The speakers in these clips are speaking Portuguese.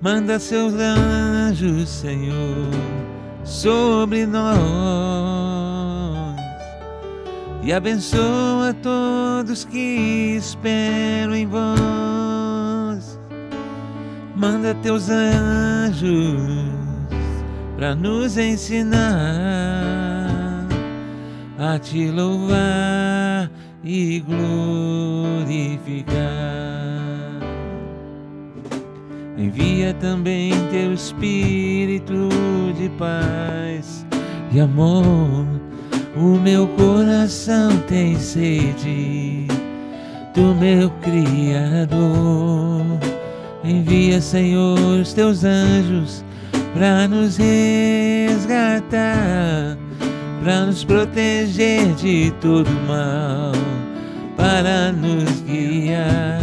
Manda seus anjos, Senhor, sobre nós e abençoa todos que esperam em vós. Manda teus anjos para nos ensinar a te louvar e glorificar. Envia também teu espírito de paz e amor. O meu coração tem sede do meu Criador. Envia, Senhor, os teus anjos para nos resgatar, para nos proteger de todo mal, para nos guiar,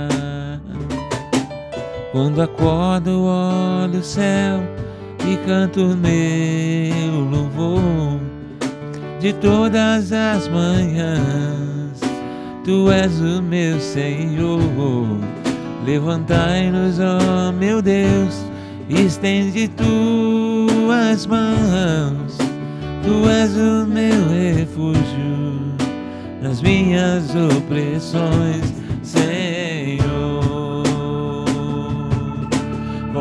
Quando acordo, olho o céu e canto meu louvor de todas as manhãs. Tu és o meu Senhor. Levantai-nos, ó meu Deus, estende tuas mãos. Tu és o meu refúgio nas minhas opressões, Senhor.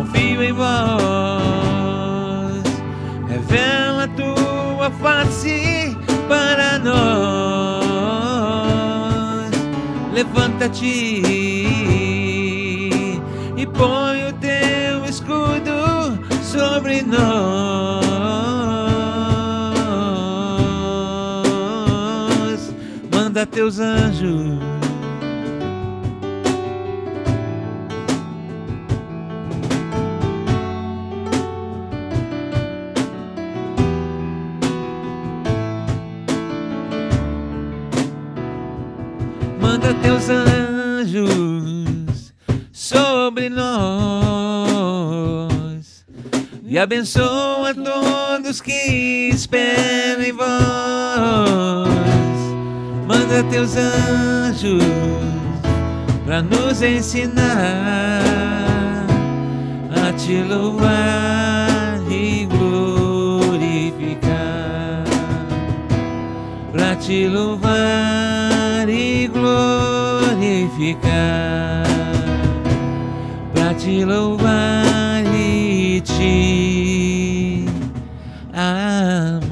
Confio em vós, revela tua face para nós. Levanta-te e põe o teu escudo sobre nós. Manda teus anjos. Manda teus anjos sobre nós e abençoa todos que esperam em vós. Manda teus anjos para nos ensinar a te louvar e glorificar, para te louvar glorificar, para te louvar e te amar,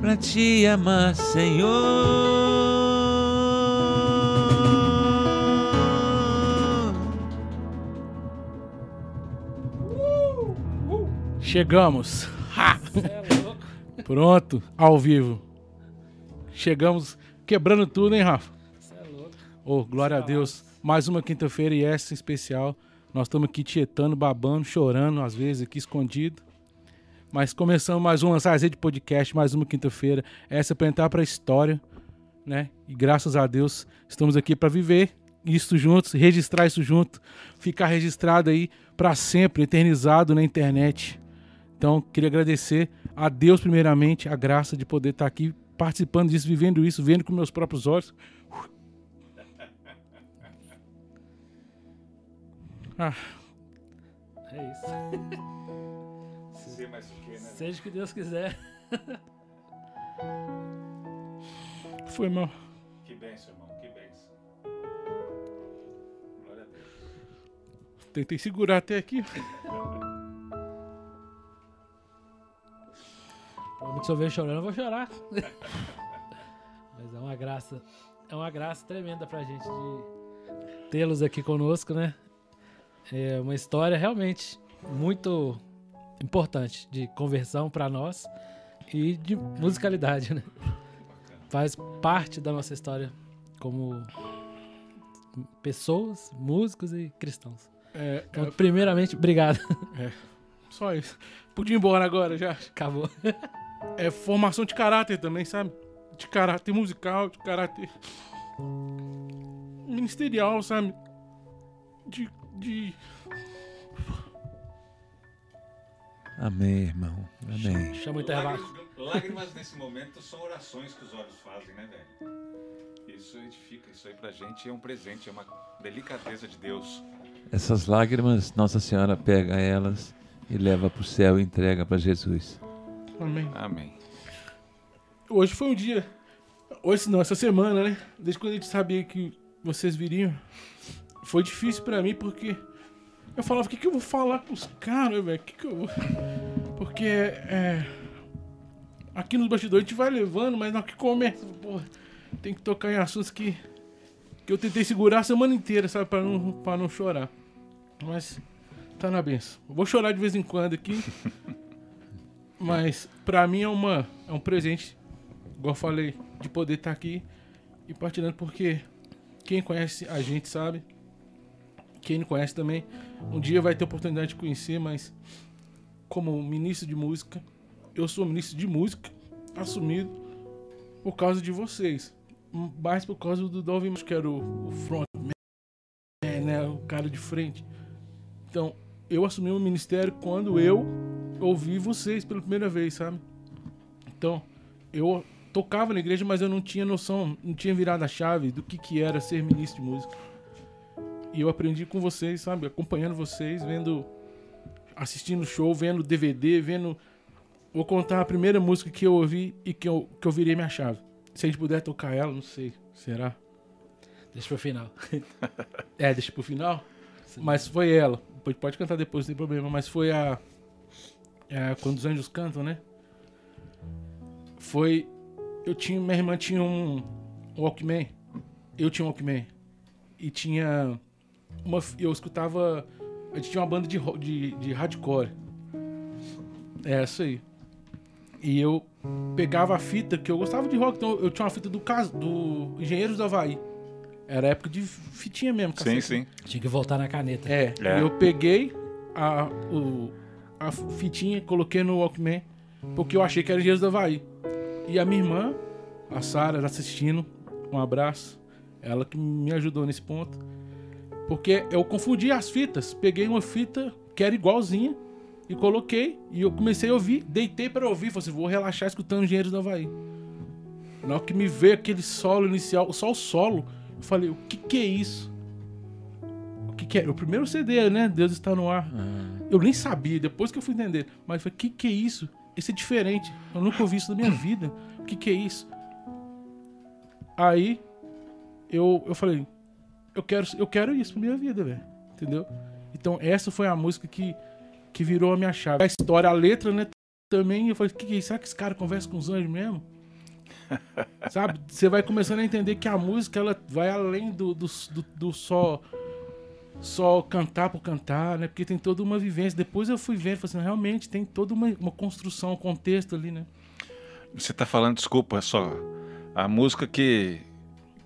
para te amar, Senhor. Chegamos. Ha! Pronto, ao vivo. Chegamos quebrando tudo, hein, Rafa? Ô, glória a Deus. Mais uma quinta-feira e essa em especial. Nós estamos aqui tietando, babando, chorando, às vezes aqui escondido. Mas começamos mais um lançar de podcast, mais uma quinta-feira. Essa é para entrar para a história, né? E graças a Deus estamos aqui para viver isso juntos, registrar isso junto, ficar registrado aí para sempre, eternizado na internet. Então, queria agradecer a Deus, primeiramente, a graça de poder estar aqui participando disso, vivendo isso, vendo com meus próprios olhos. Ah, É isso. Seja o que Deus quiser. foi mal. Que benção, irmão, que benção. Glória a Deus. Tentei segurar até aqui. Se eu ver chorando, eu vou chorar. Mas é uma graça. É uma graça tremenda pra gente de tê-los aqui conosco, né? É uma história realmente muito importante de conversão pra nós e de musicalidade, né? Faz parte da nossa história como pessoas, músicos e cristãos. É, Então, primeiramente, obrigado. só isso. Podia ir embora agora já. Acabou. É formação de caráter também, sabe? De caráter musical, de caráter ministerial, sabe? De. de... Amém, irmão. Amém. Chama o intervalo. Lágrimas, lágrimas nesse momento são orações que os olhos fazem, né, velho? Isso edifica, isso aí pra gente é um presente, é uma delicadeza de Deus. Essas lágrimas, Nossa Senhora pega elas e leva para o céu e entrega para Jesus. Amém. Amém. Hoje foi um dia. Hoje não, essa semana, né? Desde quando a gente sabia que vocês viriam. Foi difícil pra mim porque. Eu falava, o que, que eu vou falar com os caras, velho? O que, que eu vou. Porque é. Aqui nos bastidores a gente vai levando, mas na hora que começa, porra, tem que tocar em assuntos que. Que eu tentei segurar a semana inteira, sabe? Pra não, pra não chorar. Mas. Tá na benção. Eu vou chorar de vez em quando aqui. Mas pra mim é uma é um presente, igual eu falei, de poder estar aqui e partilhando porque quem conhece a gente sabe. Quem não conhece também, um dia vai ter oportunidade de conhecer, mas como ministro de música, eu sou ministro de música assumido por causa de vocês. Mais por causa do Dolvin, que era o, o frontman, né, o cara de frente. Então, eu assumi o ministério quando eu ouvi vocês pela primeira vez, sabe? Então, eu tocava na igreja, mas eu não tinha noção, não tinha virado a chave do que, que era ser ministro de música. E eu aprendi com vocês, sabe? Acompanhando vocês, vendo, assistindo show, vendo DVD, vendo. Vou contar a primeira música que eu ouvi e que eu, que eu virei minha chave. Se a gente puder tocar ela, não sei. Será? Deixa pro final. É, deixa pro final. Mas foi ela. Pode- Pode cantar depois, não tem problema. Mas foi a. é, quando os anjos cantam, né? Foi. Eu tinha. Minha irmã tinha um Walkman. Eu tinha um Walkman. E tinha. Uma, eu escutava. A gente tinha uma banda de, de, de hardcore. É, essa aí. E eu pegava a fita, que eu gostava de rock, então eu tinha uma fita do, cas- do Engenheiros do Havaí. Era época de fitinha mesmo, Sim, cacete. sim. Tinha que voltar na caneta. É, É. eu peguei a, o, a fitinha, coloquei no Walkman, porque eu achei que era Engenheiros do Havaí. E a minha irmã, a Sara, assistindo, um abraço. Ela que me ajudou nesse ponto. Porque eu confundi as fitas. Peguei uma fita que era igualzinha e coloquei. E eu comecei a ouvir, deitei para ouvir. Falei assim, vou relaxar escutando Engenheiros do Havaí. Na hora que me veio aquele solo inicial, só o solo, eu falei, o que que é isso? O que é? O primeiro CD, né? Deus está no ar. Eu nem sabia, depois que eu fui entender. Mas eu falei, o que que é isso? Isso é diferente. Eu nunca ouvi isso na minha vida. O que que é isso? Aí, eu, eu falei, eu quero, eu quero isso pra minha vida, velho. Entendeu? Então, essa foi a música que, que virou a minha chave. A história, a letra, né? Também, eu falei, que que é isso? Será que esse cara conversa com os anjos mesmo? Sabe? Você vai começando a entender que a música, ela vai além do, do, do, do só só cantar por cantar, né? Porque tem toda uma vivência. Depois eu fui vendo, falei assim, realmente tem toda uma, uma construção, um contexto ali, né? Você tá falando, desculpa, só. A música que,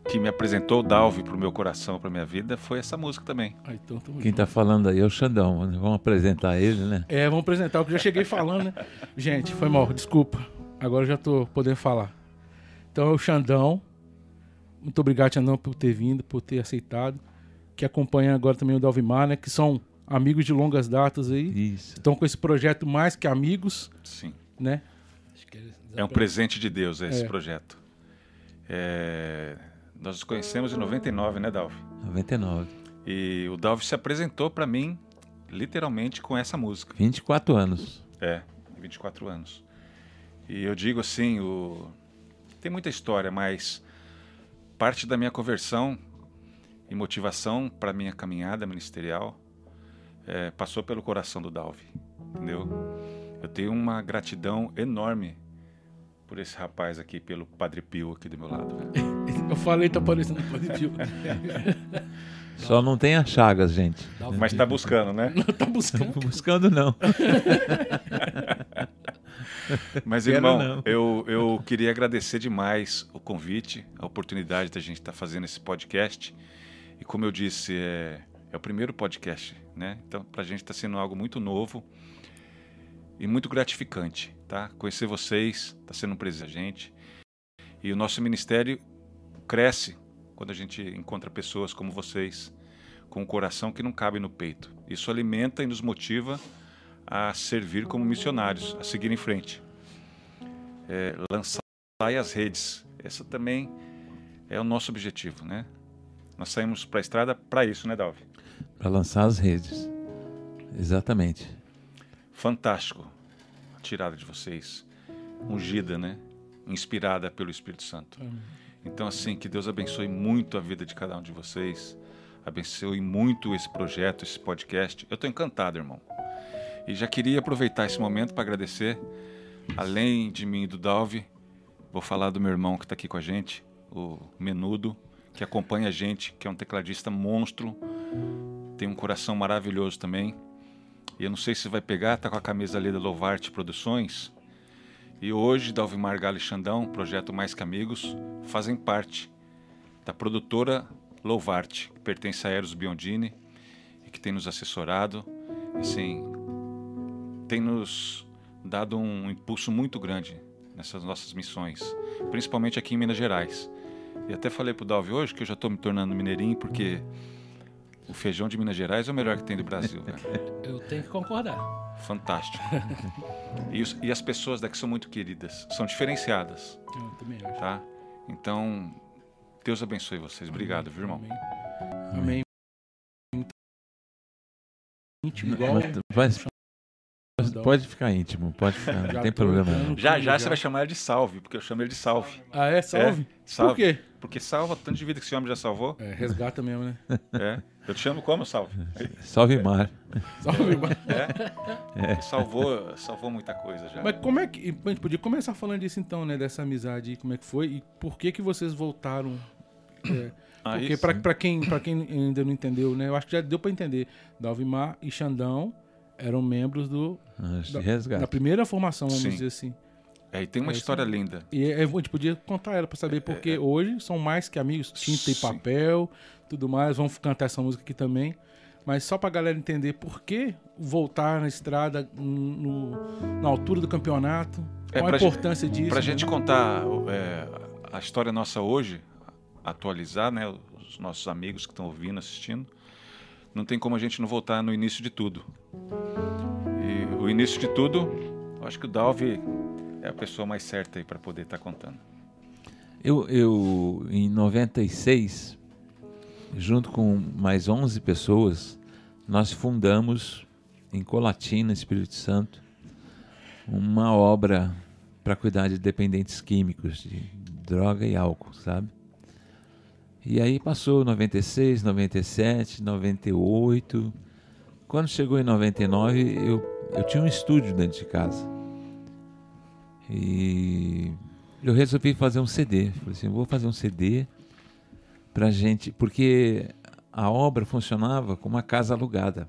que me apresentou o Dalve pro meu coração, pra minha vida, foi essa música também. Ah, então, Quem junto. tá falando aí é o Xandão. né? Vamos apresentar ele, né? É, vamos apresentar o que eu já cheguei falando, né? Gente, foi mal, desculpa. Agora eu já tô podendo falar. Então é o Xandão. Muito obrigado, Xandão, por ter vindo, por ter aceitado. Que acompanha agora também o Dalvimar, né? Que são amigos de longas datas aí. Isso. Estão com esse projeto mais que amigos, Sim. né? Acho que eles- É um presente de Deus esse É. projeto. É, Nós nos conhecemos em 99, né, Dalve? 99. E o Dalve se apresentou pra mim, literalmente, com essa música. 24 anos. É, 24 anos. E eu digo assim, o... tem muita história, mas parte da minha conversão e motivação para minha caminhada ministerial é, passou pelo coração do Dalvi, entendeu? Eu tenho uma gratidão enorme por esse rapaz aqui, pelo Padre Pio aqui do meu lado. velho. Eu falei, tá parecendo um Padre Pio. Só não tem as chagas, gente. Mas tá buscando, né? tá buscando. Buscando não. Mas, Quero irmão, não. eu, eu queria agradecer demais o convite, a oportunidade da gente estar fazendo esse podcast. E como eu disse, é, é o primeiro podcast, né? Então, pra gente está sendo algo muito novo e muito gratificante, tá? Conhecer vocês, está sendo um presente a gente. E o nosso ministério cresce quando a gente encontra pessoas como vocês, com um coração que não cabe no peito. Isso alimenta e nos motiva a servir como missionários, a seguir em frente. É, lançar as redes. Essa também é o nosso objetivo, né? Nós saímos para a estrada para isso, né, Dalvi? Para lançar as redes. Exatamente. Fantástico a tirada de vocês. Ungida, né? Inspirada pelo Espírito Santo. Então, assim, que Deus abençoe muito a vida de cada um de vocês. Abençoe muito esse projeto, esse podcast. Eu estou encantado, irmão. E já queria aproveitar esse momento para agradecer, além de mim e do Dalvi, vou falar do meu irmão que está aqui com a gente, o Menudo, que acompanha a gente, que é um tecladista monstro, tem um coração maravilhoso também. E eu não sei se vai pegar, tá com a camisa ali da Lovarte Produções. E hoje, Dalvimar Galo Xandão, projeto Mais Que Amigos, fazem parte da produtora Louvarte, que pertence a Eros Biondini e que tem nos assessorado. Assim, tem nos dado um impulso muito grande nessas nossas missões, principalmente aqui em Minas Gerais. E até falei pro Dalvi hoje que eu já estou me tornando mineirinho porque o feijão de Minas Gerais é o melhor que tem do Brasil. cara. Eu tenho que concordar. Fantástico. E, os- e as pessoas daqui são muito queridas, são diferenciadas, Eu também acho. tá? Então, Deus abençoe vocês. Obrigado, viu, irmão? Amém. Amém. Muito íntimo, igual. Mas- mas pode ficar íntimo, pode ficar, não Já tem tô problema. Já já você vai chamar ele de salve, porque eu chamo ele de salve. Ah, é? Salve? Salve. Por quê? Porque salva tanto de vida que esse homem já salvou. É, resgata mesmo, né? É. Eu te chamo como salve? Salve Mar. Salve. É. Salvou, salvou muita coisa já. Mas como é que. A gente podia começar falando disso então, né? Dessa amizade aí, como é que foi e por que que vocês voltaram. É, Aí porque pra, pra, quem, pra quem ainda não entendeu, né? Eu acho que já deu pra entender. Dalvimar e Xandão eram membros do, Anjo da, de resgate. da primeira formação, vamos Sim. dizer assim. É, e tem uma É história linda. E a gente podia contar ela pra saber, porque hoje são mais que amigos, tinta e Sim. papel, tudo mais. Vamos cantar essa música aqui também. Mas só pra galera entender por que voltar na estrada no- na altura do campeonato, É, qual a pra gente- importância disso. Pra né? gente contar é, a história nossa hoje, atualizar, né, os nossos amigos que estão ouvindo, assistindo, não tem como a gente não voltar no início de tudo. E o início de tudo, eu acho que o Dalvi é a pessoa mais certa aí para poder estar contando. Eu, eu, em 96, junto com mais 11 pessoas, nós fundamos em Colatina, Espírito Santo, uma obra para cuidar de dependentes químicos, de droga e álcool, sabe? E aí passou 96, 97, 98. Quando chegou em 99, eu, eu tinha um estúdio dentro de casa. E eu resolvi fazer um CD. Falei assim, vou fazer um CD pra gente, porque a obra funcionava como uma casa alugada.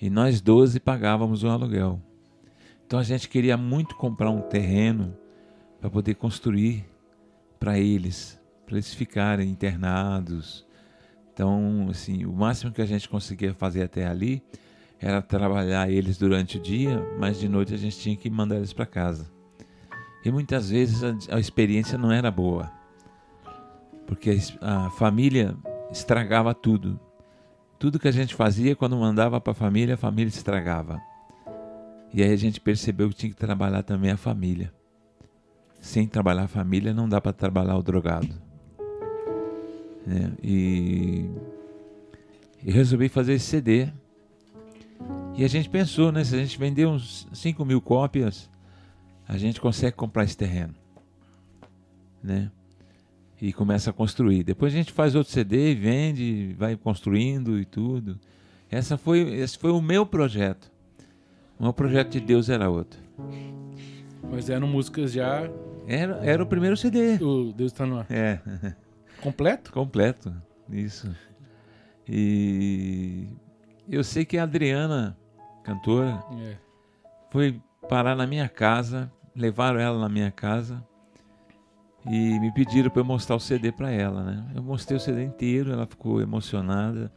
E nós 12 pagávamos o aluguel. Então a gente queria muito comprar um terreno para poder construir para eles, para eles ficarem internados. Então, assim, o máximo que a gente conseguia fazer até ali era trabalhar eles durante o dia, mas de noite a gente tinha que mandar eles para casa. E muitas vezes a, a experiência não era boa, porque a a, família estragava tudo. Tudo que a gente fazia, quando mandava para a família, a família estragava. E aí a gente percebeu que tinha que trabalhar também a família. Sem trabalhar a família, não dá para trabalhar o drogado. né? E resolvi fazer esse CD. E a gente pensou, né? Se a gente vender uns 5 mil cópias, a gente consegue comprar esse terreno. Né? E começa a construir. Depois a gente faz outro CD e vende, vai construindo e tudo. Essa foi, esse foi o meu projeto. O projeto de Deus era outro. Mas eram músicas já. Era, era o primeiro CD. O Deus está no ar. É. Completo? Completo. Isso. E eu sei que a Adriana, cantora, É. foi parar na minha casa, levaram ela na minha casa e me pediram para eu mostrar o CD para ela, né? Eu mostrei o CD inteiro, ela ficou emocionada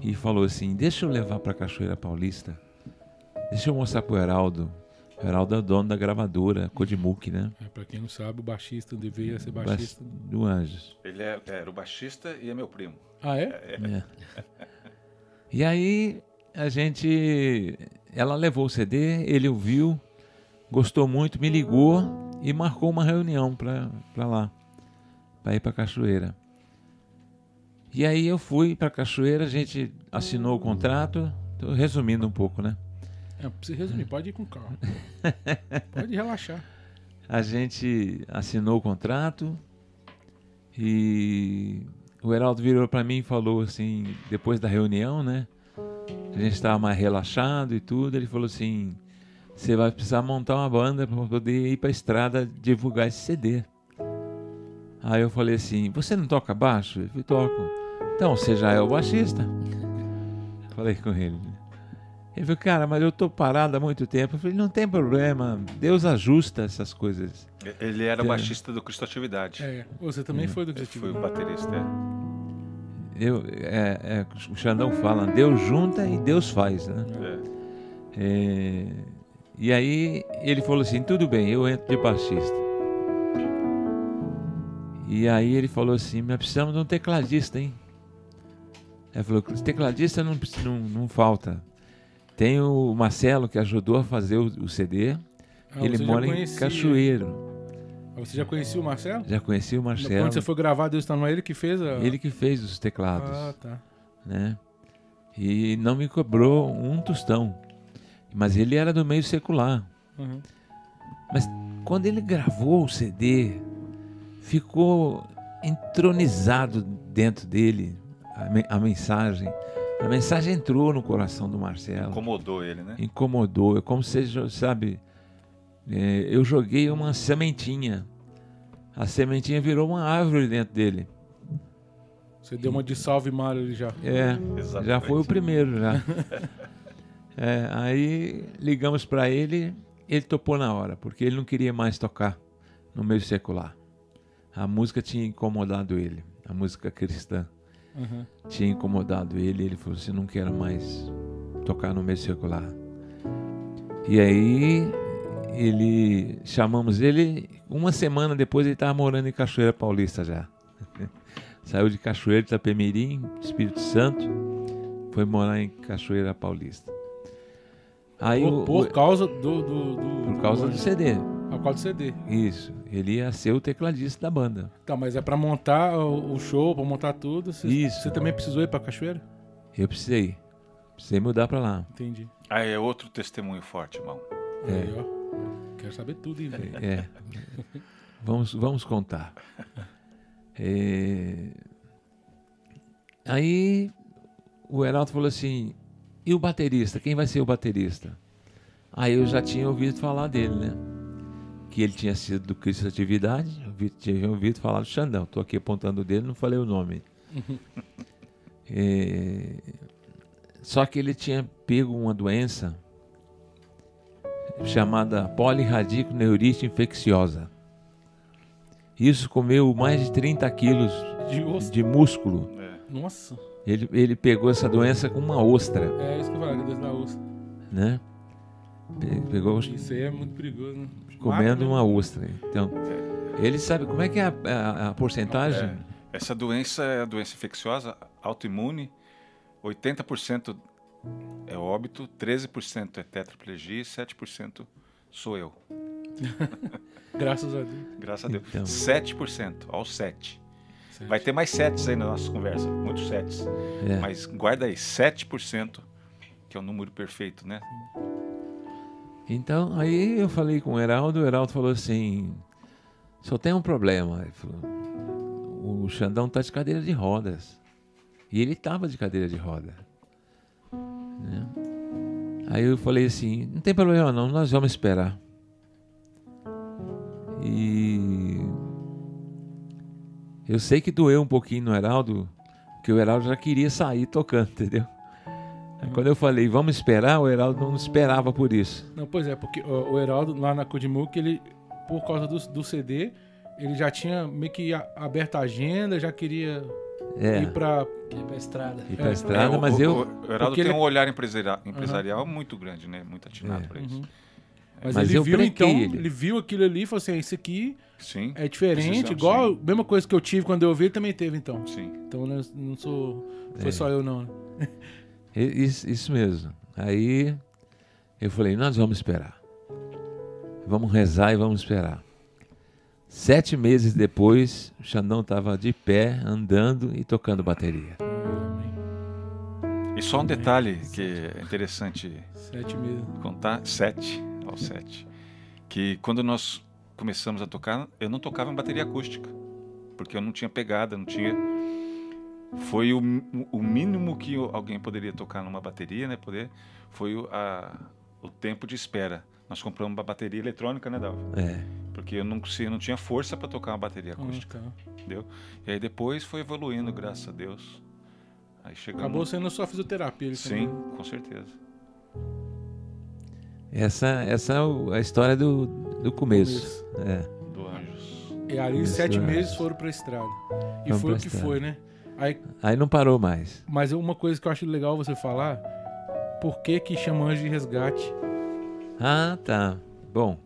e falou assim: "Deixa eu levar para Cachoeira Paulista. Deixa eu mostrar pro Heraldo. O Heraldo é o dono da gravadora Codimuc, né? É, pra quem não sabe, o baixista deveria ser baixista. Do Anjos. Ele é, era o baixista e é meu primo. Ah, é? É. E aí a gente, ela levou o CD, ele ouviu, gostou muito, me ligou e marcou uma reunião para lá, para ir para Cachoeira. E aí eu fui para Cachoeira, a gente assinou o contrato, tô resumindo um pouco, né? É, você resumir, pode ir com calma. pode relaxar. A gente assinou o contrato e o Heraldo virou para mim e falou assim, depois da reunião, né? A gente estava mais relaxado e tudo. Ele falou assim: você vai precisar montar uma banda para poder ir para a estrada divulgar esse CD. Aí eu falei assim: você não toca baixo? Ele falou: toco. Então você já é o baixista. Falei com ele. Ele falou: cara, mas eu tô parado há muito tempo. Eu falei: não tem problema, Deus ajusta essas coisas. Ele era o É. baixista do Cristo Atividade. É, você também foi do Ele Criativo. foi o baterista. é. Eu, é, é, o Xandão fala: Deus junta e Deus faz, né? É. É, e aí ele falou assim: tudo bem, eu entro de baixista. E aí ele falou assim: mas precisamos de um tecladista, hein? Ele falou: tecladista não, não, não falta. Tem o Marcelo que ajudou a fazer o, o CD. Ah, ele mora em Cachoeiro. Você já conhecia o Marcelo? Já conheci o Marcelo. Quando você foi gravar Deus está no ar, ele que fez a. Ele que fez os teclados. Ah, tá. né? E não me cobrou um tostão. Mas ele era do meio secular. Uhum. Mas quando ele gravou o CD, ficou entronizado dentro dele a, me- a mensagem. A mensagem entrou no coração do Marcelo. Incomodou ele, né? Incomodou. É como se, sabe, é, eu joguei uma sementinha. A sementinha virou uma árvore dentro dele. Você deu uma de salve Mário já. É, Exatamente. já foi o primeiro já. É, aí ligamos para ele, ele topou na hora, porque ele não queria mais tocar no meio secular. A música tinha incomodado ele, a música cristã Uhum. tinha incomodado ele. Ele falou assim: não quero mais tocar no meio secular. E aí ele chamamos ele. Uma semana depois ele estava morando em Cachoeira Paulista já. Saiu de Cachoeira de Itapemirim, Espírito Santo, foi morar em Cachoeira Paulista. Aí Por, o- por o- causa do, do, do- por causa do CD. Por causa do CD. Isso. Ele ia ser o tecladista da banda. Tá, mas é pra montar o, show, pra montar tudo. Você, Isso. Você também precisou ir pra Cachoeira? Eu precisei. Precisei mudar para lá. Entendi. Aí é outro testemunho forte, irmão. É. Ó. Quero saber tudo, hein, velho. É. Vamos, vamos contar. É, Aí o Heraldo falou assim: e o baterista? Quem vai ser o baterista? Aí eu já tinha ouvido falar dele, né? Que ele tinha sido do Cristo Atividade, eu tinha ouvido falar do Xandão. Estou aqui apontando o dele, não falei o nome. É, Só que ele tinha pego uma doença chamada polirradiconeurite infecciosa. Isso comeu mais de 30 quilos De de músculo. É. Nossa. Ele, ele pegou essa doença com uma ostra, É isso que eu falei, Deus na osso. né? Pe- Pegou Isso aí é muito perigoso, né? comendo Mata, uma ostra. Então, ele sabe como é que é a, a- a porcentagem? É. Essa doença é a doença infecciosa, autoimune. 80% é óbito, 13% é tetraplegia e 7% sou eu. Graças a Deus. Graças a Deus. Então. 7%, ao 7. Sete. Vai ter mais 7 aí na nossa conversa, muitos 7. É. Mas guarda aí, 7%, que é o número perfeito, né? Então, aí eu falei com o Heraldo, o Heraldo falou assim: só tem um problema. Ele falou: o Xandão tá de cadeira de rodas. E ele estava de cadeira de roda. Né? Aí eu falei assim: não tem problema não, nós vamos esperar. E eu sei que doeu um pouquinho no Heraldo, porque o Heraldo já queria sair tocando, entendeu? Aí quando eu falei, vamos esperar, o Heraldo não esperava por isso. Não, pois é, porque o, o Heraldo lá na Codimuk, ele, por causa do, do CD, ele já tinha meio que aberto a agenda, já queria É. ir pra. Ir pra estrada. Ir pra É, estrada, o- mas o, eu. O Heraldo tem ele- um olhar empresarial, empresarial muito grande, né? Muito atinado É. para isso. Uhum. Mas, Mas ele eu viu então, ele. ele. viu aquilo ali e falou assim: isso aqui Sim. é diferente, igual sim. a mesma coisa que eu tive quando eu ouvi, ele também teve então. Sim. Então né, não sou. Foi É. só eu não. né? Isso, isso mesmo. Aí eu falei, nós vamos esperar. Vamos rezar e vamos esperar. Sete meses depois, o Xandão estava de pé, andando e tocando bateria. E só um detalhe que é interessante Sete meses. contar, sete ao sete, que quando nós começamos a tocar, eu não tocava em bateria acústica, porque eu não tinha pegada, não tinha... Foi o, o mínimo que alguém poderia tocar numa bateria, né? Poder, foi o, a, o tempo de espera. Nós compramos uma bateria eletrônica, né, Dalva? É, Porque eu não, eu não tinha força para tocar uma bateria acústica, Ah, tá. entendeu? E aí depois foi evoluindo, graças a Deus. Aí chegamos... Acabou sendo só fisioterapia. ele Sim, também. com certeza. essa, essa é a história do, do começo. É. Do Anjos. E ali, Isso, sete é. meses foram pra estrada. E Vamos foi o que estrada. foi, né? Aí, Aí não parou mais. mas uma coisa que eu acho legal você falar, por que que chama anjo de resgate? Ah, tá. Bom,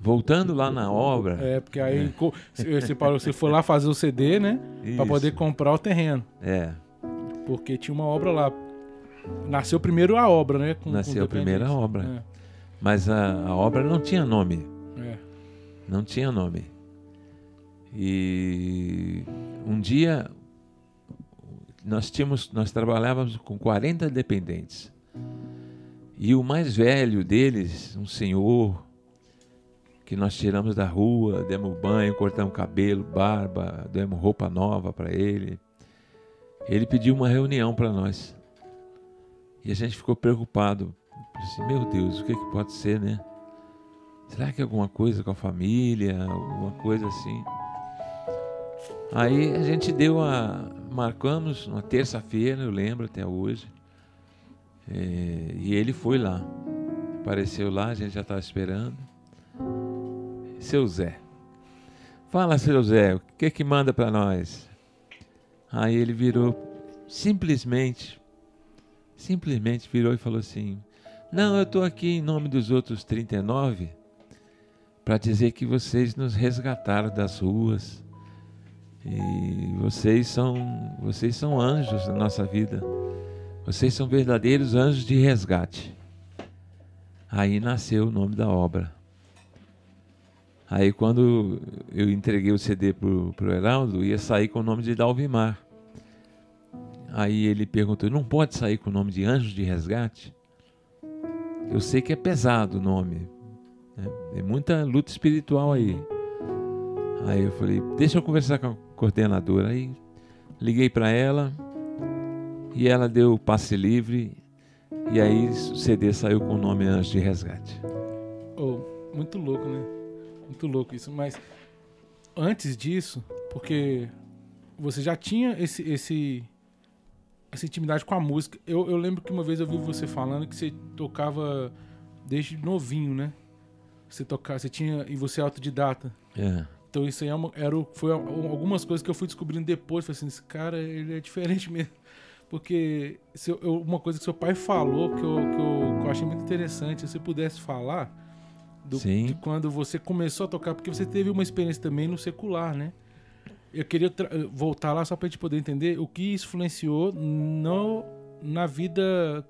voltando lá na obra. É, porque aí co- você parou, você foi lá fazer o CD, né? Pra isso, poder comprar o terreno. É, Porque tinha uma obra lá. Nasceu primeiro a obra, né? com- com Nasceu a primeira dependentes. obra. mas a, a obra não tinha nome. É, é. Não tinha nome. E um dia nós tínhamos, nós trabalhávamos com 40 dependentes. E o mais velho deles, um senhor que nós tiramos da rua, demos banho, cortamos cabelo, barba, demos roupa nova para ele. Ele pediu uma reunião para nós. E a gente ficou preocupado. Assim, Meu Deus, o que, que pode ser, né? Será que é alguma coisa com a família? Alguma coisa assim? Aí a gente deu a. Marcamos uma terça-feira, eu lembro até hoje. É, e ele foi lá. Apareceu lá, a gente já estava esperando. Seu Zé. Fala, seu Zé, o que que manda para nós? Aí ele virou, simplesmente, simplesmente virou e falou assim: Não, eu estou aqui em nome dos outros 39 para dizer que vocês nos resgataram das ruas e vocês são vocês são anjos na nossa vida. Vocês são verdadeiros anjos de resgate. Aí nasceu o nome da obra. Aí quando eu entreguei o CD pro, pro Heraldo, ia sair com o nome de Dalvimar. Aí ele perguntou, não pode sair com o nome de Anjos de Resgate? Eu sei que é pesado o nome. né? Tem muita luta espiritual aí. Aí eu falei, deixa eu conversar com a coordenadora. Aí liguei para ela e ela deu o passe livre. E aí o CD saiu com o nome Anjos de Resgate. Oh, muito louco, né? Muito louco isso. Mas antes disso, porque você já tinha esse, esse essa intimidade com a música. Eu, eu lembro que uma vez eu vi você falando que você tocava desde novinho, né? Você tocava, você tinha e você é autodidata. É. Então isso aí é uma- era, foi algumas coisas que eu fui descobrindo depois. Falei assim, esse cara, ele é diferente mesmo. Porque se eu- uma coisa que seu pai falou que eu, que eu, que eu achei muito interessante, se você pudesse falar do, de quando você começou a tocar, porque você teve uma experiência também no secular, né? Eu queria voltar lá só pra gente poder entender o que isso influenciou no, na vida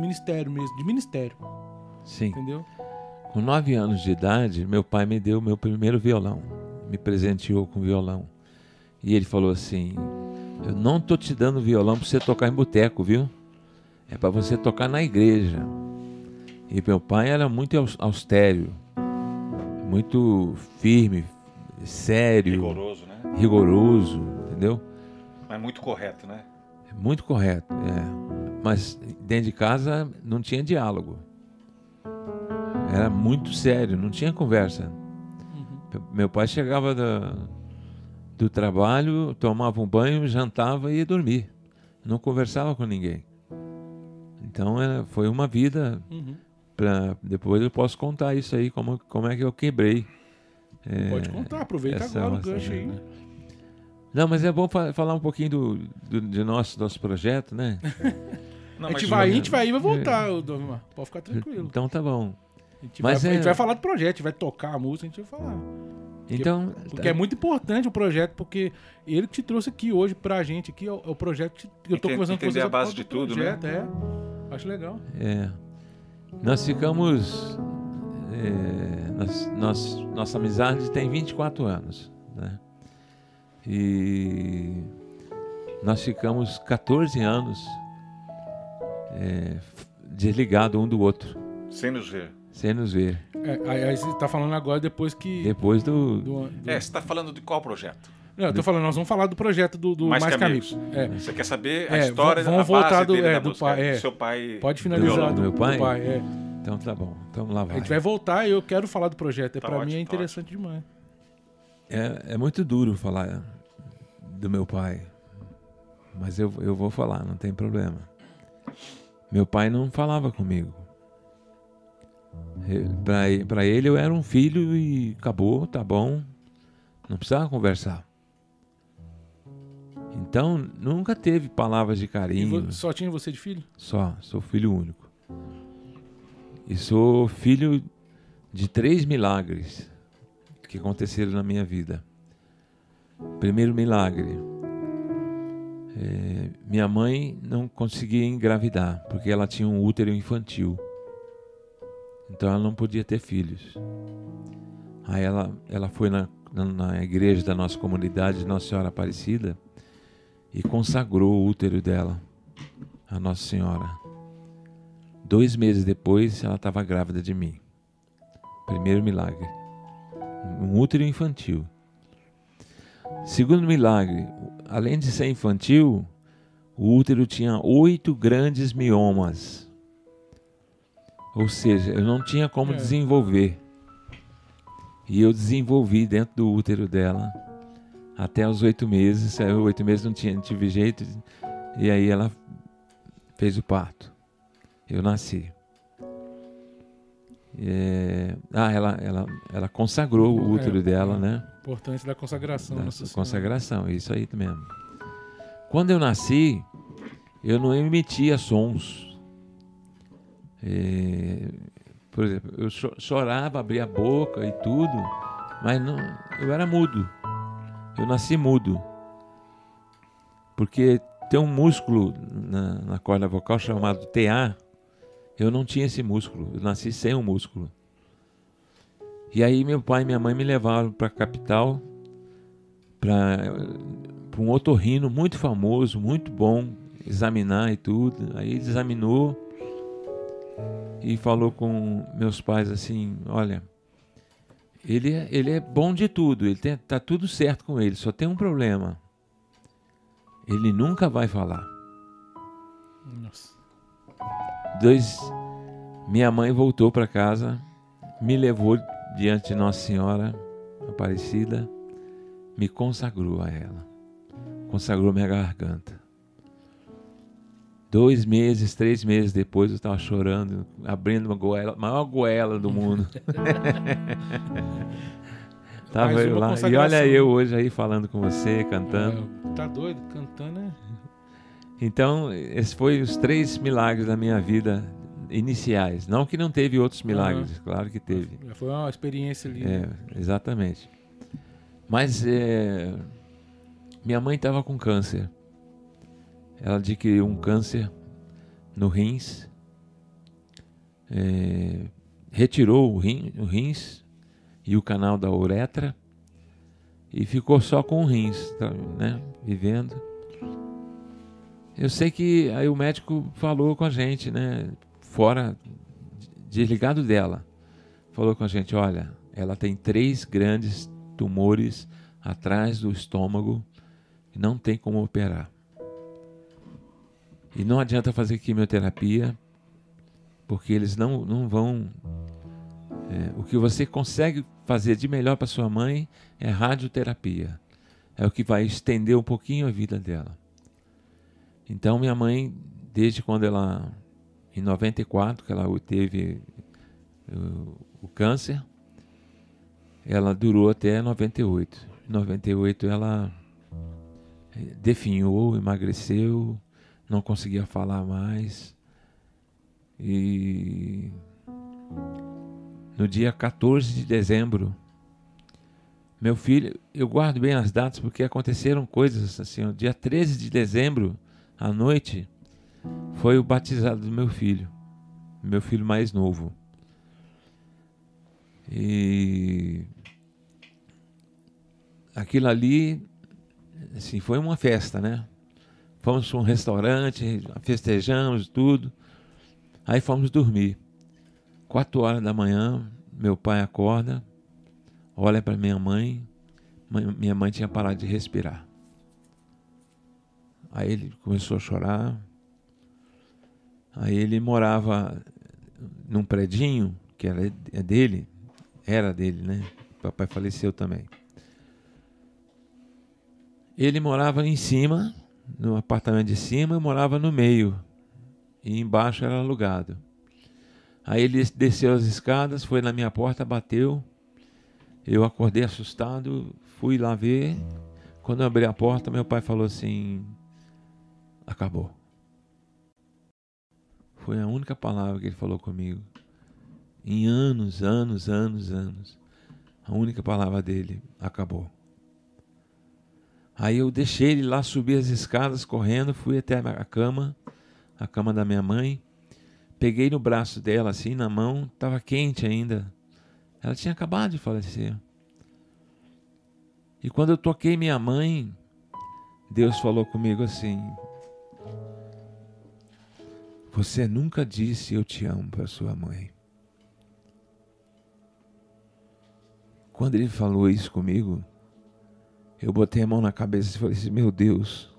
ministério mesmo, de ministério, Sim. entendeu? Com nove anos de idade, meu pai me deu meu primeiro violão. Me presenteou com violão. E ele falou assim: Eu não tô te dando violão para você tocar em boteco, viu? É para você tocar na igreja. E meu pai era muito aus- austero, muito firme, sério, Rigoroso, né? Rigoroso, entendeu? Mas muito correto, né? É muito correto, é. Mas dentro de casa não tinha diálogo. Era muito sério, não tinha conversa. Uhum. Meu pai chegava da, do trabalho, tomava um banho, jantava e ia dormir. Não conversava com ninguém. Então era, foi uma vida. Uhum. Pra, depois eu posso contar isso aí, como, como é que eu quebrei. É, Pode contar, aproveita essa agora o gancho aí. vida. Não, mas é bom fa- falar um pouquinho do, do, de nosso, nosso projeto, né? Não, a gente vai, a gente vai ir e vai voltar, ô, Dovimar. Pode ficar tranquilo. Então tá bom. A gente, Mas vai, a é- gente vai falar do projeto, a gente vai tocar a música, a gente vai falar. Então. Porque é muito importante o projeto, porque ele que te trouxe aqui hoje pra gente, aqui é o, é o projeto que eu tô Enten- conversando com vocês. a é base de do tudo, né? projeto, É. Acho legal. É. Nós ficamos. É, nós, nós- nossa amizade tem 24 anos. Né? E nós ficamos 14 anos é, desligados um do outro, Sem nos ver. sem nos ver. É, aí, aí você tá falando agora depois que. Depois do. do- do- É, você está falando de qual projeto? Não, eu tô falando, nós vamos falar do projeto do, do Mais Mais, que Amigos. Amigos. É. Você quer saber a É, história, vamos a voltar base do- dele é, da do pai, é. do seu pai. Pode finalizar Do- do meu pai? é. Então tá bom. Então lá A vai. gente vai voltar e eu quero falar do projeto. É, Tá pra ótimo, mim é tá interessante demais. É, é muito duro falar do meu pai, mas eu, eu vou falar, não tem problema. Meu pai não falava comigo. Para ele eu era um filho e acabou, tá bom. Não precisava conversar. Então nunca teve palavras de carinho. só tinha você de filho? Só, sou filho único. E sou filho de três milagres que aconteceram na minha vida. Primeiro milagre. é, minha mãe não conseguia engravidar porque ela tinha um útero infantil. Então ela não podia ter filhos. Aí ela, ela foi na, na, igreja da nossa comunidade, Nossa Senhora Aparecida, e consagrou o útero dela a Nossa Senhora. Dois meses depois, ela estava grávida de mim. Primeiro milagre. Um útero infantil. Segundo milagre, além de ser infantil, o útero tinha oito grandes miomas. Ou seja, eu não tinha como É. desenvolver. E eu desenvolvi dentro do útero dela até os oito meses. Saiu oito meses, não tinha, não tive jeito. E aí ela fez o parto. Eu nasci. É, Ah, ela, ela, ela consagrou o útero É, dela, é. né? Importante da consagração. Da Senhora. consagração, isso aí mesmo. Quando eu nasci, eu não emitia sons. É, Por exemplo, eu cho- chorava, abria a boca e tudo, mas não, eu era mudo. Eu nasci mudo. Porque tem um músculo na, na corda vocal chamado TA. Eu não tinha esse músculo. Eu nasci sem o músculo. E aí meu pai e minha mãe me levaram para a capital para um otorrino muito famoso, muito bom, examinar e tudo. Aí ele examinou e falou com meus pais assim: Olha, ele, é- ele é bom de tudo, ele tem, tá tudo certo com ele, só tem um problema. Ele nunca vai falar. Nossa. Dois, minha mãe voltou para casa, me levou diante de Nossa Senhora Aparecida, me consagrou a ela, consagrou minha garganta. Dois meses, três meses depois, eu estava chorando, abrindo uma goela, a maior goela do mundo. Tava eu lá. E olha eu hoje aí falando com você, cantando. É, tá doido? Cantando, né? Então, esses foram os três milagres da minha vida iniciais. Não que não teve outros milagres, claro que teve. Já foi uma experiência ali. É, exatamente. Mas é, minha mãe estava com câncer. Ela adquiriu um câncer no rins. É, retirou o, rim, o rins e o canal da uretra e ficou só com o rins, tá, né, vivendo. Eu sei que aí o médico falou com a gente, né, fora, desligado dela, falou com a gente, olha, ela tem três grandes tumores atrás do estômago e não tem como operar. E não adianta fazer quimioterapia, porque eles não, não vão. É, o que você consegue fazer de melhor para sua mãe é radioterapia. É o que vai estender um pouquinho a vida dela. Então, minha mãe, desde quando ela. Em 94, que ela teve o, câncer, ela durou até 98. Em 98 ela eh, definhou, emagreceu, não conseguia falar mais. E no dia 14 de dezembro, meu filho, eu guardo bem as datas porque aconteceram coisas assim. No dia 13 de dezembro, à noite, foi o batizado do meu filho, meu filho mais novo. E aquilo ali, assim, foi uma festa, né? Fomos para um restaurante, festejamos tudo. Aí fomos dormir. Quatro horas da manhã, meu pai acorda, olha para minha mãe. Minha mãe tinha parado de respirar. Aí ele começou a chorar. Aí ele morava num predinho que era é dele, era dele, né? Papai faleceu também. Ele morava em cima, no apartamento de cima, eu morava no meio. E embaixo era alugado. Aí ele desceu as escadas, foi na minha porta, bateu. Eu acordei assustado, fui lá ver. Quando eu abri a porta, meu pai falou assim: Acabou. Foi a única palavra que ele falou comigo. Em anos, anos, anos, anos. A única palavra dele: Acabou. Aí eu deixei ele lá subir as escadas correndo, fui até a cama, a cama da minha mãe. Peguei no braço dela, assim, na mão, estava quente ainda. Ela tinha acabado de falecer. E quando eu toquei minha mãe, Deus falou comigo assim: Você nunca disse eu te amo para sua mãe. Quando ele falou isso comigo, eu botei a mão na cabeça e falei assim: Meu Deus,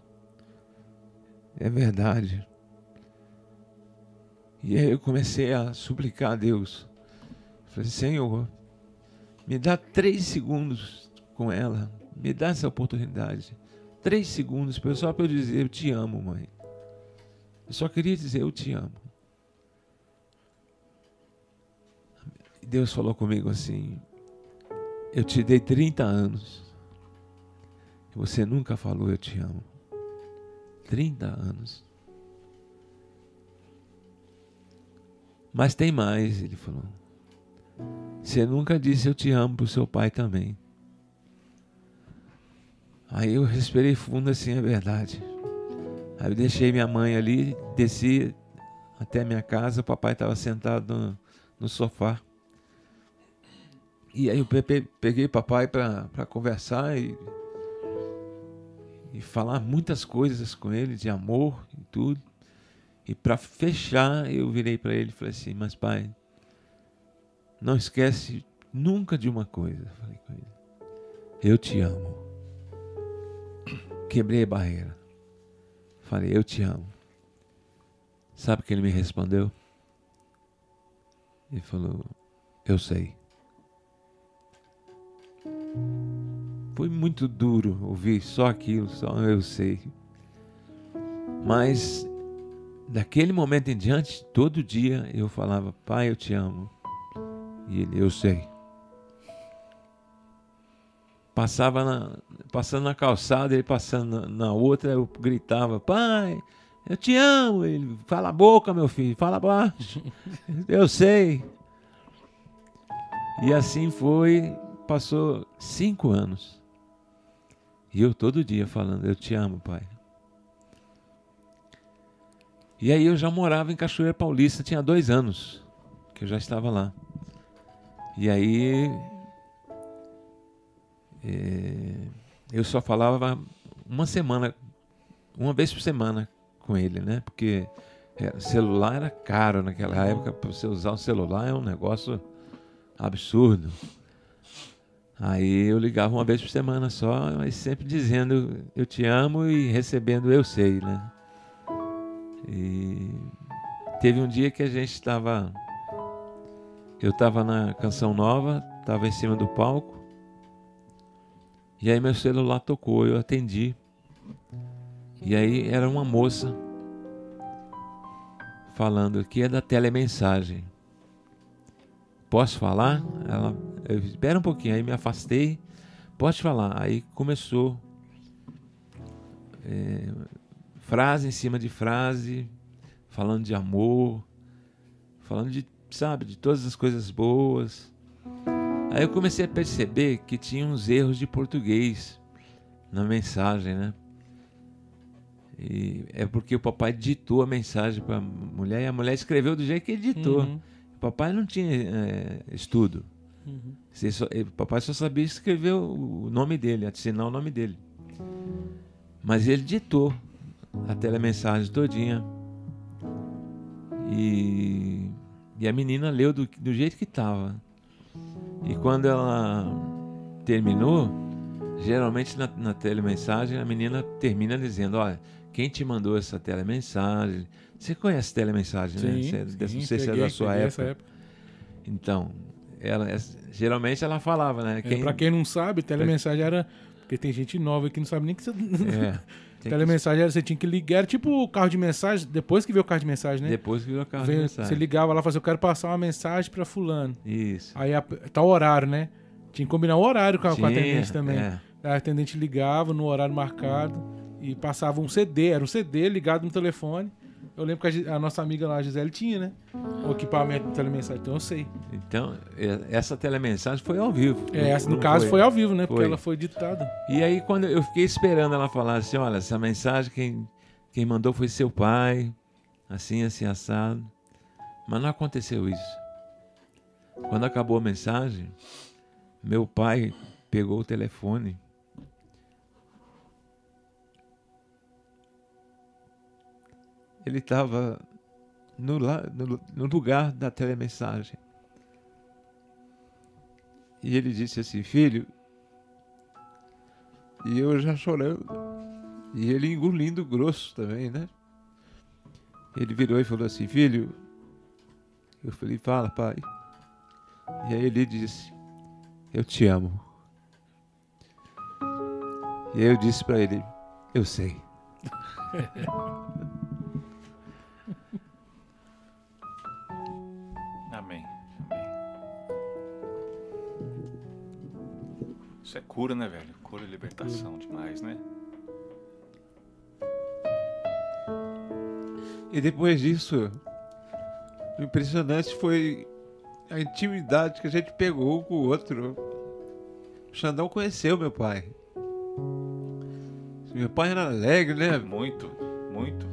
é verdade. E aí eu comecei a suplicar a Deus. Falei: Senhor, me dá três segundos com ela, me dá essa oportunidade. Três segundos só para eu dizer: Eu te amo, mãe. Eu só queria dizer: Eu te amo. Deus falou comigo assim: Eu te dei 30 anos você nunca falou eu te amo. 30 anos. Mas tem mais, ele falou. Você nunca disse eu te amo para o seu pai também. Aí eu respirei fundo assim, é verdade. Aí eu deixei minha mãe ali, desci até minha casa, o papai estava sentado no, no, sofá. E aí eu peguei o papai para conversar e e falar muitas coisas com ele de amor e tudo. E para fechar, eu virei para ele e falei assim: Mas pai, não esquece nunca de uma coisa. Falei com ele: Eu te amo. Quebrei a barreira. Falei: Eu te amo. Sabe o que ele me respondeu? Ele falou: Eu sei. Foi muito duro ouvir só aquilo, só eu sei. Mas daquele momento em diante, todo dia eu falava: Pai, eu te amo. E ele: Eu sei. Passava na, passando na calçada, ele passando na, na outra, eu gritava: Pai, eu te amo. Ele: Fala a boca, meu filho, fala baixo. eu sei. E assim foi, passou cinco anos. E eu todo dia falando, eu te amo, pai. E aí eu já morava em Cachoeira Paulista, tinha dois anos que eu já estava lá. E aí eu só falava uma semana, uma vez por semana com ele, né? Porque é, celular era caro naquela época, para você usar o celular é um negócio absurdo. Aí eu ligava uma vez por semana só, mas sempre dizendo eu te amo e recebendo eu sei, né? E teve um dia que a gente estava. Eu estava na Canção Nova, estava em cima do palco. E aí meu celular tocou, eu atendi. E aí era uma moça falando que é da telemensagem. Posso falar? Ela, eu, espera um pouquinho, aí me afastei. Pode falar. Aí começou é, frase em cima de frase, falando de amor, falando de, sabe, de todas as coisas boas. Aí eu comecei a perceber que tinha uns erros de português na mensagem, né? E é porque o papai ditou a mensagem para a mulher e a mulher escreveu do jeito que ele ditou. Uhum. O papai não tinha é, estudo. Uhum. Só, o papai só sabia escrever o nome dele, assinar o nome dele. Mas ele ditou a telemensagem todinha. E, e a menina leu do, do jeito que estava. E quando ela terminou, geralmente na, na telemensagem a menina termina dizendo: Olha, quem te mandou essa telemensagem? Você conhece telemensagem, né? Sim, Você, sim, não sei se é da sua época. época. Então, ela, geralmente ela falava, né? É, pra quem não sabe, telemensagem era. Porque tem gente nova que não sabe nem que você. É, tem que- telemensagem era você tinha que ligar. Era tipo o carro de mensagem, depois que veio o carro de mensagem, né? Depois que virou carro de Veio- mensagem. você ligava lá e assim, eu quero passar uma mensagem pra fulano. Isso. Aí a, tá o horário, né? Tinha que combinar o horário com a, com a Tinha, atendente também. é. A atendente ligava no horário marcado e passava um CD, era um CD ligado no telefone. Eu lembro que a, a nossa amiga lá, a Gisele, tinha, né? O equipamento de telemensagem, então eu sei. Então, essa telemensagem foi ao vivo. É, essa, no caso foi. ao vivo, né? Porque Foi. ela foi ditada. E aí, quando eu fiquei esperando ela falar assim: olha, essa mensagem quem, quem mandou foi seu pai, assim, assim, assado. Mas não aconteceu isso. Quando acabou a mensagem, meu pai pegou o telefone. Ele estava no, no, no lugar da telemensagem. E ele disse assim: Filho, e eu já chorando. E ele engolindo grosso também, né? Ele virou e falou assim: Filho, eu falei: Fala, pai. E aí ele disse: Eu te amo. E aí eu disse para ele: Eu sei. Isso é cura, né, velho? Cura e libertação demais, né? E depois disso, o impressionante foi a intimidade que a gente pegou com o outro. O Xandão conheceu meu pai. Meu pai era alegre, né? Muito, muito.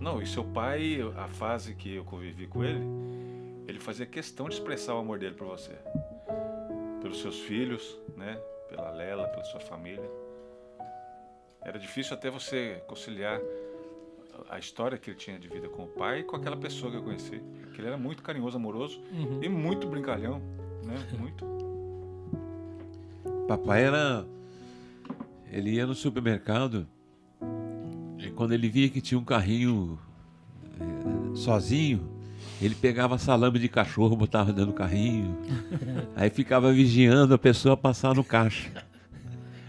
Não, e seu pai, a fase que eu convivi com ele, ele fazia questão de expressar o amor dele por você. Pelos seus filhos, né? Pela Lela, pela sua família. Era difícil até você conciliar a história que ele tinha de vida com o pai com aquela pessoa que eu conheci. Porque ele era muito carinhoso, amoroso e muito brincalhão, né? Muito. Papai era. Ele ia no supermercado e quando ele via que tinha um carrinho eh, sozinho, ele pegava salame de cachorro, botava dentro do carrinho, aí ficava vigiando a pessoa passar no caixa.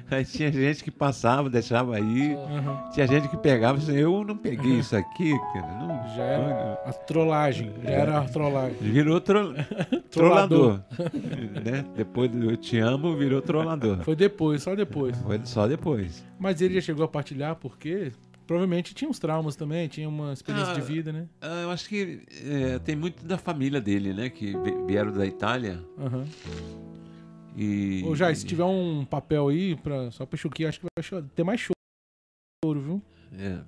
Aí tinha gente que passava, deixava aí, Uhum. tinha gente que pegava assim, eu não peguei isso aqui, cara. Não, Já era a trollagem. Já era a trollagem. Virou tro... trollador. né? Depois do Eu Te Amo, virou trollador. Foi depois, só depois. Foi só depois. Mas ele já chegou a partilhar porque provavelmente tinha uns traumas também, tinha uma experiência Ah, de vida, né? Ah, eu acho que é, tem muito da família dele, né? Que vi- vieram da Itália. Aham. E. Ô, Jai, se tiver um papel aí, pra, só pra Chuquinho, acho que vai ter mais choro, viu? É.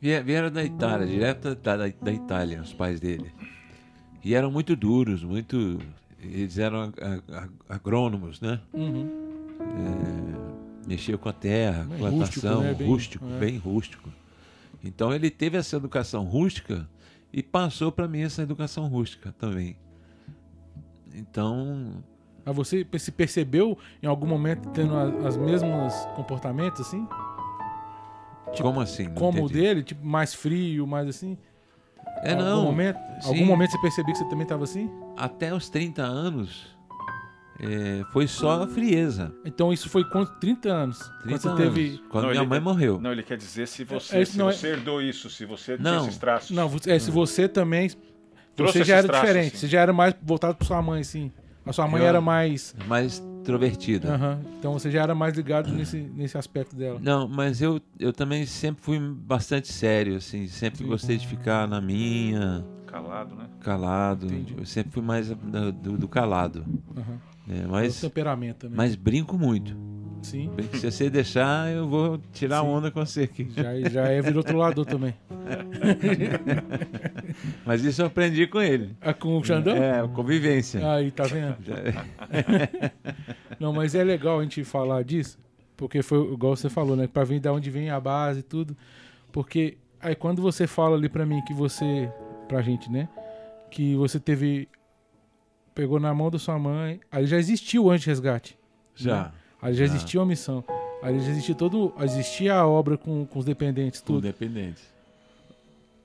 Vie- Vieram da Itália, direto da, da, da Itália, os pais dele. E eram muito duros, muito. Eles eram ag- ag- agrônomos, né? Uhum. É, mexiam com a terra, Bem plantação, rústico, né? Bem- rústico, é. bem rústico. Então ele teve essa educação rústica e passou para mim essa educação rústica também. Então, Mas você se percebeu em algum momento tendo as mesmos comportamentos, assim? Tipo, como assim? Não como o dele? Tipo, mais frio, mais assim? É, algum não. Momento, algum momento você percebeu que você também tava assim? Até os 30 anos é, foi só frieza. Então isso foi quanto? 30 anos? 30 quando você anos. teve... Quando Não, minha ele- mãe morreu. Não, ele quer dizer se você, É, se não é- você herdou isso, se você Não. esses traços. Não, você- é, se você também... Trouxe você já era traços, diferente, assim. você já era mais voltado pra sua mãe, sim. A sua mãe Eu- era mais... Mais introvertida. Aham. Então você já era mais ligado nesse, nesse aspecto dela. Não, mas eu, eu também sempre fui bastante sério, assim. Sempre gostei de ficar na minha, Calado, né? calado. Entendi. Eu sempre fui mais do, do calado. Aham. Né? O Mas, temperamento também. mas brinco muito. Sim. Se você deixar, eu vou tirar Sim. onda com você aqui. Já, já é virtulador também. Mas isso eu aprendi com ele. Ah, com o Xandão? É, convivência. Aí, tá vendo? Não, mas é legal a gente falar disso, porque foi igual você falou, né? Pra vir da onde vem a base e tudo. Porque aí quando você fala ali pra mim que você. Pra gente, né? Que você teve. Pegou na mão da sua mãe. Ali já existiu o anti-resgate. Já. Ali já Já. existia a missão. Ali já existia todo. Existia a obra com, com os dependentes, Tudo tudo. dependente.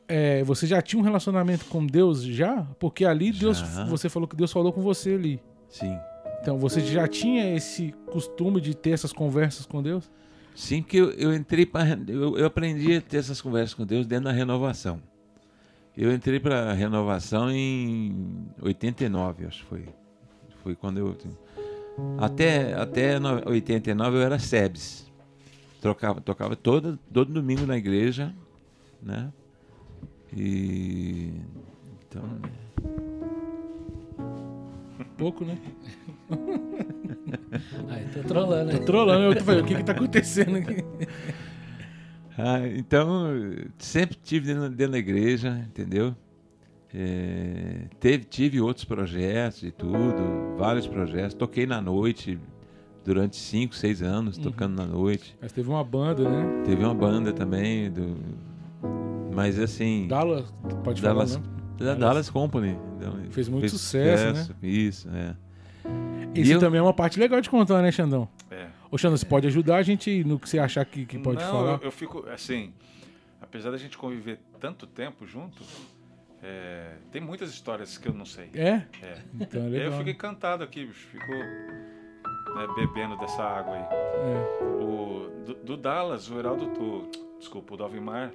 É, você já tinha um relacionamento com Deus já? Porque ali Deus. Já. Você falou que Deus falou com você ali. Sim. Então, você já tinha esse costume de ter essas conversas com Deus? Sim, porque eu, eu entrei para. Eu, eu aprendi a ter essas conversas com Deus dentro da renovação. Eu entrei para a renovação em 89, acho que foi. Foi quando eu. Até, até no- 89 eu era SEBS. Trocava, tocava todo, todo domingo na igreja, né? E. Então. Pouco, né? Aí, tô trolando aí. Trolando, eu tô falando, o que que tá acontecendo aqui? Ah, então, sempre tive dentro, dentro da igreja, entendeu? É, teve, tive outros projetos e tudo, vários projetos. Toquei na noite durante 5, 6 anos, tocando na noite. Mas teve uma banda, né? Teve uma banda também, do, mas assim, Dallas, pode Dallas, falar, né? da Dallas Company. Então, Fez muito sucesso, né? Isso, é. Isso eu- também é uma parte legal de contar, né, Xandão? Xandão, você pode ajudar a gente no que você achar que, que pode Não, falar? Eu, eu fico, assim, apesar da gente conviver tanto tempo junto, é, tem muitas histórias que eu não sei. É? É. Então é legal. eu fico encantado aqui, bicho. Fico né, bebendo dessa água aí. É. O, do, do Dallas, o Heraldo, o, desculpa, o Dalvimar,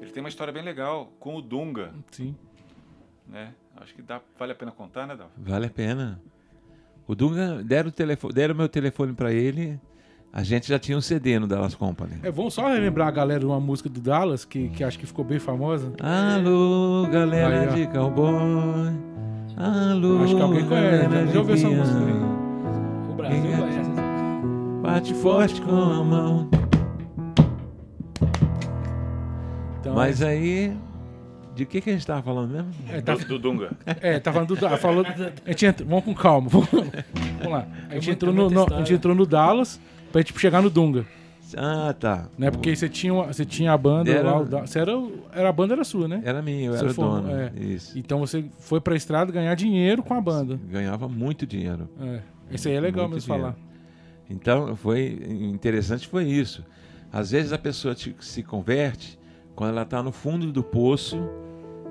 ele tem uma história bem legal com o Dunga, Sim. né? Acho que dá, vale a pena contar, né, Dal? Vale a pena. O Dunga, deram o telefone, deram meu telefone para ele. A gente já tinha um CD no Dallas Company. É, vamos só relembrar a galera de uma música do Dallas, que, que acho que ficou bem famosa. Alô, galera Aí, de cowboy. Alô, Acho que alguém conhece, galera já- já ouviu essa de música aí? O Brasil é? conhece. Bate forte com a mão. Então, Mas aí, de que, que a gente tava falando mesmo? é, tá, Do, do Dunga. é, tá falando do Dallas. Falou, a gente entra, vamos com calma. Vamos, vamos lá. A gente, entrou no, no- a gente entrou no Dallas pra gente chegar no Dunga. Ah, tá. Né? Porque você tinha, uma- você tinha a banda Era- lá. Você era, era a banda era sua, né? Era minha, eu Você era o dono. é. Isso. Então você foi pra estrada ganhar dinheiro com a banda. Ganhava muito dinheiro. É. Esse aí é legal Muito mesmo falar. Então, foi interessante foi isso. Às vezes a pessoa te- se converte quando ela está no fundo do poço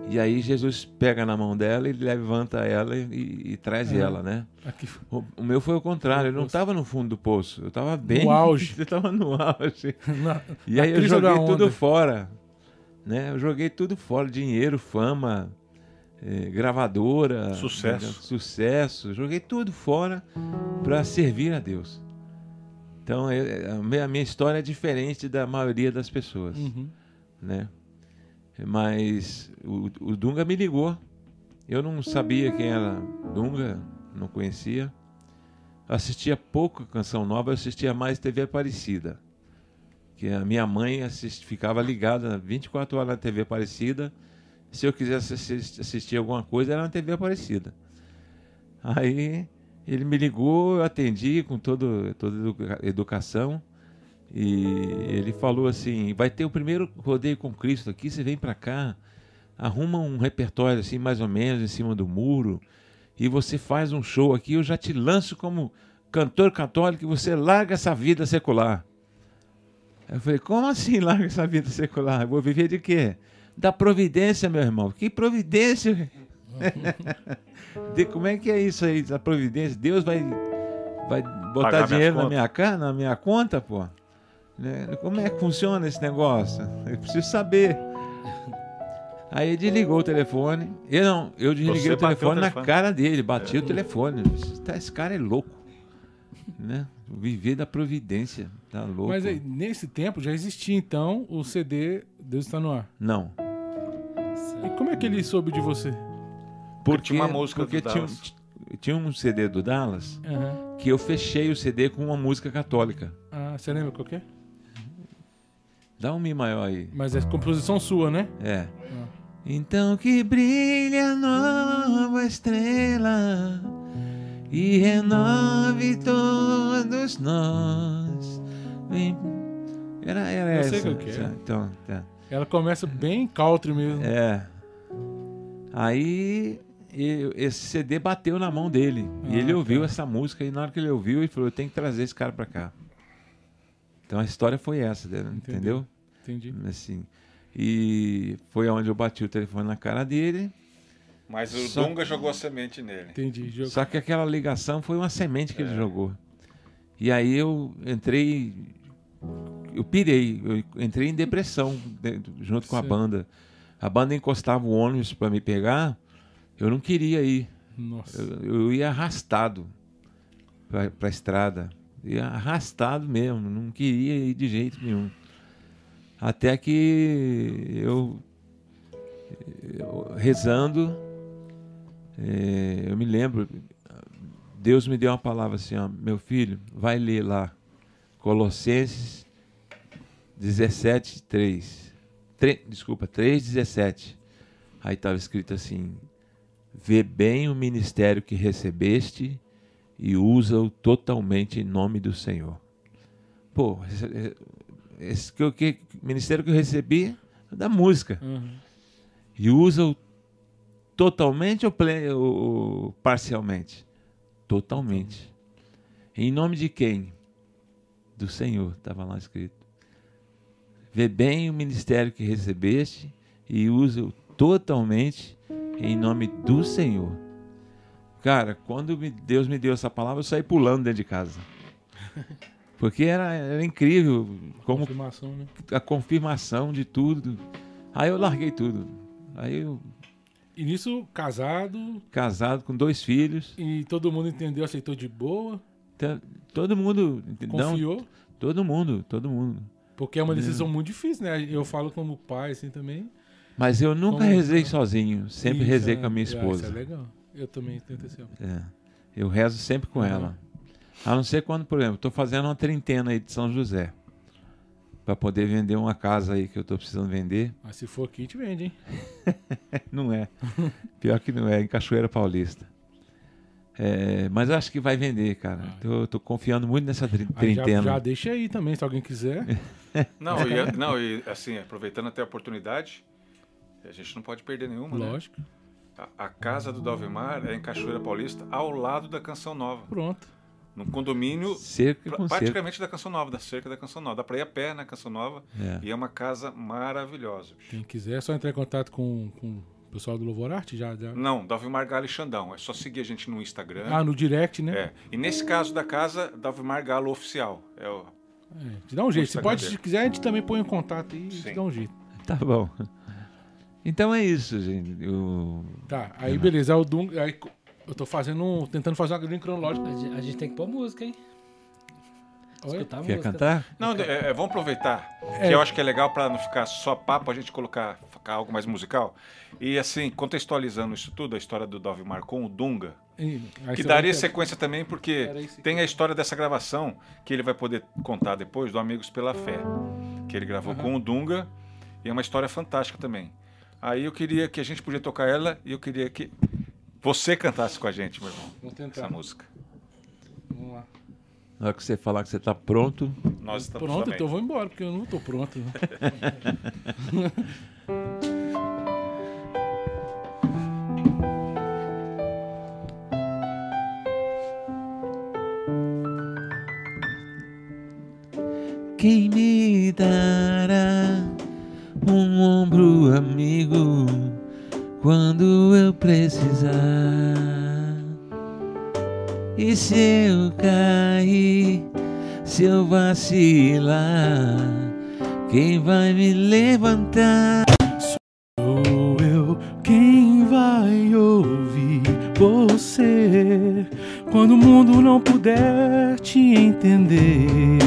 e aí Jesus pega na mão dela e levanta ela e, e traz É. ela, né? O, o meu foi o contrário, eu não estava no fundo do poço, eu estava bem No auge. eu estava no auge. Na- E aí eu joguei tudo fora, né? Eu joguei tudo fora, dinheiro, fama, eh, gravadora, Sucesso. né? sucesso, joguei tudo fora para servir a Deus. Então é- é- a minha, a minha história é diferente da maioria das pessoas, Uhum. Né? Mas o, o Dunga me ligou. Eu não sabia quem era Dunga, não conhecia. Assistia pouco Canção Nova, eu assistia mais TV Aparecida. Que a minha mãe assist- ficava ligada 24 horas na TV Aparecida. Se eu quisesse assis- assistir alguma coisa, era na TV Aparecida. Aí ele me ligou, eu atendi com todo, toda educa- educação. E ele falou assim: vai ter o primeiro rodeio com Cristo aqui, você vem para cá, arruma um repertório assim, mais ou menos, em cima do muro, e você faz um show aqui, eu já te lanço como cantor católico e você larga essa vida secular. Eu falei, como assim larga essa vida secular? Eu vou viver de quê? Da providência, meu irmão. Que providência? de, como é que é isso aí, da providência? Deus vai, vai botar Pagar dinheiro na minha, na minha conta, pô? Né? Como é que funciona esse negócio? Eu preciso saber. Aí ele desligou o telefone. Eu não, eu desliguei o bateu o telefone na telefone? cara dele, bati o telefone. Esse- tá, Esse cara é louco. Né? Viver da providência. Tá louco. Mas aí, nesse tempo já existia então o CD Deus está no ar. Não. E como é que ele soube de você? Porque tinha uma música porque do tinha, um- Dallas. tinha um CD do Dallas Aham. que eu fechei o CD com uma música católica. Ah, você lembra qual que é? Dá um Mi maior aí. Mas é composição sua, né? É. Então que brilha a nova estrela e renove todos nós. Vem- Era, era Eu sei essa. qual que é. Então, tá. Ela começa bem country mesmo. É. Aí esse CD bateu na mão dele. e Ah, ele ouviu tá. essa música e na hora que ele ouviu, ele falou: Eu tenho que trazer esse cara pra cá. Então a história foi essa, né? entendeu? Entendi. Assim. E foi onde eu bati o telefone na cara dele. Mas o Só- Dunga jogou a semente nele. Entendi. Jogo. Só que aquela ligação foi uma semente que É. ele jogou. E aí eu entrei. Eu pirei, eu entrei em depressão junto com a banda. A banda encostava o ônibus para me pegar, eu não queria ir. Nossa. Eu, eu ia arrastado para a estrada. Ia arrastado mesmo, não queria ir de jeito nenhum. Até que eu, eu rezando, eh, eu me lembro, Deus me deu uma palavra assim, ó, meu filho, vai ler lá, Colossenses 17, 3. Tre- desculpa, 3, 17. Aí estava escrito assim, vê bem o ministério que recebeste e usa-o totalmente em nome do Senhor. Pô, esse, que, eu- que ministério que eu recebi é da música. Uhum. E usa-o totalmente ou, ou- ou parcialmente? Totalmente. Em nome de quem? Do Senhor, estava lá escrito. Vê bem o ministério que recebeste e usa-o totalmente em nome do Senhor. Cara, quando Deus me deu essa palavra, eu saí pulando dentro de casa. Porque era, era incrível como Confirmação, né? a confirmação de tudo. Aí eu larguei tudo. Aí eu, E nisso, casado, casado com dois filhos, e todo mundo entendeu, aceitou de boa, tá- todo mundo, não, confiou. todo mundo, todo mundo. Porque é uma decisão muito difícil, né? Eu falo como pai, assim, também. Mas eu nunca Como- rezei sozinho, sempre Isso, rezei é- com a minha é, Isso é esposa. legal. Eu também tento assim. É, eu rezo sempre com Uhum. ela. A não ser quando, por exemplo, estou fazendo uma trintena aí de São José. Para poder vender uma casa aí que eu estou precisando vender. Mas se for aqui, te vende, hein? Não é. Pior que não é, em Cachoeira Paulista. É, mas acho que vai vender, cara. Vai. Tô, tô confiando muito nessa tri- Aí já, trintena. já deixa aí também, se alguém quiser. Não, e, não, e assim, aproveitando até a oportunidade, a gente não pode perder nenhuma, né? Lógico. A, a casa do Dalvimar é em Cachoeira Paulista, ao lado da Canção Nova. Pronto. Num condomínio Cerca com cerca. praticamente da Canção Nova, da cerca da Canção Nova. Dá pra ir a pé na Canção Nova É. e é uma casa maravilhosa. bicho. Quem quiser, é só entrar em contato com, com o pessoal do Louvor Arte, já. já. Não, Dalvimar Galo e Xandão. É só seguir a gente no Instagram. Ah, no direct, né? É. E nesse caso da casa, Dalvimar Galo Oficial. É o... É, te dá um jeito. Se pode, dele. se quiser, a gente também põe em contato aí e Sim. te dá um jeito. Tá bom. Então é isso, gente. Eu- Tá, aí beleza. Aí o Dung, aí eu tô fazendo, um- tentando fazer uma linha cronológica. A gente, a gente tem que pôr música, hein? Oi? Escutar Quer música. cantar? Não, é, é, vamos aproveitar. É. Que eu acho que é legal para não ficar só papo, a gente colocar ficar algo mais musical. E assim, contextualizando isso tudo, a história do Dalvimar com o Dunga, E- daria sequência também, porque tem a história dessa gravação que ele vai poder contar depois do Amigos pela Fé, que ele gravou com o Dunga, e é uma história fantástica também. Aí eu queria que a gente podia tocar ela e eu queria que você cantasse com a gente, meu irmão, Vamos tentar. essa música. Vamos lá. Na hora que você falar que você tá pronto, Nós estamos Pronto, também. então eu vou embora, porque eu não tô pronto. né? quem me dará um ombro amigo quando eu precisar. E se eu cair, se eu vacilar, quem vai me levantar? Sou eu quem vai ouvir você quando o mundo não puder te entender.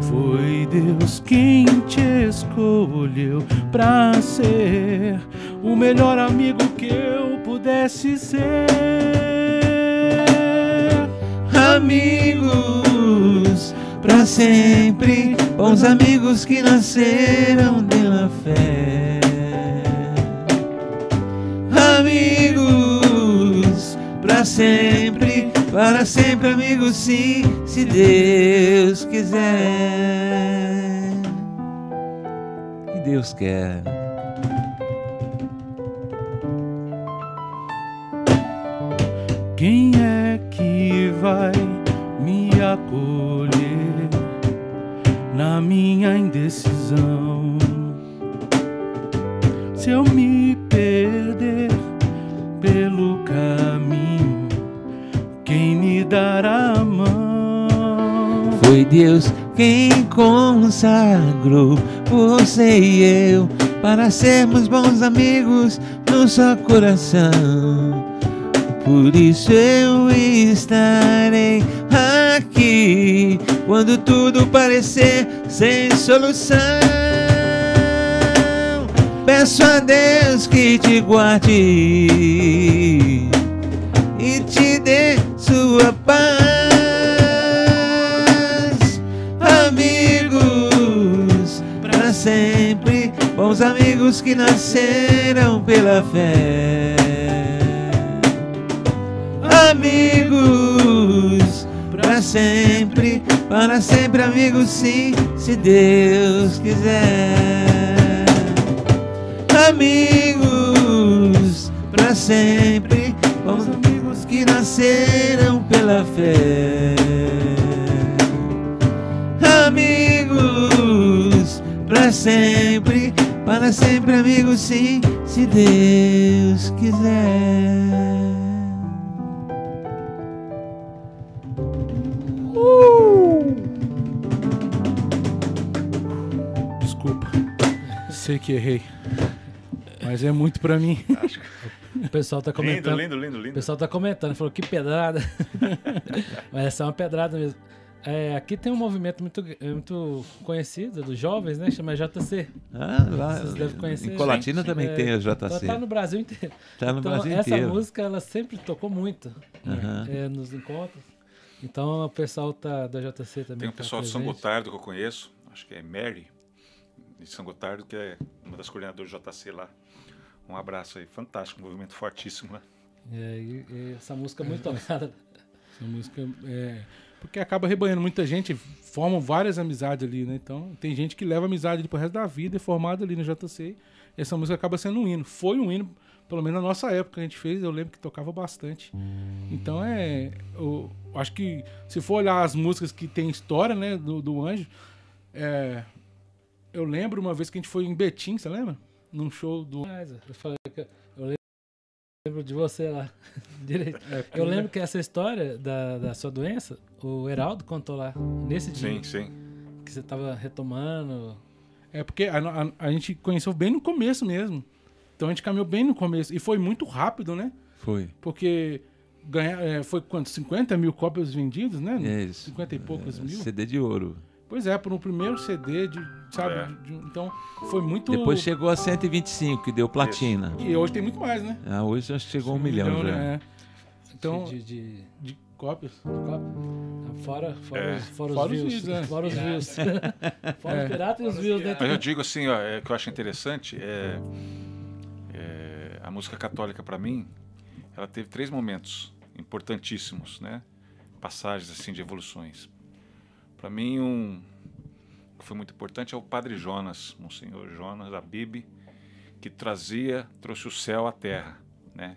Foi Deus quem te escolheu pra ser o melhor amigo que eu pudesse ser. Amigos pra sempre, bons amigos que nasceram pela fé. Amigos pra sempre, para sempre amigos sim, se Deus quiser. E Deus quer. Quem é que vai me acolher na minha indecisão? Se eu me perder pelo caminho, quem me dará a mão? Foi Deus quem consagrou você e eu para sermos bons amigos no seu coração. Por isso eu estarei aqui quando tudo parecer sem solução. Peço a Deus que te guarde e te dê sua paz. Amigos para sempre, bons amigos que nasceram pela fé. Amigos para sempre, para sempre amigos sim, se Deus quiser. Amigos para sempre, bons amigos que nasceram pela fé. Amigos para sempre, para sempre amigos sim, se Deus quiser. Sei que errei, mas é muito pra mim. O pessoal tá Lindo, comentando. lindo, lindo, O lindo. pessoal tá comentando, falou que pedrada. Mas essa é uma pedrada mesmo. É, aqui tem um movimento muito, muito conhecido dos jovens, né? Chama JC. Ah, lá, Vocês devem conhecer. em Colatina também É, tem a Tá, JC. tá no Brasil inteiro. Tá no então, Brasil essa inteiro. música, ela sempre tocou muito né? É, nos encontros. Então, o pessoal tá, da JC também Tem um tá pessoal de São. Gotardo que eu conheço, acho que é Mary, de São Gotardo, que é uma das coordenadoras do JC lá. Um abraço aí, fantástico, um movimento fortíssimo, né? É, e- e essa música é muito tocada. Essa música é. Porque acaba rebanhando muita gente, formam várias amizades ali, né? Então, tem gente que leva amizade ali pro resto da vida, é formada ali no JC. E essa música acaba sendo um hino. Foi um hino, pelo menos na nossa época que a gente fez, eu lembro que tocava bastante. Então é. Eu acho que se for olhar as músicas que tem história, né, do, do Anjo, é, eu lembro uma vez que a gente foi em Betim, você lembra? Num show do. Eu falei que eu lembro de você lá direito. É, Eu lembro que essa história da, da sua doença, o Heraldo contou lá nesse dia Sim, sim. que você tava retomando. É porque a, a- a gente conheceu bem no começo mesmo. Então a gente caminhou bem no começo. E foi muito rápido, né? Foi. Porque ganha, é, foi quanto? 50 mil cópias vendidas, né? É isso. 50 e poucos mil. CD de ouro. Pois é, por um primeiro CD, de, sabe? É. de- de então foi muito. Depois chegou a 125, que deu platina. E hoje tem muito mais, né? Ah, hoje acho que chegou a um milhão já. né? É. Então, de, de, de de cópias. Fora, fora, É. os, fora, Fora os os views. views, né? Fora os views. fora É. os piratas e os views, né? Mas eu digo assim, ó, é, que eu acho interessante é, é, a música católica para mim, ela teve três momentos importantíssimos, né? Passagens assim de evoluções. Para mim um que foi muito importante é o Padre Jonas, Monsenhor Jonas Abib, que trazia, trouxe o céu à terra, né?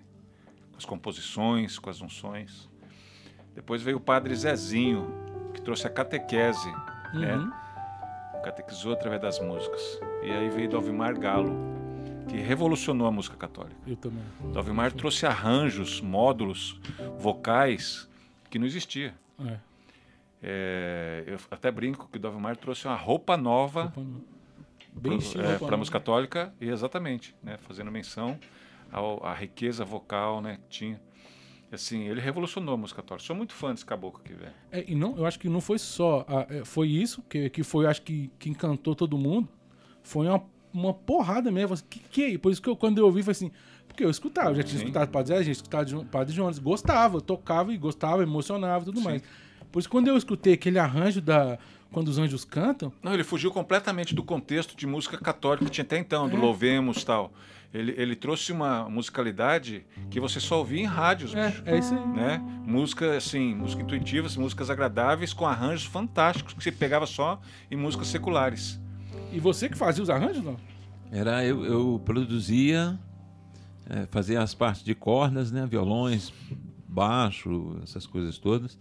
Com as composições, com as unções. Depois veio o Padre Zezinho, que trouxe a catequese, né? Uhum. catequizou através das músicas. E aí veio Dalvimar Galo, que revolucionou a música católica. Eu também. Dalvimar trouxe arranjos, módulos vocais que não existia. É. É, eu até brinco que o Dalvimar trouxe uma roupa nova Bem para roupa a música católica, e exatamente, né, fazendo menção à riqueza vocal né, que tinha. Assim, ele revolucionou a música católica. Sou muito fã desse caboclo aqui, velho. É, e não, eu acho que não foi só. a- é, foi isso que, que foi, acho que, que encantou todo mundo. Foi uma, uma porrada mesmo. Assim, que, que é? Por isso que eu, quando eu ouvi, falei assim. Porque eu escutava, eu já tinha Sim. escutado Padre Zé, já tinha escutado Padre Jonas, gostava, tocava e gostava, emocionava e tudo Sim. mais. Por isso, quando eu escutei aquele arranjo da. Quando os anjos cantam, Não, ele fugiu completamente do contexto de música católica que tinha até então, É. do Louvemos e tal. Ele, ele trouxe uma musicalidade que você só ouvia em rádios, é, bicho. é isso aí. né? Música, assim, música intuitivas, músicas agradáveis, com arranjos fantásticos que você pegava só em músicas seculares. E você que fazia os arranjos, não? Era eu, eu produzia, eh, fazia as partes de cordas, né, violões, baixo, essas coisas todas.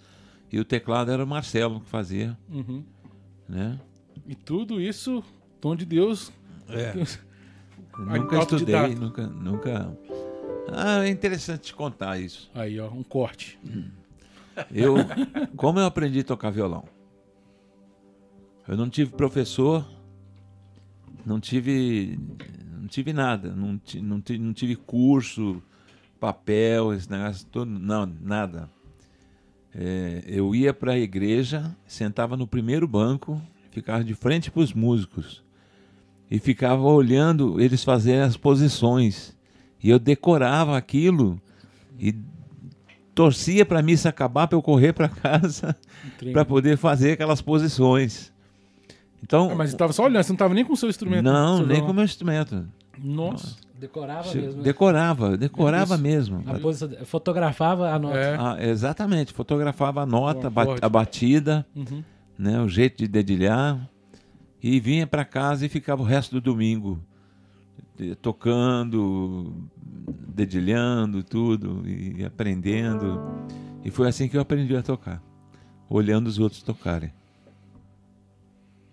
E o teclado era o Marcelo que fazia, Uhum. né? E tudo isso, dom de Deus. Aí, nunca estudei, nunca, nunca. Ah, é interessante te contar isso. Aí, ó, um corte. Eu, como eu aprendi a tocar violão? Eu não tive professor, não tive, não tive nada, não, não, ti- não tive curso, papel, esse negócio todo, não, nada. É, eu ia para a igreja, sentava no primeiro banco, ficava de frente para os músicos e ficava olhando eles fazerem as posições. E eu decorava aquilo e torcia para a missa acabar para eu correr para casa para poder fazer aquelas posições. Então, Ah, mas você tava só olhando, você não tava nem com o seu instrumento. não, seu nem com o meu instrumento. Nossa. Decorava Se- mesmo. né? Decorava, decorava Isso. mesmo. A posição- fotografava a nota. É. Ah, exatamente, fotografava a nota, O ba- acorde. a batida, Uhum. né, o jeito de dedilhar e vinha para casa e ficava o resto do domingo eh, tocando, dedilhando tudo e aprendendo. E foi assim que eu aprendi a tocar, olhando os outros tocarem.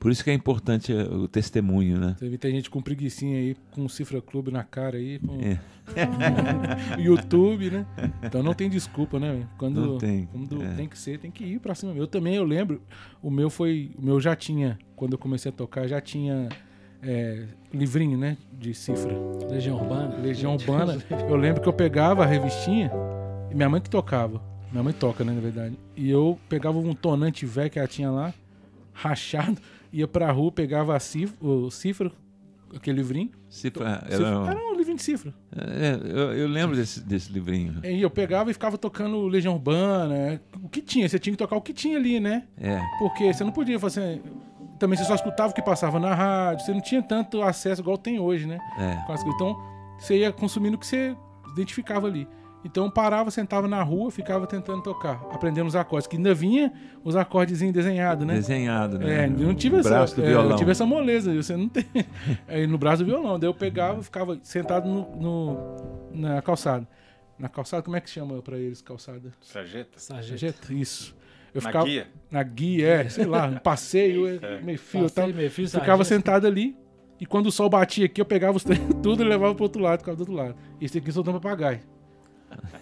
Por isso que é importante eh, o testemunho, né? Vê, tem gente com preguicinha aí, com o Cifra Clube na cara aí, com É. YouTube, né? Então não tem desculpa, né? Quando, Não tem, quando é. tem que ser, tem que ir pra cima. Eu também, eu lembro, o meu foi, o meu já tinha, quando eu comecei a tocar, já tinha é, livrinho, né? De cifra. Legião Urbana. Legião Urbana. Eu lembro que eu pegava a revistinha, e minha mãe que tocava. Minha mãe toca, né, na verdade. E eu pegava um tonante velho que ela tinha lá, rachado, ia pra rua, pegava a cifra, o cifra, aquele livrinho. Cifra, Cifra- era um- Era um livrinho de cifra. é, eu, eu lembro desse, desse livrinho. E eu pegava e ficava tocando Legião Urbana, o que tinha, você tinha que tocar o que tinha ali, né? É, Porque você não podia fazer. Também você só escutava o que passava na rádio, você não tinha tanto acesso igual tem hoje, né? é. Então, você ia consumindo o que você identificava ali. Então, eu parava, sentava na rua, ficava tentando tocar, aprendendo os acordes, que ainda vinha os acordezinhos desenhados, né? Desenhado, né? É, eu não tive O essa, braço do é, violão. eu tive essa moleza, você não tem. Aí no braço do violão, daí eu pegava, ficava sentado no, no- na calçada. Na calçada, como é que chama pra eles calçada? Sarjeta? Sargento. Sarjeta? Isso. Eu Na ficava guia? na guia, é, sei lá, no passeio, é, meio fio, Passeio, tal. meio fio, Ficava sentado ali. E quando o sol batia aqui, eu pegava os trem tudo e levava pro outro lado, ficava do outro lado. Esse aqui soltando papagaio.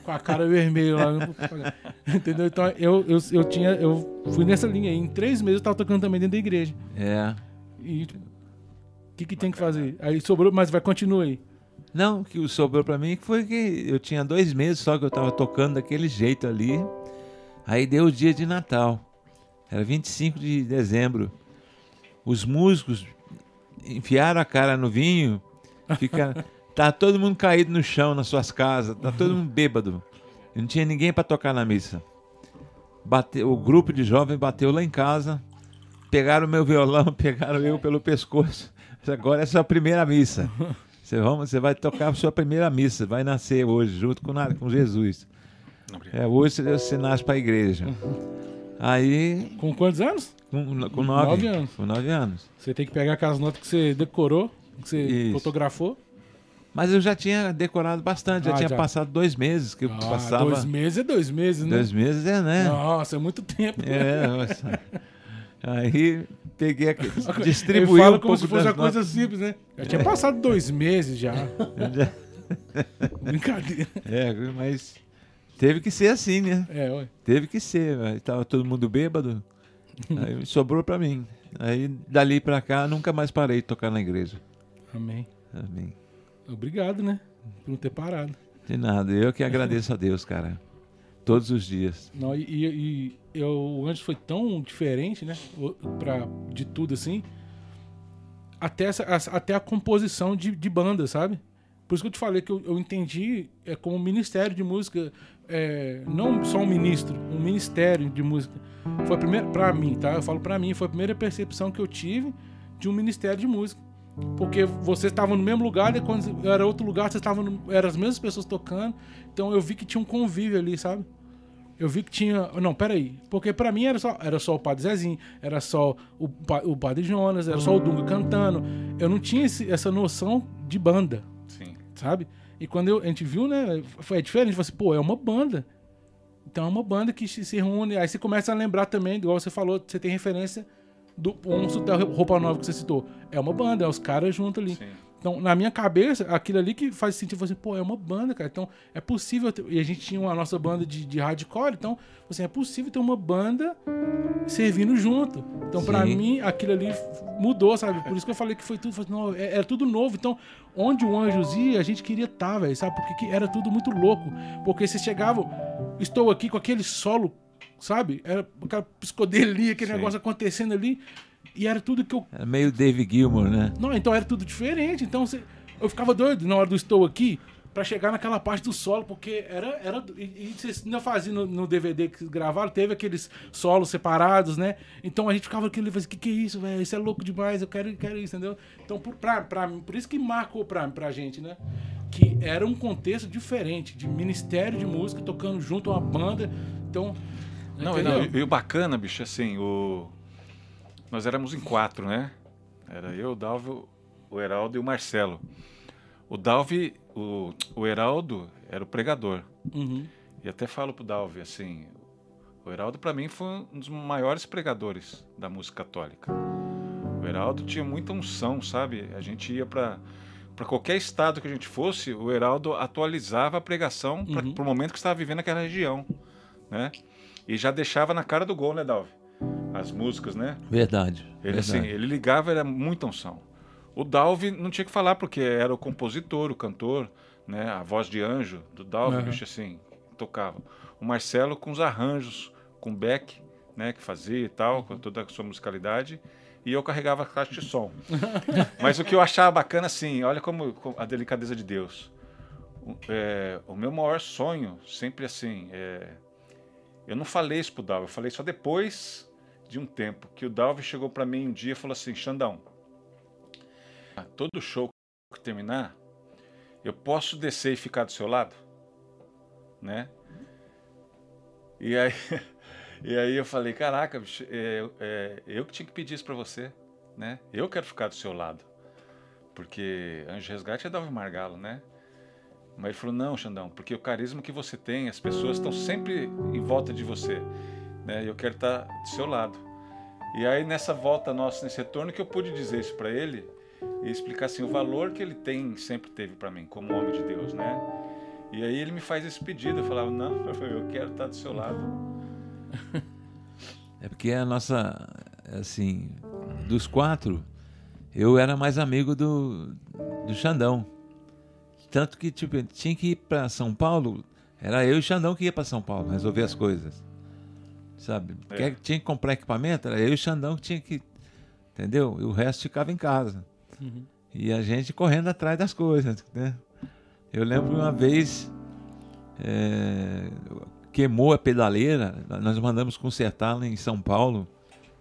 Com a cara vermelha lá. Entendeu? Então eu, eu, eu tinha. Eu fui nessa linha aí. Em três meses eu tava tocando também dentro da igreja. É. E o que, que tem que fazer? Aí sobrou, mas vai, continua aí. Não, o que sobrou pra mim foi que eu tinha dois meses só que eu tava tocando daquele jeito ali. Aí deu o dia de Natal. Era 25 de dezembro. Os músicos enfiaram a cara no vinho. Fica, tá todo mundo caído no chão nas suas casas. Tá todo mundo bêbado. Não tinha ninguém para tocar na missa. Bateu, o grupo de jovens bateu lá em casa. Pegaram o meu violão, pegaram eu pelo pescoço. Agora é sua primeira missa. Você, vamos, você vai tocar a sua primeira missa, vai nascer hoje, junto com, com Jesus. É, hoje você, você nasce para a igreja. Aí, Com quantos anos? com, com nove, Nove anos. Com nove anos. Você tem que pegar aquelas notas que você decorou, que você Isso. fotografou. Mas eu já tinha decorado bastante, já Ah, tinha já. passado dois meses que eu Ah, passava. Dois meses é dois meses, né? Dois meses é, né? Nossa, é muito tempo. É, nossa. Aí peguei, Ele distribuí fala um como se fosse uma coisa simples, né? Já tinha passado dois meses já. Brincadeira. É, mas teve que ser assim, né? É, ué. Teve que ser. Aí tava todo mundo bêbado. Aí sobrou pra mim. Aí dali pra cá nunca mais parei de tocar na igreja. Amém. Amém. Obrigado, né? Por não ter parado. De nada. Eu que agradeço a Deus, cara. Todos os dias. Não, e, e, e eu, o Anjos foi tão diferente, né? Pra, de tudo assim. Até, essa, até a composição de, de banda, sabe? Por isso que eu te falei que eu, eu entendi é, como um ministério de música. é, não só um ministro, um ministério de música. Foi a primeira, pra mim, tá? Eu falo pra mim, foi a primeira percepção que eu tive de um ministério de música. Porque vocês estavam no mesmo lugar, e quando era outro lugar, vocês estavam. no- Eram as mesmas pessoas tocando. Então eu vi que tinha um convívio ali, sabe? Eu vi que tinha. Não, peraí. Porque pra mim era só, era só o Padre Zezinho, era só o, Pa- o Padre Jonas, era só o Dunga cantando. Eu não tinha esse- essa noção de banda, Sim. sabe? E quando eu- a gente viu, né? Foi diferente. Falei assim, pô, é uma banda. Então é uma banda que se reúne. Aí você começa a lembrar também, igual você falou, você tem referência do um da roupa nova que você citou. É uma banda, é os caras juntos ali. Sim. Então, na minha cabeça, aquilo ali que faz sentido, assim, pô, é uma banda, cara. Então, é possível. ter- E a gente tinha a nossa banda de, de hardcore, então, assim, é possível ter uma banda servindo junto. Então, pra Sim. mim, aquilo ali mudou, sabe? Por isso que eu falei que foi tudo, falei, não, é, é tudo novo. Então, onde o Anjos ia, a gente queria estar, velho, sabe? Porque que era tudo muito louco. Porque vocês chegavam, estou aqui com aquele solo, sabe? Era aquela psicodelia, aquele Sim. negócio acontecendo ali. E era tudo que eu Era meio Dave Gilmore, né? não, então era tudo diferente. Então você- eu ficava doido na hora do estou aqui pra chegar naquela parte do solo, porque era. era e, e vocês ainda faziam no, no DVD que gravaram, teve aqueles solos separados, né? Então a gente ficava aquilo e falava assim: que que é isso, velho? Isso é louco demais, eu quero, quero isso, entendeu? Então por, pra, pra, por isso que marcou pra, pra gente, né? Que era um contexto diferente, de ministério de música, tocando junto a uma banda. Então. Não, e, não, e o bacana, bicho, assim, o... nós éramos em quatro, né? Era eu, o Dalvio, o Heraldo e o Marcelo. O Dalvi, o, o Heraldo era o pregador. Uhum. E até falo pro Dalvi, assim, o Heraldo para mim foi um dos maiores pregadores da música católica. O Heraldo tinha muita unção, sabe? A gente ia para para qualquer estado que a gente fosse, o Heraldo atualizava a pregação para Uhum. o momento que estava vivendo naquela região, né? E já deixava na cara do gol, né, Dalvi? As músicas, né? Verdade. Ele, verdade. assim, ele ligava, era muita unção. O Dalvi não tinha que falar, porque era o compositor, o cantor, né? A voz de anjo do Dalvi, bicho, assim, tocava. O Marcelo com os arranjos, com Beck, né? Que fazia e tal, com toda a sua musicalidade. E eu carregava a caixa de som. Mas o que eu achava bacana, assim, olha como, como a delicadeza de Deus. O, é, o meu maior sonho, sempre assim, é, eu não falei isso pro Dalvi, eu falei só depois de um tempo, que o Dalvi chegou para mim um dia e falou assim, Xandão, todo show que terminar, eu posso descer e ficar do seu lado? Né? E aí, e aí eu falei, caraca, bicho, é, é, eu que tinha que pedir isso para você, né? Eu quero ficar do seu lado. Porque Anjo Resgate é Dalvi Margalo, né? Mas ele falou, não, Xandão, porque o carisma que você tem, as pessoas estão sempre em volta de você, né? Eu quero estar do seu lado. E aí nessa volta nossa, nesse retorno, que eu pude dizer isso para ele e explicar assim o valor que ele tem, sempre teve para mim, como homem de Deus, né? E aí ele me faz esse pedido, eu falava, não, eu quero estar do seu lado. É porque a nossa, assim, dos quatro, eu era mais amigo do, do Xandão. Tanto que, tipo, tinha que ir pra São Paulo, era eu e o Xandão que ia pra São Paulo resolver as coisas. Sabe? É. Tinha que comprar equipamento, era eu e o Xandão que tinha que. Entendeu? E o resto ficava em casa. Uhum. E a gente correndo atrás das coisas, né? Eu lembro uma vez é, queimou a pedaleira, nós mandamos consertar lá em São Paulo,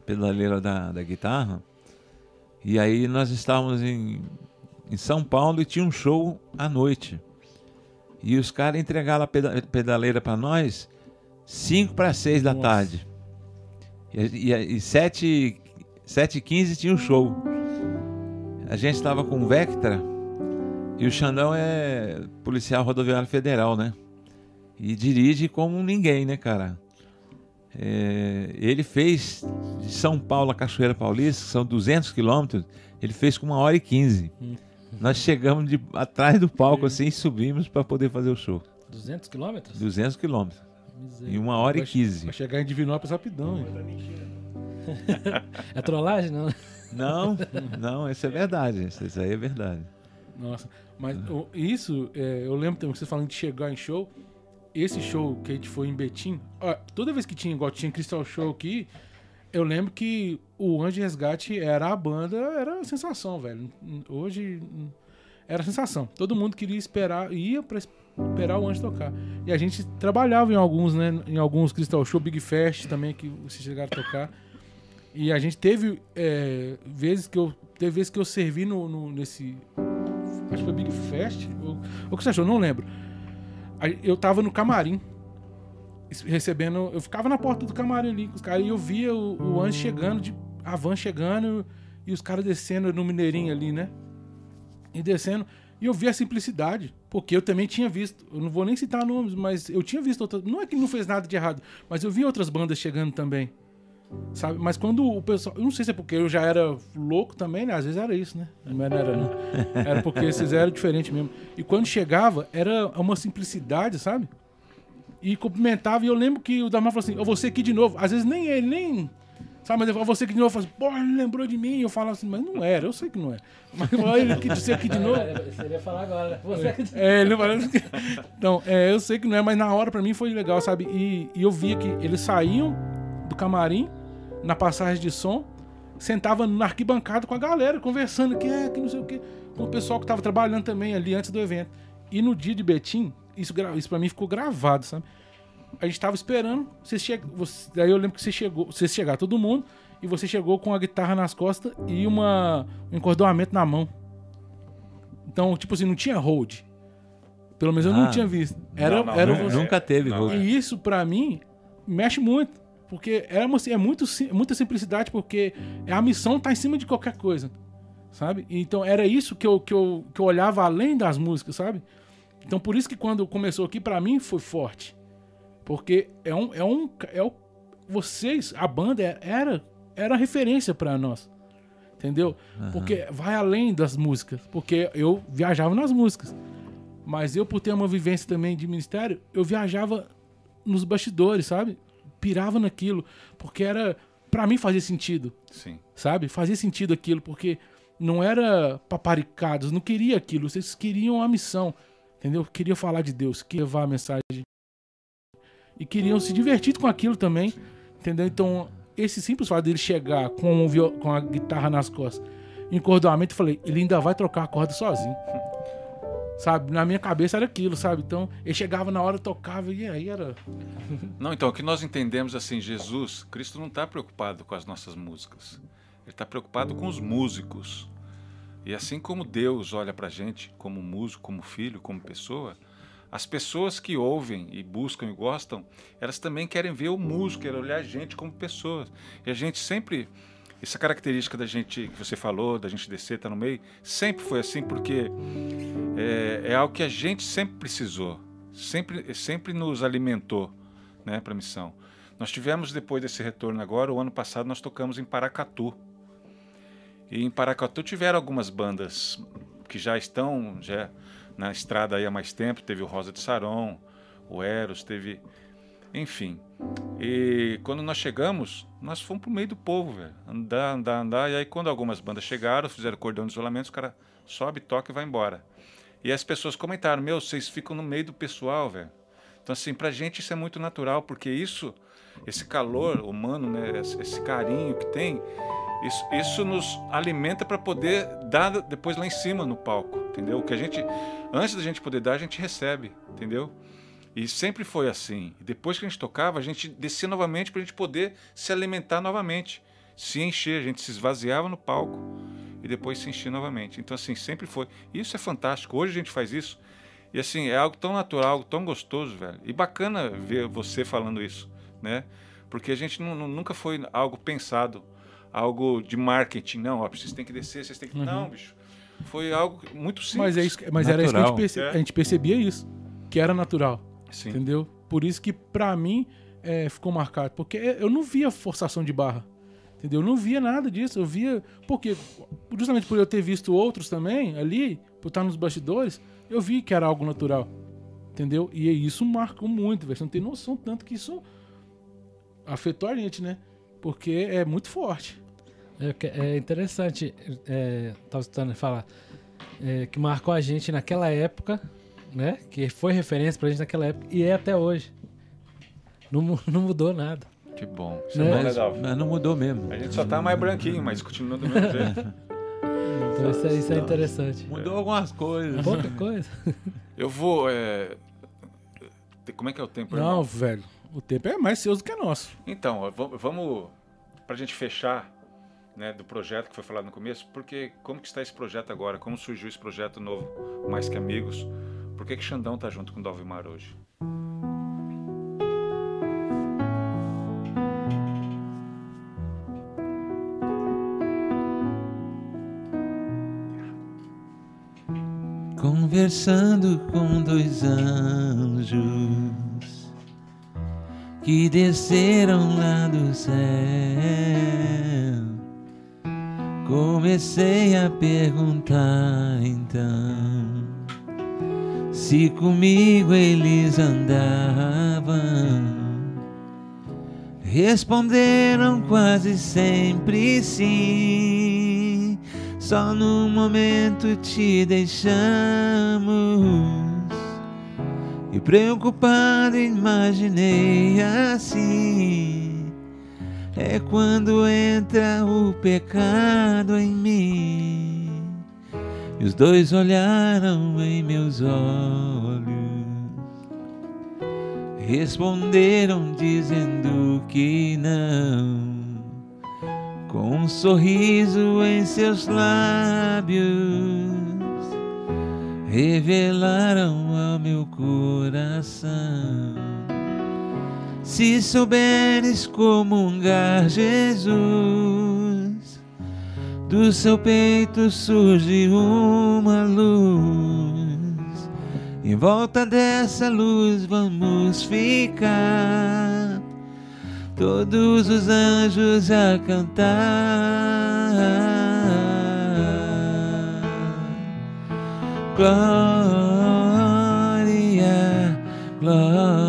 pedaleira da, da guitarra. E aí nós estávamos em, em São Paulo e tinha um show à noite. E os caras entregaram a peda- pedaleira para nós 5 para 6 da Nossa. tarde. E, e, e 7 e 15 tinha um show. A gente estava com o Vectra e o Xandão é policial rodoviário federal, né? E dirige como ninguém, né, cara? É, ele fez de São Paulo a Cachoeira Paulista, que são 200 quilômetros, ele fez com uma hora e 15. Hum. Nós chegamos de, atrás do palco assim e subimos para poder fazer o show. 200 quilômetros? 200 quilômetros. Em uma hora e Vai- 15. Vai chegar em Divinópolis rapidão. hein? É trollagem, não? Não, não, isso é verdade. Isso, aí é verdade. Nossa, mas o- isso, é, eu lembro também que você falando de chegar em show. Esse show que a gente foi em Betim, ó, toda vez que tinha igual tinha Crystal Show aqui, eu lembro que o Anjo Resgate era a banda, era a sensação, velho. Hoje era a sensação. Todo mundo queria esperar, ia pra esperar o Anjo tocar. E a gente trabalhava em alguns, né? Em alguns Crystal Show, Big Fest também, que vocês chegaram a tocar. E a gente teve é, vezes que eu. Teve vezes que eu servi no, no- nesse. Acho que foi Big Fest. Ou, o que você achou? Não lembro. Eu tava no camarim. Recebendo. Eu ficava na porta do camarim ali com os caras e eu via o, o anjo chegando, de, a van chegando e os caras descendo no Mineirinho ali, né? E descendo. E eu vi a simplicidade. Porque eu também tinha visto. Eu não vou nem citar nomes, mas eu tinha visto outras. Não é que não fez nada de errado, mas eu vi outras bandas chegando também. Sabe? Mas quando o pessoal. Eu não sei se é porque eu já era louco também, né? Às vezes era isso, né? Não era, era não. Era porque esses eram diferentes mesmo. E quando chegava, era uma simplicidade, sabe? E cumprimentava. E eu lembro que o Damar falou assim: Ó, você aqui de novo. Às vezes nem ele, nem. Sabe, mas ele falou, você aqui de novo. Eu falei, porra, ele lembrou de mim. E eu falava assim, mas não era, eu sei que não é. Mas olha ele aqui, você aqui de novo. Você ia falar agora, né? Você que... É, ele falou assim, Então, é, eu sei que não é, mas na hora pra mim foi legal, sabe? E, e eu via que eles saíam do camarim, na passagem de som, sentava na arquibancada com a galera, conversando, que é, que não sei o quê, com o pessoal que tava trabalhando também ali antes do evento. E no dia de Betim, isso, isso pra mim ficou gravado, sabe? A gente tava esperando, você chega, você, daí eu lembro que você chegou, você chegar todo mundo, e você chegou com a guitarra nas costas e uma, um encordoamento na mão. Então, tipo assim, não tinha hold. Pelo menos eu não Ah, tinha visto. Era, Não, não, era não, você. Nunca teve Não, hold. E isso, pra mim, mexe muito. Porque é, uma, é muito, muita simplicidade, porque é a missão tá em cima de qualquer coisa. Sabe? Então era isso que eu, que, eu, que eu olhava além das músicas, sabe? Então por isso que quando começou aqui, pra mim foi forte. Porque é um. É um é o, vocês, a banda é- era, era referência pra nós. Entendeu? Porque vai além das músicas. Porque eu viajava nas músicas. Mas eu, por ter uma vivência também de ministério, eu viajava nos bastidores, sabe? Pirava naquilo. Porque era. Pra mim fazia sentido, Sim. sabe? Fazia sentido aquilo. Porque não era paparicados, não queria aquilo. Vocês queriam a missão, entendeu? Queriam falar de Deus, queriam levar a mensagem. E queriam se divertir com aquilo também, entendeu? Então, esse simples fato dele chegar com, o viol- com a guitarra nas costas, encordoamento, eu falei, ele ainda vai trocar a corda sozinho. Sabe? Na minha cabeça era aquilo, sabe? Então, ele chegava na hora, tocava e aí era. Não, então, o que nós entendemos assim, Jesus, Cristo não está preocupado com as nossas músicas. Ele está preocupado com os músicos. E assim como Deus olha para a gente como músico, como filho, como pessoa, as pessoas que ouvem e buscam e gostam, elas também querem ver o músico, querem olhar a gente como pessoas. E a gente sempre, essa característica da gente, que você falou, da gente descer, estar no meio, sempre foi assim, porque é, é algo que a gente sempre precisou, sempre, sempre nos alimentou né, para a missão. Nós tivemos, depois desse retorno agora, o ano passado nós tocamos em Paracatu. E em Paracatu tiveram algumas bandas que já estão já na estrada aí há mais tempo. Teve o Rosa de Saron, o Eros, teve... Enfim. E quando nós chegamos, nós fomos pro meio do povo, velho. Andar, andar, andar. E aí quando algumas bandas chegaram, fizeram cordão de isolamento, os caras sobe, toca e vai embora. E as pessoas comentaram, meu, vocês ficam no meio do pessoal, velho. Então, assim, pra gente isso é muito natural, porque isso, esse calor humano, né, esse esse carinho que tem, isso, isso nos alimenta para poder dar depois lá em cima no palco, entendeu? O que a gente, antes da gente poder dar, a gente recebe, entendeu? E sempre foi assim. Depois que a gente tocava, a gente descia novamente para a gente poder se alimentar novamente, se encher. A gente se esvaziava no palco e depois se enchia novamente. Então, assim, sempre foi. Isso é fantástico. Hoje a gente faz isso. E, assim, é algo tão natural, algo tão gostoso, velho. E bacana ver você falando isso, né? Porque a gente nu- nu- nunca foi algo pensado, algo de marketing. Não, ó, vocês têm que descer, vocês têm que. Não, bicho. Foi algo muito simples. Mas, é isso, mas era isso que a gente, perce- É. a gente percebia isso. Que era natural. Sim. Entendeu? Por isso que, pra mim, é, ficou marcado? Porque eu não via forçação de barra. Entendeu? Eu não via nada disso. Eu via. Porque, justamente por eu ter visto outros também ali, por estar nos bastidores, eu vi que era algo natural. Entendeu? E isso marcou muito, velho. Você não tem noção tanto que isso afetou a gente, né? Porque é muito forte. É, é interessante, é, tava escutando falar, é, que marcou a gente naquela época, né? Que foi referência pra gente naquela época e é até hoje. Não, não mudou nada. Que bom. Isso é, é legal. Mas não mudou mesmo. A gente só tá mais branquinho, mas continua do mesmo jeito. Então isso é, isso é interessante. Mudou algumas coisas. Pouca coisa. Eu vou. É... Como é que é o tempo? Não, irmão? velho. O tempo é mais seu do que nosso. Então, vamos. Pra gente fechar né, do projeto que foi falado no começo, porque como que está esse projeto agora? Como surgiu esse projeto novo, Mais Que Amigos? Por que que Xandão tá junto com o Dalvimar hoje? Conversando com dois anjos que desceram lá do céu, comecei a perguntar então se comigo eles andavam. Responderam quase sempre sim só no momento te deixamos E preocupado imaginei assim É quando entra o pecado em mim. E os dois olharam em meus olhos. Responderam dizendo que não. Com um sorriso em seus lábios, revelaram ao meu coração. Se souberes comungar Jesus, do seu peito surge uma luz. Em volta dessa luz vamos ficar todos os anjos a cantar. Glória, glória,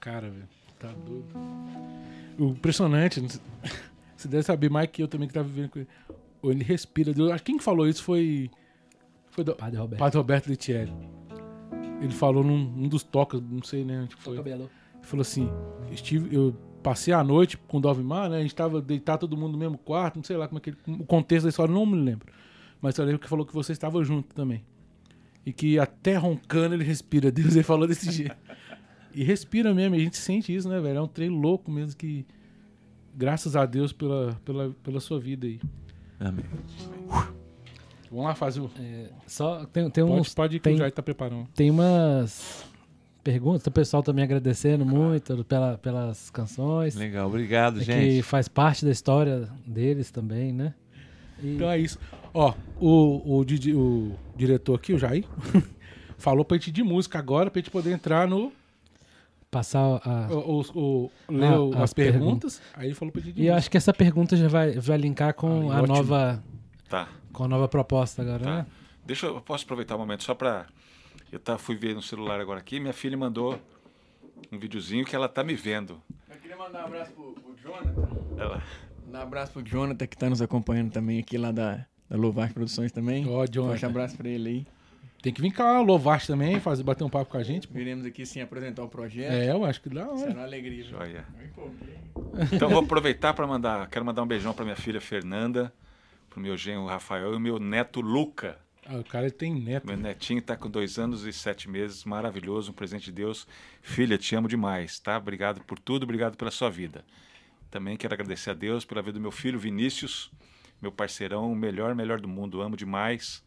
cara, velho. Tá doido. O impressionante, você deve saber mais que eu também que tava vivendo com ele. Ele respira. Quem falou isso foi. Foi do Padre Roberto. Padre Roberto Litieri. Ele falou num, num dos tocas, não sei, né? Onde foi. Ele falou assim: estive, eu passei a noite com o Dovimar, né? A gente tava deitado todo mundo no mesmo quarto, não sei lá como é que ele, o contexto da história, não me lembro. Mas eu lembro que falou que você estava junto também e que até roncando ele respira. Deus ele falou desse jeito. E respira mesmo, a gente sente isso, né, velho? É um trem louco mesmo que. Graças a Deus pela, pela, pela sua vida aí. Amém. Vamos lá fazer o. É, só tem, tem uns. Pode, pode ir que tem, o Jair tá preparando. Tem umas perguntas, o pessoal também agradecendo muito pela, pelas canções. Legal, obrigado, é gente. Que faz parte da história deles também, né? E... Então é isso. Ó, o, o, o diretor aqui, o Jair, falou pra gente de música agora, pra gente poder entrar no. Passar a. O, o, o ler ah, as, perguntas, aí ele falou pra E eu acho que essa pergunta já vai, vai linkar com ah, a ótimo. nova. Tá. Com a nova proposta agora, tá. né? Deixa eu, eu posso aproveitar o um momento só pra. Eu tá, fui ver no celular agora aqui, minha filha mandou um videozinho que ela tá me vendo. Eu queria mandar um abraço pro, pro Jonathan. Ela. Um abraço pro Jonathan que tá nos acompanhando também aqui lá da, da Lovar Produções também. Ó, Jonathan. Forte abraço pra ele aí. Tem que vir cá, louvar também, fazer, bater um papo com a gente. pô. Viremos aqui sim apresentar o projeto. É, eu acho que dá Será uma alegria. Joia. Então vou aproveitar para mandar, quero mandar um beijão para minha filha Fernanda, para o meu genro Rafael e o meu neto Luca. Ah, o cara tem neto. Meu netinho está com dois anos e sete meses, maravilhoso, um presente de Deus. Filha, te amo demais, tá? Obrigado por tudo, obrigado pela sua vida. Também quero agradecer a Deus pela vida do meu filho Vinícius, meu parceirão, o melhor, melhor do mundo, amo demais.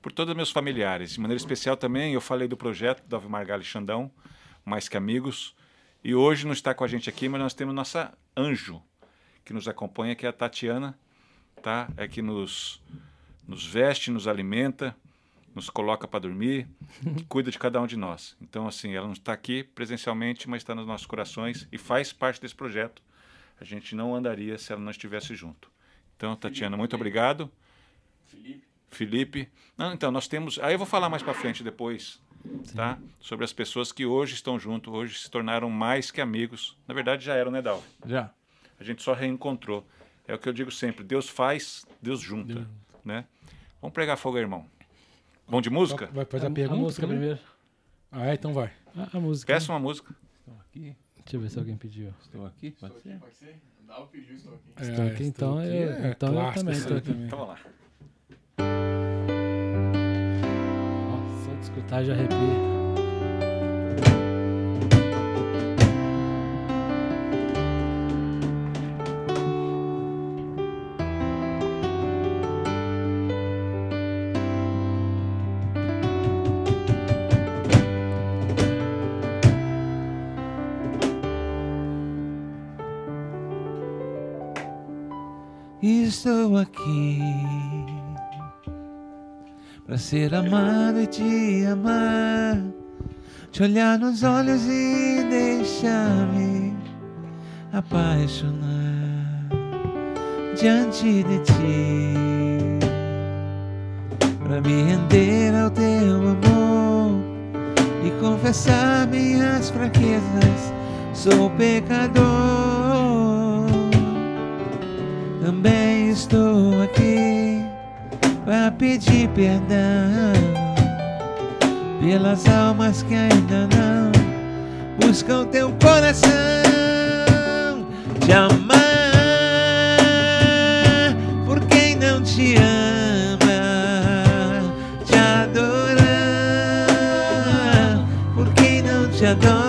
Por todos os meus familiares. De maneira especial também, eu falei do projeto do Ave Margali Xandão, Mais Que Amigos. E hoje não está com a gente aqui, mas nós temos nossa anjo que nos acompanha, que é a Tatiana, tá? É que nos, nos veste, nos alimenta, nos coloca para dormir, que cuida de cada um de nós. Então, assim, ela não está aqui presencialmente, mas está nos nossos corações e faz parte desse projeto. A gente não andaria se ela não estivesse junto. Então, Tatiana, muito obrigado. Felipe. Felipe. Não, então, nós temos. Aí eu vou falar mais para frente depois, tá? Sobre as pessoas que hoje estão junto, hoje se tornaram mais que amigos. Na verdade, já eram, né, Dal? Já. A gente só reencontrou. É o que eu digo sempre: Deus faz, Deus junta, né? Vamos pregar fogo, aí, irmão. Bom de música? Vai fazer a, a pergunta música primeiro? primeiro. Ah, é, então vai. A, a música. Peça uma música. Estou aqui. Deixa eu ver se alguém pediu. Estou aqui, pode ser? Pode ser? Dá o pedido, estou aqui. Estou aqui, então eu- É, então eu também estou aqui. Então vamos lá. Nossa, só de escutar já arrepia. Ser amado e te amar, te olhar nos olhos e deixar-me apaixonar diante de ti, para me render ao teu amor e confessar minhas fraquezas. Sou pecador também para pedir perdão pelas almas que ainda não buscam teu coração, te amar por quem não te ama, te adorar por quem não te adora,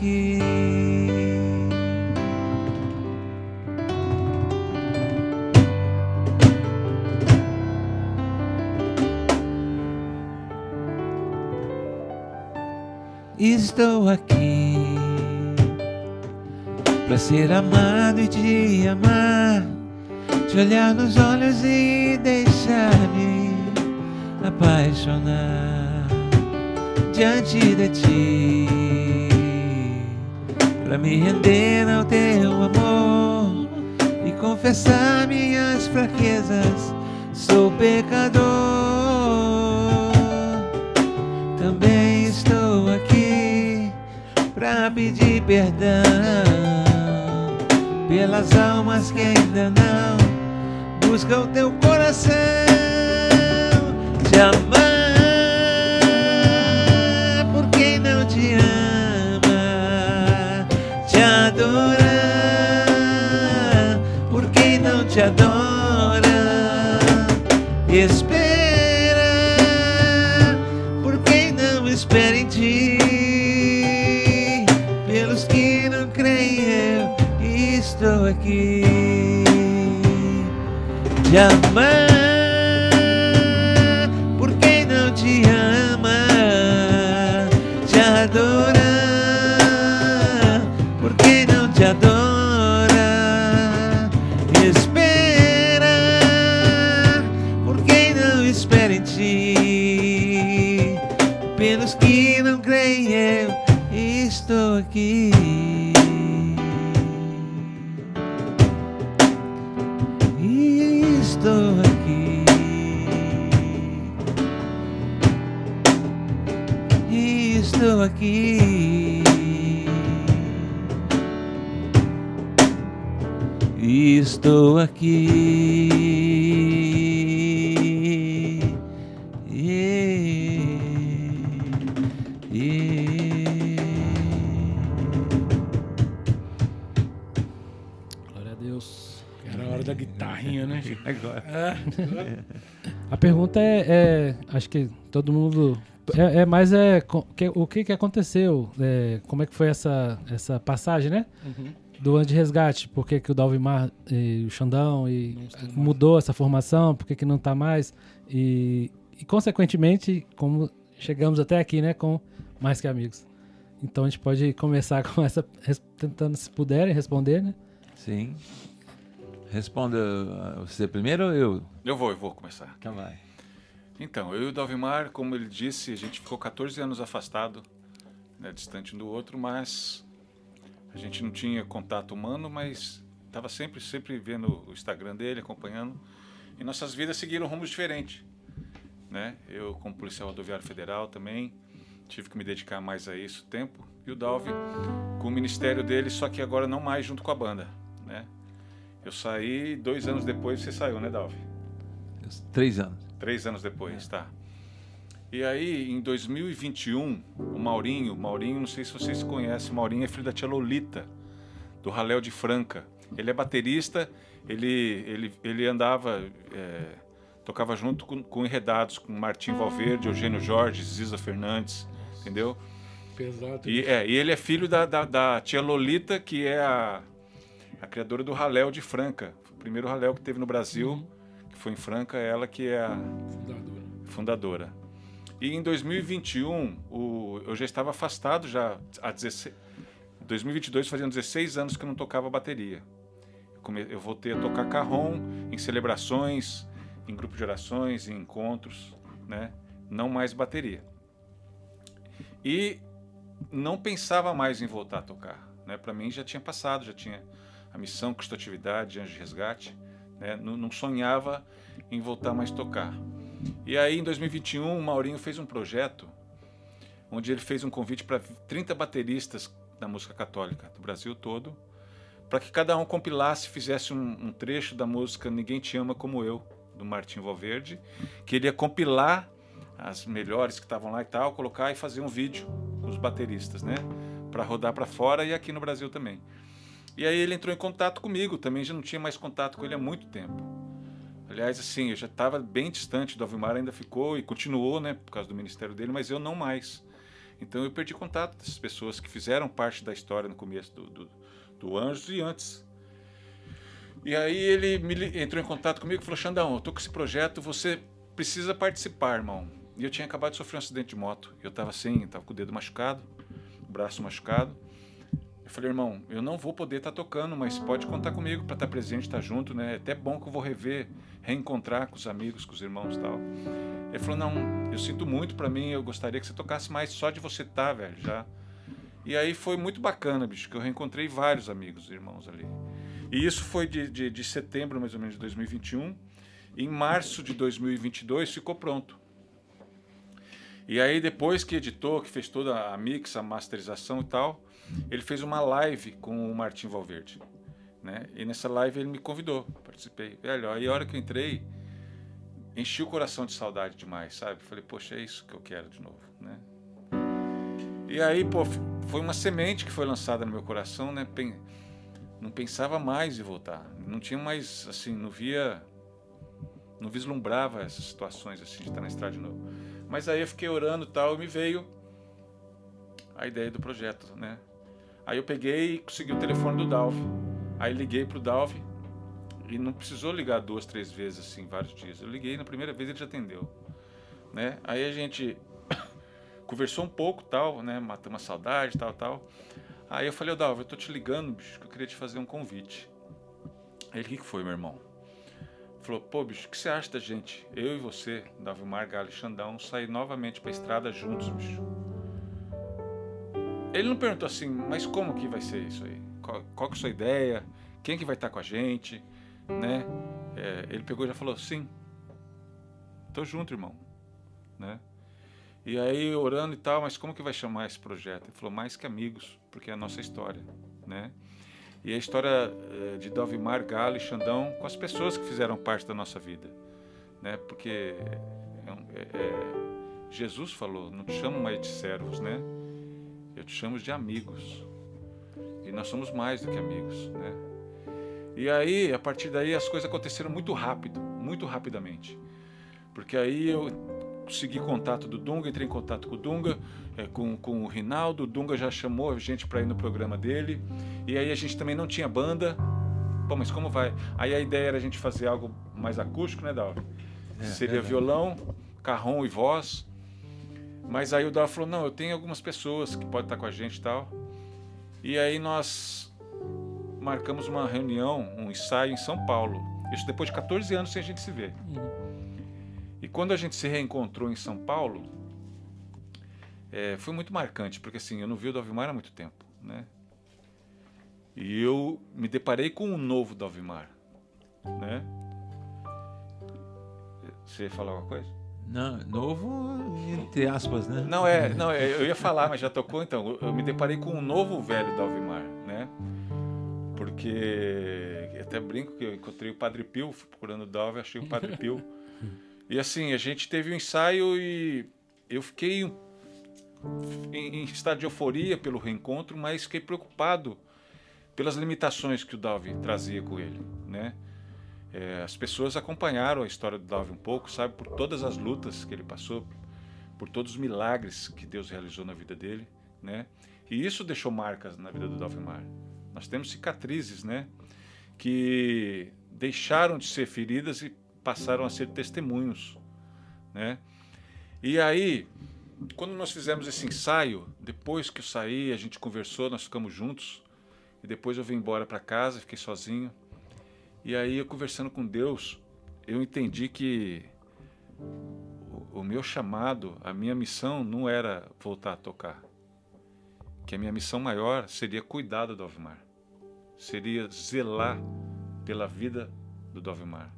aqui. Estou aqui para ser amado e te amar, te olhar nos olhos e deixar-me apaixonar diante de ti, para me render ao teu amor e confessar minhas fraquezas. Sou pecador, também estou aqui para pedir perdão pelas almas que ainda não buscam teu coração, te amar te adora, espera por quem não espera em ti, pelos que não creem eu estou aqui te amar pelos que não creem, eu estou aqui. E estou aqui. E estou aqui. E estou aqui. Agora. A pergunta é, é, acho que todo mundo é, é mais é que- o que que aconteceu, é, como é que foi essa essa passagem, né? Uhum. Do ano de resgate, por que, que o Dalvimar e o Xandão e mudou essa formação, por que, que não tá mais e, e consequentemente como chegamos até aqui, né, com mais que amigos. Então a gente pode começar com essa tentando se puderem responder, né? Sim. Responda uh, você primeiro ou eu? Eu vou, eu vou começar. Então vai. Então, eu e o Dalvimar, como ele disse, a gente ficou 14 anos afastado, né, distante um do outro, mas a gente não tinha contato humano, mas estava sempre, sempre vendo o Instagram dele, acompanhando, e nossas vidas seguiram rumos diferentes. Né? Eu, como policial rodoviário federal também, tive que me dedicar mais a isso tempo, e o Dalvi com o ministério dele, só que agora não mais junto com a banda. Né? Eu saí dois anos depois, você saiu, né, Dalvi? Três anos. Três anos depois, tá. E aí, em 2021, o Maurinho, Maurinho, não sei se vocês conhecem, Maurinho é filho da tia Lolita, do Raléu de Franca. Ele é baterista, ele, ele, ele andava, é, tocava junto com, com enredados, com Martim Valverde, Eugênio Jorge, Ziza Fernandes, entendeu? Pesado. E, é, e ele é filho da, da, da tia Lolita, que é a, a criadora do Raléu de Franca. O primeiro Raléu que teve no Brasil, que foi em Franca, ela que é a Fundadora. fundadora. E em 2021, o, eu já estava afastado já há 16, 2022 faziam 16 anos que eu não tocava bateria. Eu, come, eu voltei a tocar carrom em celebrações, em grupo de orações, em encontros, né? Não mais bateria. E não pensava mais em voltar a tocar, né? Para mim já tinha passado, já tinha a missão, custatividade, anjo de resgate, né? Não, não sonhava em voltar mais tocar. E aí, em 2021, o Maurinho fez um projeto onde ele fez um convite para 30 bateristas da música católica do Brasil todo, para que cada um compilasse, fizesse um, um, trecho da música Ninguém Te Ama Como Eu, do Martim Valverde, que ele ia compilar as melhores que estavam lá e tal, colocar e fazer um vídeo com os bateristas, né? Para rodar para fora e aqui no Brasil também. E aí ele entrou em contato comigo, também já não tinha mais contato com ele há muito tempo. Aliás, assim, eu já estava bem distante do Alvimar, ainda ficou e continuou, né, por causa do ministério dele, mas eu não mais. Então eu perdi contato dessas pessoas que fizeram parte da história no começo do, do, do Anjos e antes. E aí ele me, entrou em contato comigo e falou: Xandão, eu tô com esse projeto, você precisa participar, irmão. E eu tinha acabado de sofrer um acidente de moto. Eu estava assim, estava com o dedo machucado, o braço machucado. Eu falei, irmão, eu não vou poder estar tá tocando, mas pode contar comigo para estar tá presente, estar tá junto, né? É até bom que eu vou rever, reencontrar com os amigos, com os irmãos e tal. Ele falou, não, eu sinto muito para mim, eu gostaria que você tocasse mais só de você estar, tá, velho, já. E aí foi muito bacana, bicho, que eu reencontrei vários amigos, irmãos ali. E isso foi de, de, de setembro, mais ou menos, de 2021. Em março de 2022 ficou pronto. E aí depois que editou, que fez toda a mix, a masterização e tal, ele fez uma live com o Martim Valverde. Né? E nessa live ele me convidou, participei. Velho, aí a hora que eu entrei, enchi o coração de saudade demais, sabe? Falei, poxa, é isso que eu quero de novo, né? E aí, pô, foi uma semente que foi lançada no meu coração, né? Não pensava mais em voltar. Não tinha mais, assim, não via... Não vislumbrava essas situações, assim, de estar na estrada de novo. Mas aí eu fiquei orando e tal, e me veio a ideia do projeto, né? Aí eu peguei e consegui o telefone do Dalve. Aí liguei pro Dalve e não precisou ligar duas, três vezes assim, vários dias. Eu liguei na primeira vez ele já atendeu, né? Aí a gente conversou um pouco, tal, né? Matamos a saudade, tal, tal. Aí eu falei, ô Dalve, eu tô te ligando, bicho, que eu queria te fazer um convite. Aí ele, o que, foi, meu irmão? Falou, pô, bicho, o que você acha da gente, eu e você, Dalve Marga e Xandão, sair novamente pra estrada juntos, bicho? Ele não perguntou assim, mas como que vai ser isso aí? Qual, qual que é a sua ideia? Quem que vai estar com a gente? Né? É, ele pegou e já falou, sim, tô junto, irmão. Né? E aí orando e tal, mas como que vai chamar esse projeto? Ele falou mais que amigos, porque é a nossa história, né? E a história eh, de Dalvimar, Galo e Xandão com as pessoas que fizeram parte da nossa vida, né? Porque é, é, é, Jesus falou, não te chamo mais de servos, né? Eu te chamo de amigos. E nós somos mais do que amigos, né? E aí, a partir daí, as coisas aconteceram muito rápido, muito rapidamente. Porque aí eu consegui contato do Dunga, entrei em contato com o Dunga, é, com, com o Rinaldo. O Dunga já chamou a gente para ir no programa dele. E aí a gente também não tinha banda. Pô, mas como vai? Aí a ideia era a gente fazer algo mais acústico, né, Dalva? É, Seria é violão, carrom e voz. Mas aí o Dalva falou: não, eu tenho algumas pessoas que podem estar com a gente e tal. E aí nós marcamos uma reunião, um ensaio em São Paulo. Isso depois de 14 anos sem a gente se ver. Uhum. E quando a gente se reencontrou em São Paulo, é, foi muito marcante, porque assim, eu não vi o Dalvimar há muito tempo, né? E eu me deparei com um novo Dalvimar, né? Você ia falar alguma coisa? Não, novo entre aspas, né? Não é, não, é, eu ia falar, mas já tocou então. Eu me deparei com um novo velho Dalvimar, né? Porque até brinco que eu encontrei o Padre Pio, fui procurando o Dalve, achei o Padre Pio. E assim, a gente teve um ensaio e eu fiquei em, em estado de euforia pelo reencontro, mas fiquei preocupado pelas limitações que o Dalvi trazia com ele, né? É, as pessoas acompanharam a história do Dalvi um pouco, sabe, por todas as lutas que ele passou, por todos os milagres que Deus realizou na vida dele, né? E isso deixou marcas na vida do Dalvimar. Nós temos cicatrizes, né? Que deixaram de ser feridas e passaram a ser testemunhos, né? E aí, quando nós fizemos esse ensaio, depois que eu saí, a gente conversou, nós ficamos juntos, e depois eu vim embora para casa, fiquei sozinho. E aí, eu conversando com Deus, eu entendi que o, o meu chamado, a minha missão não era voltar a tocar. Que a minha missão maior seria cuidar do Dovemar. Seria zelar pela vida do Dovemar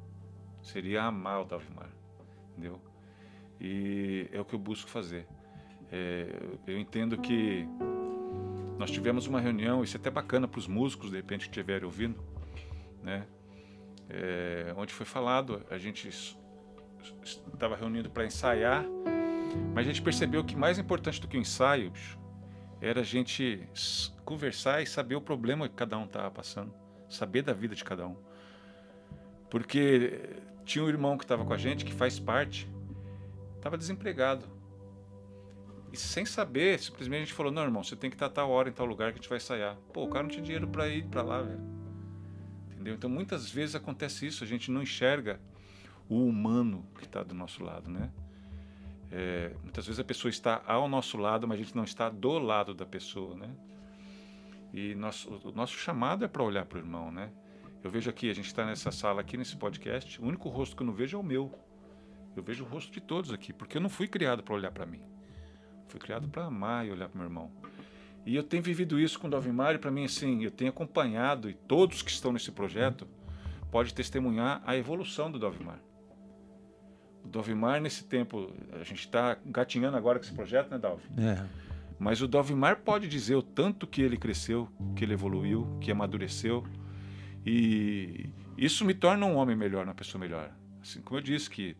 seria amar o Dalvimar, entendeu? E é o que eu busco fazer. É, eu entendo que nós tivemos uma reunião, isso é até bacana para os músicos, de repente, que estiverem ouvindo, né? É, onde foi falado, a gente estava reunindo para ensaiar, mas a gente percebeu que mais importante do que o ensaio, bicho, era a gente conversar e saber o problema que cada um estava passando, saber da vida de cada um. Porque tinha um irmão que estava com a gente, que faz parte, estava desempregado. E sem saber, simplesmente a gente falou: não, irmão, você tem que estar a tal hora em tal lugar que a gente vai ensaiar. Pô, o cara não tinha dinheiro para ir para lá, velho. Entendeu? Então muitas vezes acontece isso, a gente não enxerga o humano que está do nosso lado, né? É, muitas vezes a pessoa está ao nosso lado, mas a gente não está do lado da pessoa, né? E nosso, o nosso chamado é para olhar para o irmão, né? Eu vejo aqui, a gente está nessa sala aqui, nesse podcast, o único rosto que eu não vejo é o meu. Eu vejo o rosto de todos aqui, porque eu não fui criado para olhar para mim. Fui criado para amar e olhar para meu irmão. E eu tenho vivido isso com o Dalvimar e para mim, assim, eu tenho acompanhado e todos que estão nesse projeto podem testemunhar a evolução do Dalvimar. O Dalvimar, nesse tempo, a gente está gatinhando agora com esse projeto, né, Dalvi? É. Mas o Dalvimar pode dizer o tanto que ele cresceu, que ele evoluiu, que amadureceu e isso me torna um homem melhor, uma pessoa melhor. Assim como eu disse que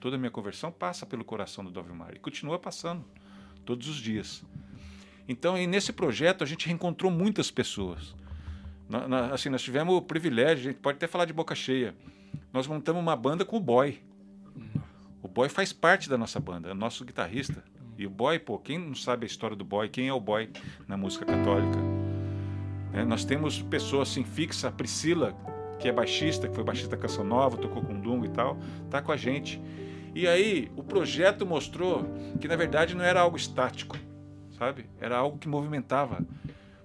toda a minha conversão passa pelo coração do Dovimar e continua passando todos os dias. Então, nesse projeto a gente reencontrou muitas pessoas. Na, na, assim, nós tivemos o privilégio, a gente pode até falar de boca cheia. Nós montamos uma banda com o Boy. O Boy faz parte da nossa banda, é nosso guitarrista. E o Boy, pô, quem não sabe a história do Boy, quem é o Boy na música católica? É, nós temos pessoas assim fixa, a Priscila, que é baixista, que foi baixista da Canção Nova, tocou com Dungo e tal, tá com a gente. E aí o projeto mostrou que na verdade não era algo estático, sabe? Era algo que movimentava.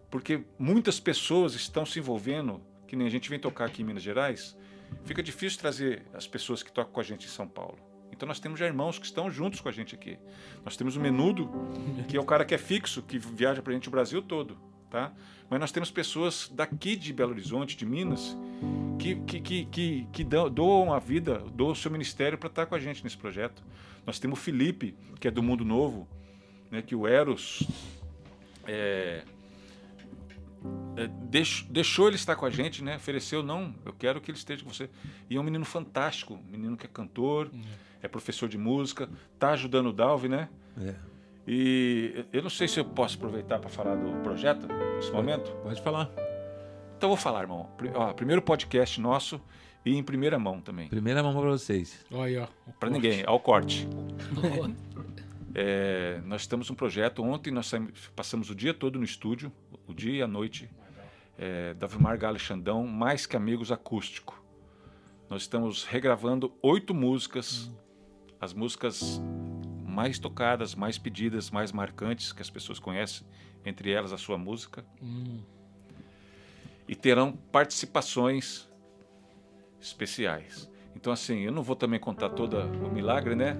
Porque muitas pessoas estão se envolvendo, que nem a gente vem tocar aqui em Minas Gerais, fica difícil trazer as pessoas que tocam com a gente em São Paulo. Então nós temos já irmãos que estão juntos com a gente aqui. Nós temos o Menudo, que é o cara que é fixo, que viaja pra gente o Brasil todo, tá? Mas nós temos pessoas daqui de Belo Horizonte, de Minas, que, que, que, que, que doam a vida, doam o seu ministério para estar com a gente nesse projeto. Nós temos o Felipe, que é do Mundo Novo, né, que o Eros é, é, deix- deixou ele estar com a gente, né? Ofereceu, não, eu quero que ele esteja com você. E é um menino fantástico, um menino que é cantor, é professor de música, tá ajudando o Dalvi, né? É. E eu não sei se eu posso aproveitar para falar do projeto nesse momento. Pode falar. Então eu vou falar, irmão. Ó, primeiro podcast nosso e em primeira mão também. Primeira mão para vocês. Olha aí, ó. o Para corte. ninguém, ao corte. É, nós estamos um projeto. Ontem nós saímos- passamos o dia todo no estúdio, o dia e a noite. É, Davimar Galo e Xandão, mais que amigos acústico. Nós estamos regravando oito músicas, as músicas mais tocadas, mais pedidas, mais marcantes que as pessoas conhecem, entre elas a sua música. E terão participações especiais. Então, assim, eu não vou também contar todo o milagre, né?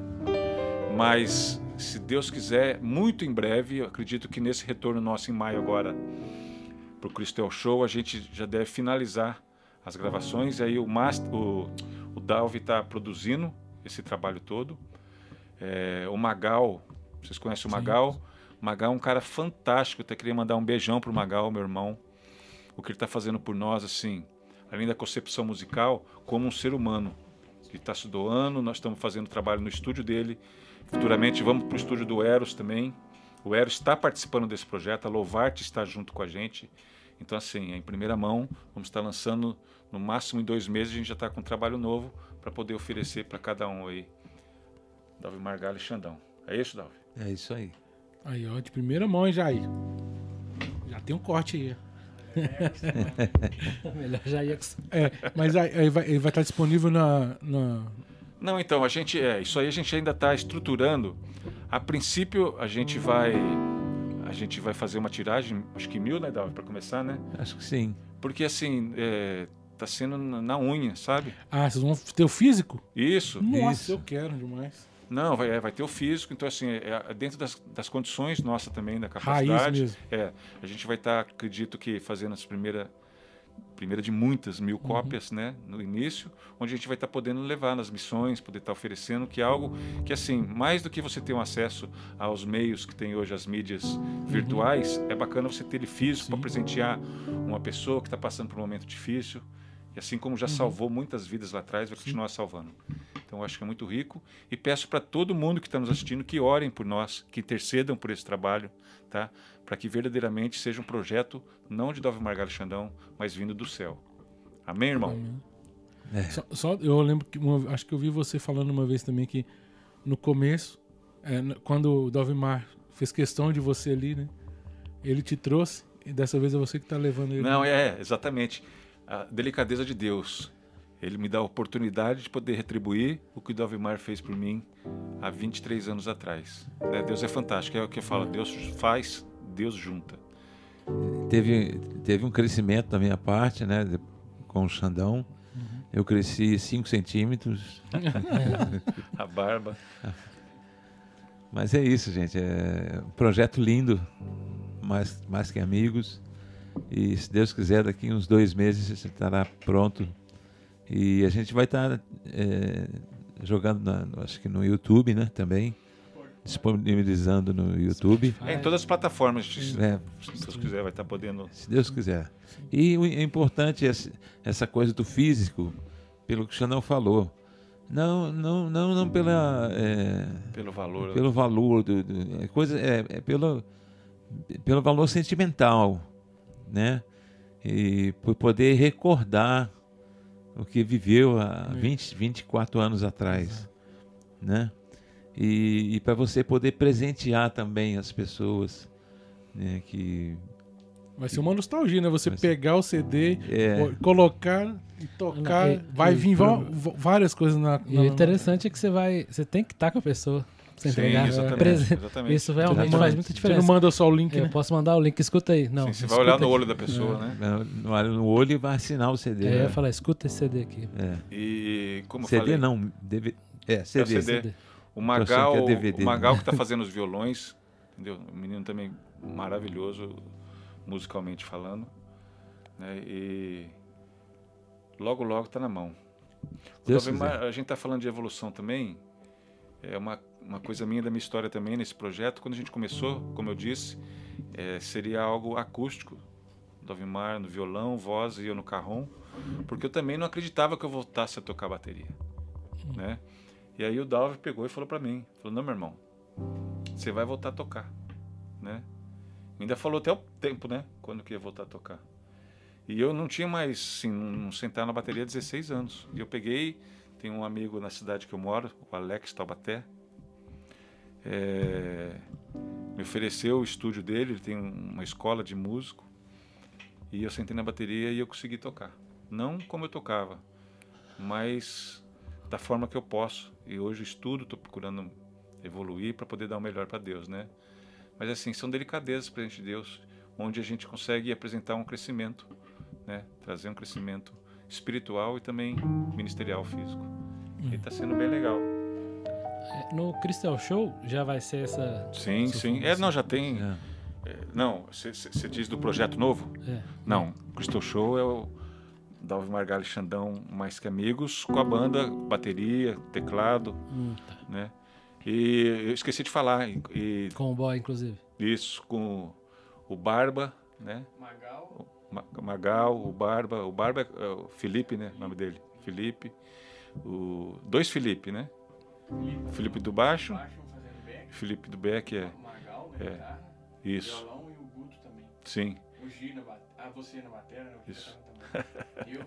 Mas, se Deus quiser, muito em breve, eu acredito que nesse retorno nosso em maio agora, para o Cristel Show, a gente já deve finalizar as gravações. E aí o, Mas- o, o Dalvi está produzindo esse trabalho todo. É, o Magal, vocês conhecem o Magal? O Magal é um cara fantástico. Até queria mandar um beijão pro Magal, meu irmão. O que ele está fazendo por nós, assim, além da concepção musical, como um ser humano. Ele está se doando, nós estamos fazendo trabalho no estúdio dele. Futuramente vamos para o estúdio do Eros também. O Eros está participando desse projeto, a Louvarte está junto com a gente. Então, assim, em primeira mão, vamos estar lançando no máximo em dois meses, a gente já está com um trabalho novo para poder oferecer para cada um aí. Dalvi Margalho e Xandão. É isso, Dalvi? É isso aí. Aí, ó, de primeira mão, hein, Jair. Já tem um corte aí. Melhor já ia É, mas aí, aí vai, ele vai estar disponível na, na- Não, então, a gente é, isso aí a gente ainda está estruturando. A princípio, a gente vai a gente vai fazer uma tiragem, acho que mil, né, Dalvi, para começar, né? Acho que sim. Porque assim, é, tá sendo na, unha, sabe? Ah, vocês vão ter o físico? Isso. Nossa, Isso. eu quero demais. Não, vai, é, vai ter o físico, então assim, é, é dentro das, das condições nossa também, da Raiz capacidade. mesmo. É, a gente vai estar, acredito que fazendo as primeiras primeira de muitas mil cópias, né, no início, onde a gente vai estar podendo levar nas missões, poder estar oferecendo, que é algo que assim, mais do que você ter um acesso aos meios que tem hoje as mídias virtuais, é bacana você ter ele físico para presentear uma pessoa que está passando por um momento difícil, e assim como já salvou muitas vidas lá atrás, vai continuar salvando. Então eu acho que é muito rico e peço para todo mundo que está nos assistindo que orem por nós, que intercedam por esse trabalho, tá? Para que verdadeiramente seja um projeto não de Dove Margalho Xandão, mas vindo do céu. Amém, irmão? É. Só, só- eu lembro que uma- acho que eu vi você falando uma vez também que no começo, é, quando o Dovimar fez questão de você ali, né? Ele te trouxe e dessa vez é você que tá levando ele. Não, é, exatamente. A delicadeza de Deus. Ele me dá a oportunidade de poder retribuir o que o Dovimar fez por mim há 23 anos atrás. Né? Deus é fantástico. É o que eu falo. Deus faz, Deus junta. Teve, teve um crescimento da minha parte, né? Com o Xandão. Eu cresci 5 centímetros. A barba. Mas é isso, gente. É um projeto lindo. Mais, mais que amigos. E se Deus quiser, daqui uns dois meses você estará pronto. E a gente vai estar é, jogando, na- acho que no YouTube, né? Também. Disponibilizando no YouTube. É, em todas as plataformas. Se É, Deus quiser, vai estar podendo. se Deus quiser. E o é importante essa coisa do físico, pelo que o Xandão falou. Não, não, não, não pela, é, Pelo valor. pelo valor do, do- é coisa é, é pelo pelo valor sentimental, né? E por poder recordar o que viveu há 20, 24 anos atrás, né? E, e para você poder presentear também as pessoas, né? Que Vai ser uma nostalgia, né? Você Vai ser. pegar o CD, É. co- colocar e tocar. Não, e- vai e vir várias coisas na. E na- o interessante é que você vai. Você tem que estar com a pessoa. Você Sim, entregar. exatamente, Presen- exatamente. Isso realmente Exatamente. faz muita Você diferença. não manda só o link, Eu né? posso mandar o link, escuta aí. Não, Sim, você vai olhar no aqui. olho da pessoa, né? no, olha no olho e vai assinar o CD. É, eu né? ia falar, escuta esse CD aqui. É. E como eu CD falei, não, DV... é, CD. É o CD. CD. O Magal, que é DVD, o Magal né? que está fazendo os violões, entendeu? Um menino também maravilhoso, musicalmente falando. Né? E logo, logo está na mão. Talvez a gente está falando de evolução também. É uma, uma coisa minha da minha história também nesse projeto. Quando a gente começou, como eu disse, é, seria algo acústico. Do Avimar no violão, voz e eu no carrom. Porque eu também não acreditava que eu voltasse a tocar bateria. Né? E aí o Dalve pegou e falou para mim. Falou, não, meu irmão, você vai voltar a tocar. Né? Ainda falou até o tempo, né? Quando que ia voltar a tocar. E eu não tinha mais, assim, não, não sentar na bateria há 16 anos. E eu peguei, tem um amigo na cidade que eu moro, o Alex Taubaté, é, me ofereceu o estúdio dele, ele tem um- uma escola de músico, e eu sentei na bateria e eu consegui tocar. Não como eu tocava, mas da forma que eu posso. E hoje estudo, estou procurando evoluir para poder dar o melhor para Deus, né? Mas assim, são delicadezas para de Deus, onde a gente consegue apresentar um crescimento, né? Trazer um crescimento espiritual e também ministerial físico. E está sendo bem legal. É, No Crystal Show já vai ser essa. Sim, essa sim. É, não, já tem. É. é, não, você diz do projeto novo? É. Não, Crystal Show é o Dalvin Margali e Xandão mais que amigos, com a banda, bateria, teclado, Hum, tá. né? E eu esqueci de falar, e, Com o boy, inclusive. isso com o Barba, né? Magal, Ma- Magal, o Barba, o Barba é é o Felipe, né? O nome dele, Felipe. O, dois Felipe, né? O Felipe do baixo, baixo Felipe do Beck é o Magal É. guitarra, isso, violão e o Guto também. sim. O Gi na. Ah, você na bateria, né? Isso. Eu?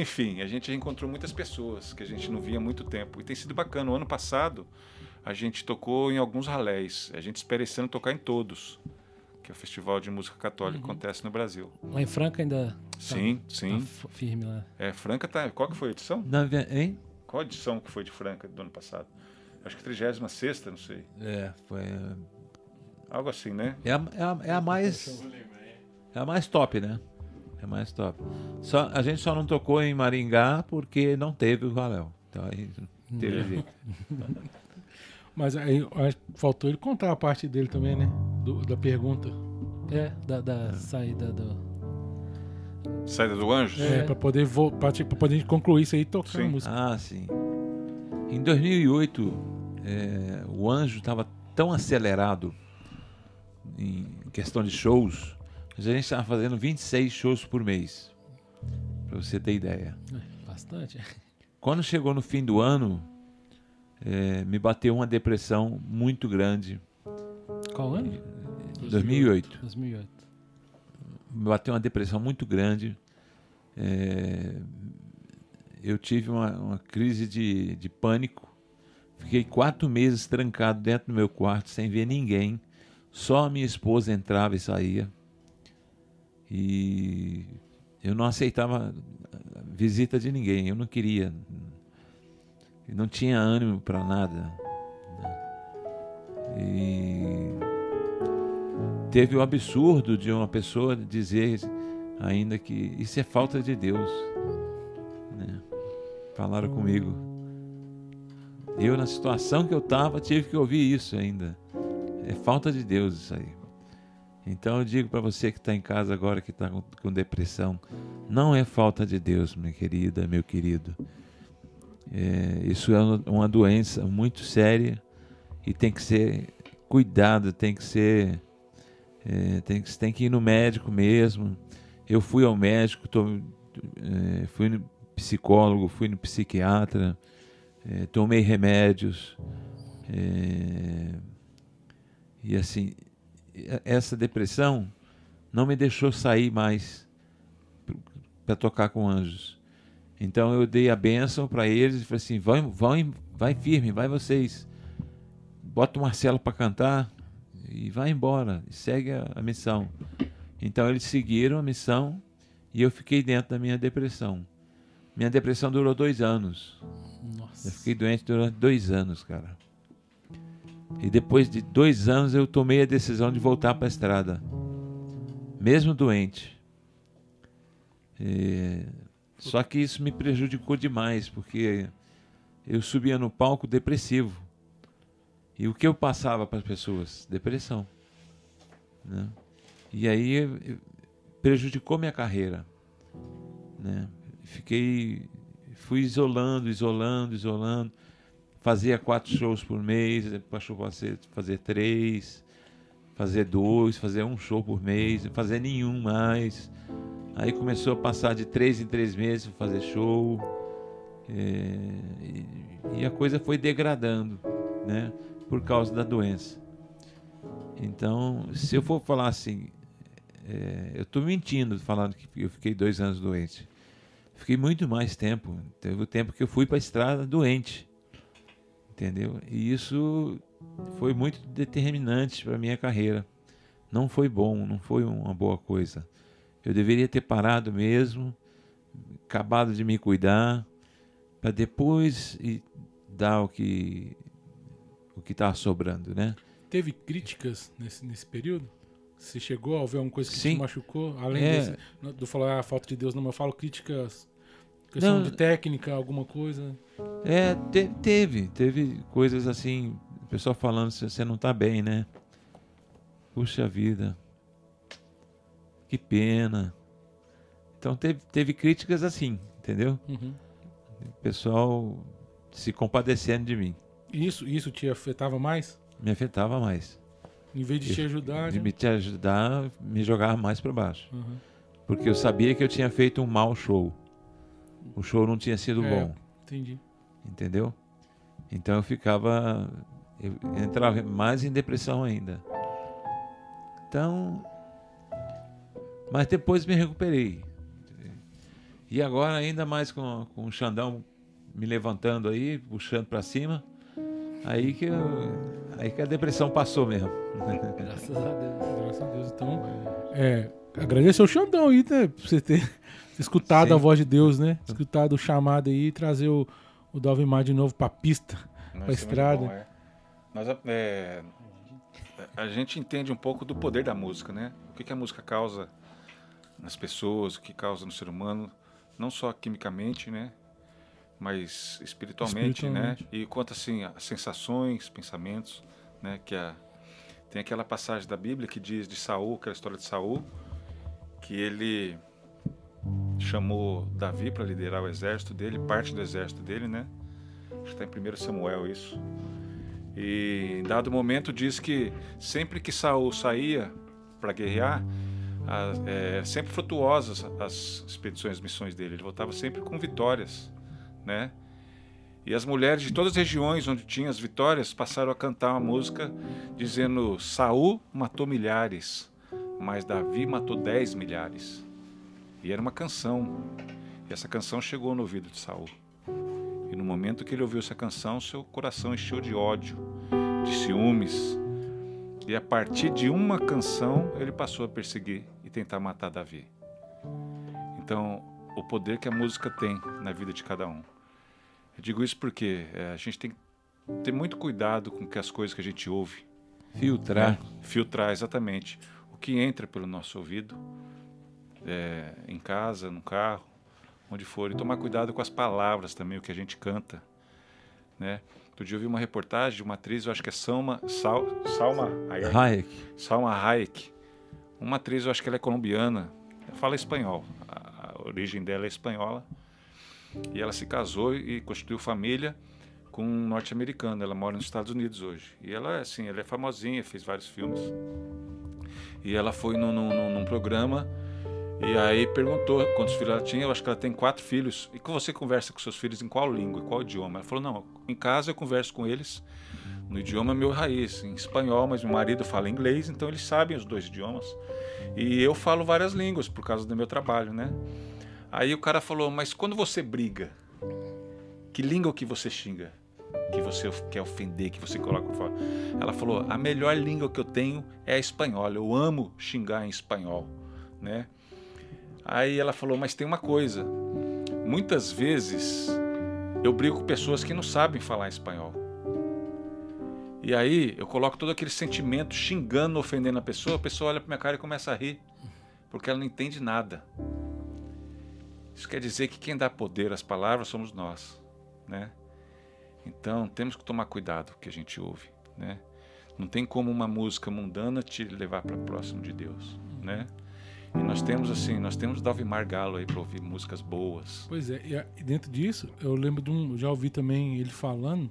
Enfim, a gente encontrou muitas pessoas que a gente não via há muito tempo. E tem sido bacana. O ano passado, a gente tocou em alguns ralés. A gente espera esse ano tocar em todos, que é o Festival de Música Católica que acontece no Brasil. Lá em Franca ainda Sim, tá sim. f- firme lá. É, Franca tá. Qual que foi a edição? Na hein? Qual a edição que foi de Franca do ano passado? Acho que 36, não sei. É, foi. é, Algo assim, né? É a, é a, é a mais. É a mais top, né? É a mais top. Só, a gente só não tocou em Maringá porque não teve o Valéu. Então aí não teve jeito. Mas aí faltou ele contar a parte dele também, né? Do- da pergunta. É, da, da saída do. Saída do Anjos? É, É. pra poder, vo- pra, tipo, pra poder concluir isso aí e tocar Sim. a música. Ah, sim. Em 2008, é, o Anjo estava tão acelerado em questão de shows, mas a gente estava fazendo 26 shows por mês. Pra você ter ideia. É, bastante. Quando chegou no fim do ano, é, me bateu uma depressão muito grande. Qual ano? 2008. 2008. me bateu uma depressão muito grande. É, eu tive uma, uma crise de, de pânico. Fiquei quatro meses trancado dentro do meu quarto, sem ver ninguém. Só a minha esposa entrava e saía. E eu não aceitava visita de ninguém. Eu não queria. Não tinha ânimo para nada. E teve o absurdo de uma pessoa dizer ainda que isso é falta de Deus. né? Falaram comigo. Eu, na situação que eu estava, tive que ouvir isso ainda. É falta de Deus isso aí. Então eu digo para você que está em casa agora, que está com, depressão, não é falta de Deus, minha querida, meu querido. É, isso é uma doença muito séria e tem que ser cuidado, tem que ser é, tem, que, tem que ir no médico mesmo. Eu fui ao médico, tô, é, fui no psicólogo, fui no psiquiatra, é, tomei remédios. é, e assim, essa depressão não me deixou sair mais para tocar com anjos. Então eu dei a bênção para eles e falei assim: vão, vão, vai firme, vai vocês. Bota o Marcelo para cantar, e vai embora, e segue a, a missão. Então eles seguiram a missão e eu fiquei dentro da minha depressão. Minha depressão durou dois anos. Nossa. Eu fiquei doente durante dois anos, cara. E depois de dois anos eu tomei a decisão de voltar para a estrada, mesmo doente. É, Só que isso me prejudicou demais, porque eu subia no palco depressivo. E o que eu passava para as pessoas? Depressão. Né? E aí prejudicou minha carreira. né? Fiquei, fui isolando, isolando, isolando. Fazia quatro shows por mês, passou a fazer, fazer três, fazer dois, fazer um show por mês, fazer nenhum mais. Aí começou a passar de três em três meses fazer show. É, e, e, a coisa foi degradando, né? Por causa da doença. Então, se eu for falar assim, é, eu estou mentindo falando que eu fiquei dois anos doente. Fiquei muito mais tempo. Teve o tempo que eu fui para a estrada doente. Entendeu? E isso foi muito determinante para minha carreira. Não foi bom, não foi uma boa coisa. Eu deveria ter parado mesmo, acabado de me cuidar, para depois dar o que o que estava sobrando, né? Teve críticas nesse, nesse período? Você chegou a ver alguma coisa que Sim. te machucou? Além É. desse, do falar a falta de Deus, não, mas eu falo críticas, questão Não. de técnica, alguma coisa. É, te- teve, teve coisas assim, o pessoal falando você não está bem, né? Puxa vida. Que pena. Então teve, teve críticas assim, entendeu? Uhum. O pessoal se compadecendo de mim. Isso, isso te afetava mais? Me afetava mais. Em vez de te ajudar. De né? me te ajudar, me jogava mais para baixo. Uhum. Porque eu sabia que eu tinha feito um mau show. O show não tinha sido É. bom, Entendi. entendeu? Então eu ficava. Eu entrava mais em depressão ainda. Então. Mas depois me recuperei. E agora, ainda mais com, com o Xandão me levantando aí, puxando para cima. Aí que, eu, aí que a depressão passou mesmo. Graças a Deus. Graças a Deus. Então, é, agradecer o Xandão aí, né? Por você ter escutado Sim. a voz de Deus, né? Escutado o chamado aí e trazer o, o Dalvimar de novo pra pista. Não, Pra é estrada. bom, é. Nós, é, a gente entende um pouco do poder da música, né? O que, que a música causa nas pessoas, o que causa no ser humano, não só quimicamente, né? Mas espiritualmente, Espiritualmente. né? E quanto assim, as sensações, pensamentos, né? Que a, tem aquela passagem da Bíblia que diz de Saul, aquela história de Saul, que ele chamou Davi para liderar o exército dele, parte do exército dele, né? Acho que está em 1 Samuel isso. E em dado momento diz que sempre que Saul saía para guerrear, a- é, sempre frutuosas as expedições, as missões dele. Ele voltava sempre com vitórias, né? E as mulheres de todas as regiões onde tinha as vitórias passaram a cantar uma música dizendo: Saul matou milhares, mas Davi matou dez milhares. E era uma canção. E essa canção chegou no ouvido de Saul. E no momento que ele ouviu essa canção, seu coração encheu de ódio, de ciúmes. E a partir de uma canção, ele passou a perseguir e tentar matar Davi. Então, o poder que a música tem na vida de cada um. Eu digo isso porque eh, a gente tem que ter muito cuidado com que as coisas que a gente ouve, Filtrar. né? filtrar exatamente o que entra pelo nosso ouvido, é, em casa, no carro, onde for, e tomar cuidado com as palavras também, o que a gente canta, né? Outro dia eu vi uma reportagem de uma atriz, eu acho que é Salma, Sal, Salma Hayek, Hayek. Salma Hayek, uma atriz, eu acho que ela é colombiana, fala espanhol, a, a origem dela é espanhola, e ela se casou e constituiu família com um norte-americano. Ela mora nos Estados Unidos hoje. E ela, assim, ela é famosinha, fez vários filmes. E ela foi num, num, num programa e aí perguntou quantos filhos ela tinha. Eu acho que ela tem quatro filhos. E você conversa com seus filhos em qual língua, em qual idioma? Ela falou: não, em casa eu converso com eles no idioma meu raiz, em espanhol, mas meu marido fala inglês, então eles sabem os dois idiomas. E eu falo várias línguas por causa do meu trabalho, né? Aí o cara falou: mas quando você briga, que língua que você xinga? Que você quer ofender, que você coloca fora? Ela falou: a melhor língua que eu tenho é a espanhola. Eu amo xingar em espanhol, né? Aí ela falou: mas tem uma coisa. Muitas vezes eu brigo com pessoas que não sabem falar espanhol. E aí eu coloco todo aquele sentimento xingando, ofendendo a pessoa, a pessoa olha pra minha cara e começa a rir, porque ela não entende nada. Isso quer dizer que quem dá poder às palavras somos nós, né? Então temos que tomar cuidado com o que a gente ouve, né? Não tem como uma música mundana te levar para próximo de Deus, né? E nós temos assim, nós temos Dalvimar Galo aí para ouvir músicas boas. Pois é, e dentro disso, eu lembro de um, já ouvi também ele falando,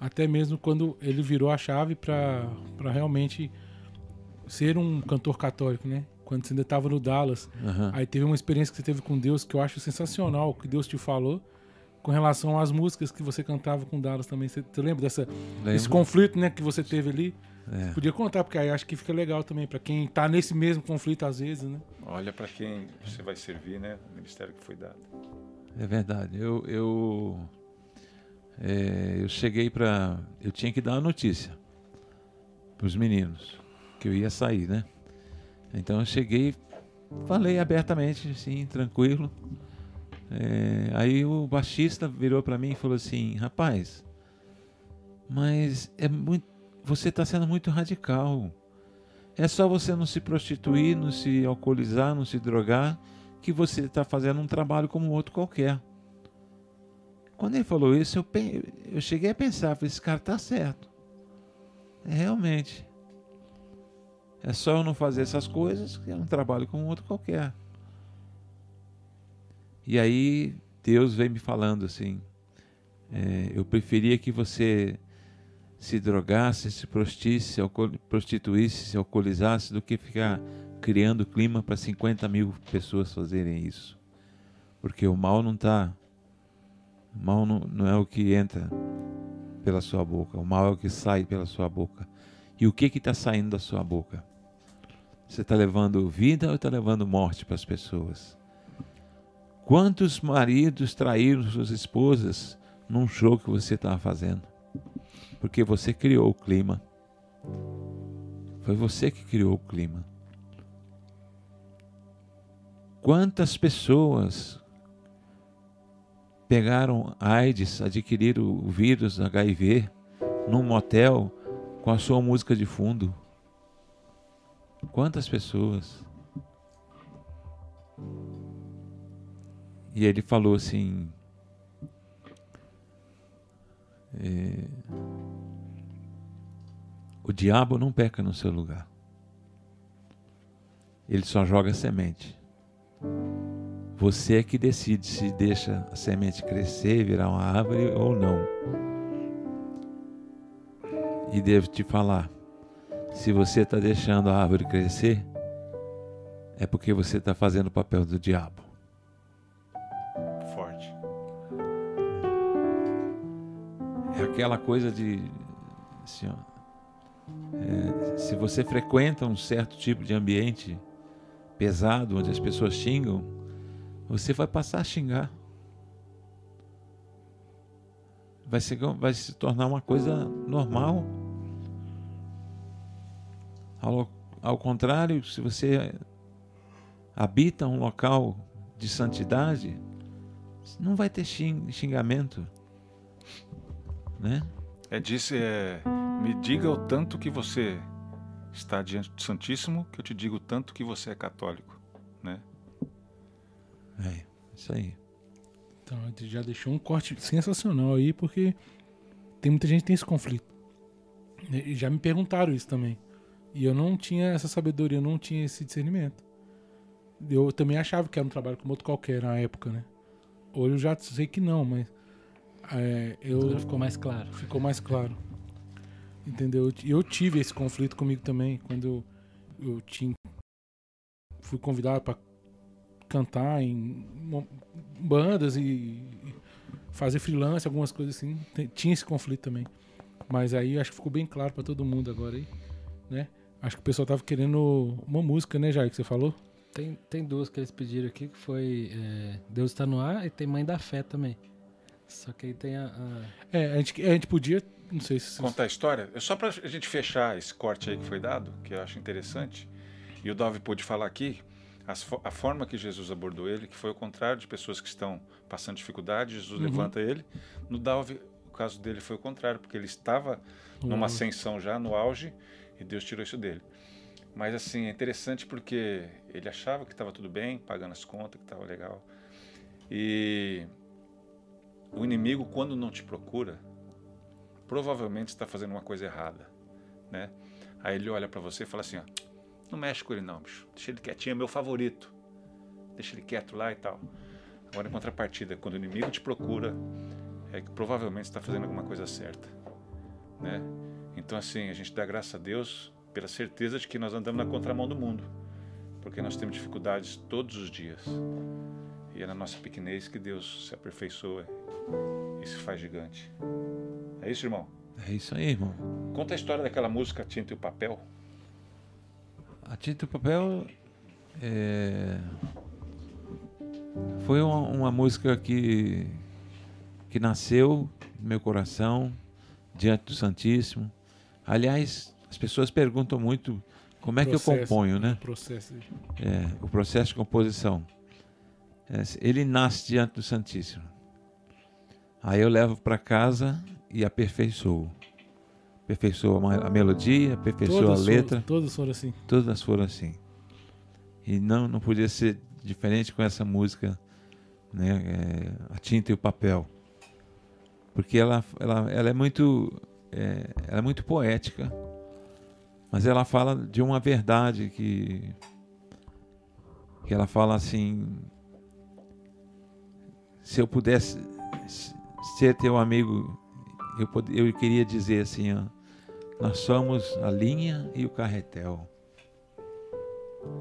até mesmo quando ele virou a chave para realmente ser um cantor católico, né? Quando você ainda estava no Dallas. Aham. Aí teve uma experiência que você teve com Deus que eu acho sensacional, que Deus te falou, com relação às músicas que você cantava com Dallas também. Você, você lembra dessa, desse conflito né, que você teve ali? É. Podia contar, porque aí acho que fica legal também, para quem tá nesse mesmo conflito às vezes, né? Olha para quem você vai servir, né? O ministério que foi dado. É verdade. Eu, eu, é, eu cheguei para. Eu tinha que dar uma notícia para os meninos que eu ia sair, né? Então eu cheguei, falei abertamente, assim, tranquilo. É, aí o baixista virou para mim e falou assim: Rapaz, mas é muito, você está sendo muito radical. É só você não se prostituir, não se alcoolizar, não se drogar, que você está fazendo um trabalho como outro qualquer. Quando ele falou isso, eu, eu cheguei a pensar, falei, esse cara tá certo. É, realmente. É só eu não fazer essas coisas, que é um trabalho como outro qualquer. E aí Deus vem me falando assim, é, eu preferia que você se drogasse, se prostisse, prostituísse, se alcoolizasse, do que ficar criando clima para 50 mil pessoas fazerem isso. Porque o mal não está. O mal não, não é o que entra pela sua boca, o mal é o que sai pela sua boca. E o que está saindo da sua boca? Você está levando vida ou está levando morte para as pessoas? Quantos maridos traíram suas esposas num show que você estava fazendo? Porque você criou o clima. Foi você que criou o clima. Quantas pessoas pegaram AIDS, adquiriram o vírus HIV num motel com a sua música de fundo? Quantas pessoas? E ele falou assim: é, o diabo não peca no seu lugar. Ele só joga semente. Você é que decide se deixa a semente crescer, virar uma árvore ou não. E devo te falar: se você está deixando a árvore crescer, é porque você está fazendo o papel do diabo. Forte. É aquela coisa de. Assim, ó, é, se você frequenta um certo tipo de ambiente pesado, onde as pessoas xingam, você vai passar a xingar. Vai se, vai se tornar uma coisa normal. Ao, ao contrário, se você habita um local de santidade, não vai ter xing- xingamento. Né? É disse, é, me diga o tanto que você está diante do Santíssimo, que eu te digo o tanto que você é católico, né? É, isso aí. Então, ele já deixou um corte sensacional aí, porque tem muita gente que tem esse conflito. E já me perguntaram isso também. E eu não tinha essa sabedoria, eu não tinha esse discernimento. Eu também achava que era um trabalho como outro qualquer na época, né? Hoje eu já sei que não, mas é, eu Agora ficou mais claro. ficou mais claro. Entendeu? Eu tive esse conflito comigo também, quando eu, eu tinha, fui convidado para cantar em bandas e, fazer freelance, algumas coisas assim. Tinha esse conflito também. Mas aí acho que ficou bem claro para todo mundo agora aí, né? Acho que o pessoal tava querendo uma música, né, Jair, que você falou? Tem, tem duas que eles pediram aqui, que foi é, Deus está no ar e tem Mãe da Fé também. Só que aí tem a... a- É, a gente, a gente podia, não sei se... Contar a história, é só para a gente fechar esse corte aí que foi dado, que eu acho interessante. E o Dove pôde falar aqui as a forma que Jesus abordou ele, que foi o contrário de pessoas que estão passando dificuldade, Jesus Uhum. levanta ele. No Dove, o caso dele foi o contrário, porque ele estava numa auge. ascensão já, no auge, e Deus tirou isso dele. Mas assim, é interessante porque ele achava que estava tudo bem, pagando as contas, que estava legal. E o inimigo, quando não te procura, provavelmente está fazendo uma coisa errada, né? Aí ele olha para você e fala assim, ó, Não mexe com ele não, bicho. Deixa ele quietinho, é meu favorito. Deixa ele quieto lá e tal. Agora, em contrapartida, quando o inimigo te procura, é que provavelmente está fazendo alguma coisa certa, né? Então, assim, a gente dá graças a Deus pela certeza de que nós andamos na contramão do mundo, porque nós temos dificuldades todos os dias. E é na nossa pequenez que Deus se aperfeiçoa e se faz gigante. É isso, irmão? É isso aí, irmão. Conta a história daquela música Tinta e o Papel. A Tinta e o Papel é... foi uma, uma, música que, que nasceu no meu coração, diante do Santíssimo. Aliás, as pessoas perguntam muito como é processo, que eu componho, né? O processo. É, o processo de composição. É, ele nasce diante do Santíssimo. Aí eu levo para casa e aperfeiçoo. Aperfeiçoo a melodia, aperfeiçoo todas a letra. Foram, todas foram assim. Todas foram assim. E não, não podia ser diferente com essa música, né? É, a tinta e o papel. Porque ela, ela, ela é muito é, ela é muito poética, mas ela fala de uma verdade que que ela fala assim se eu pudesse ser teu amigo, eu, pod, eu queria dizer assim, ó, nós somos a linha e o carretel.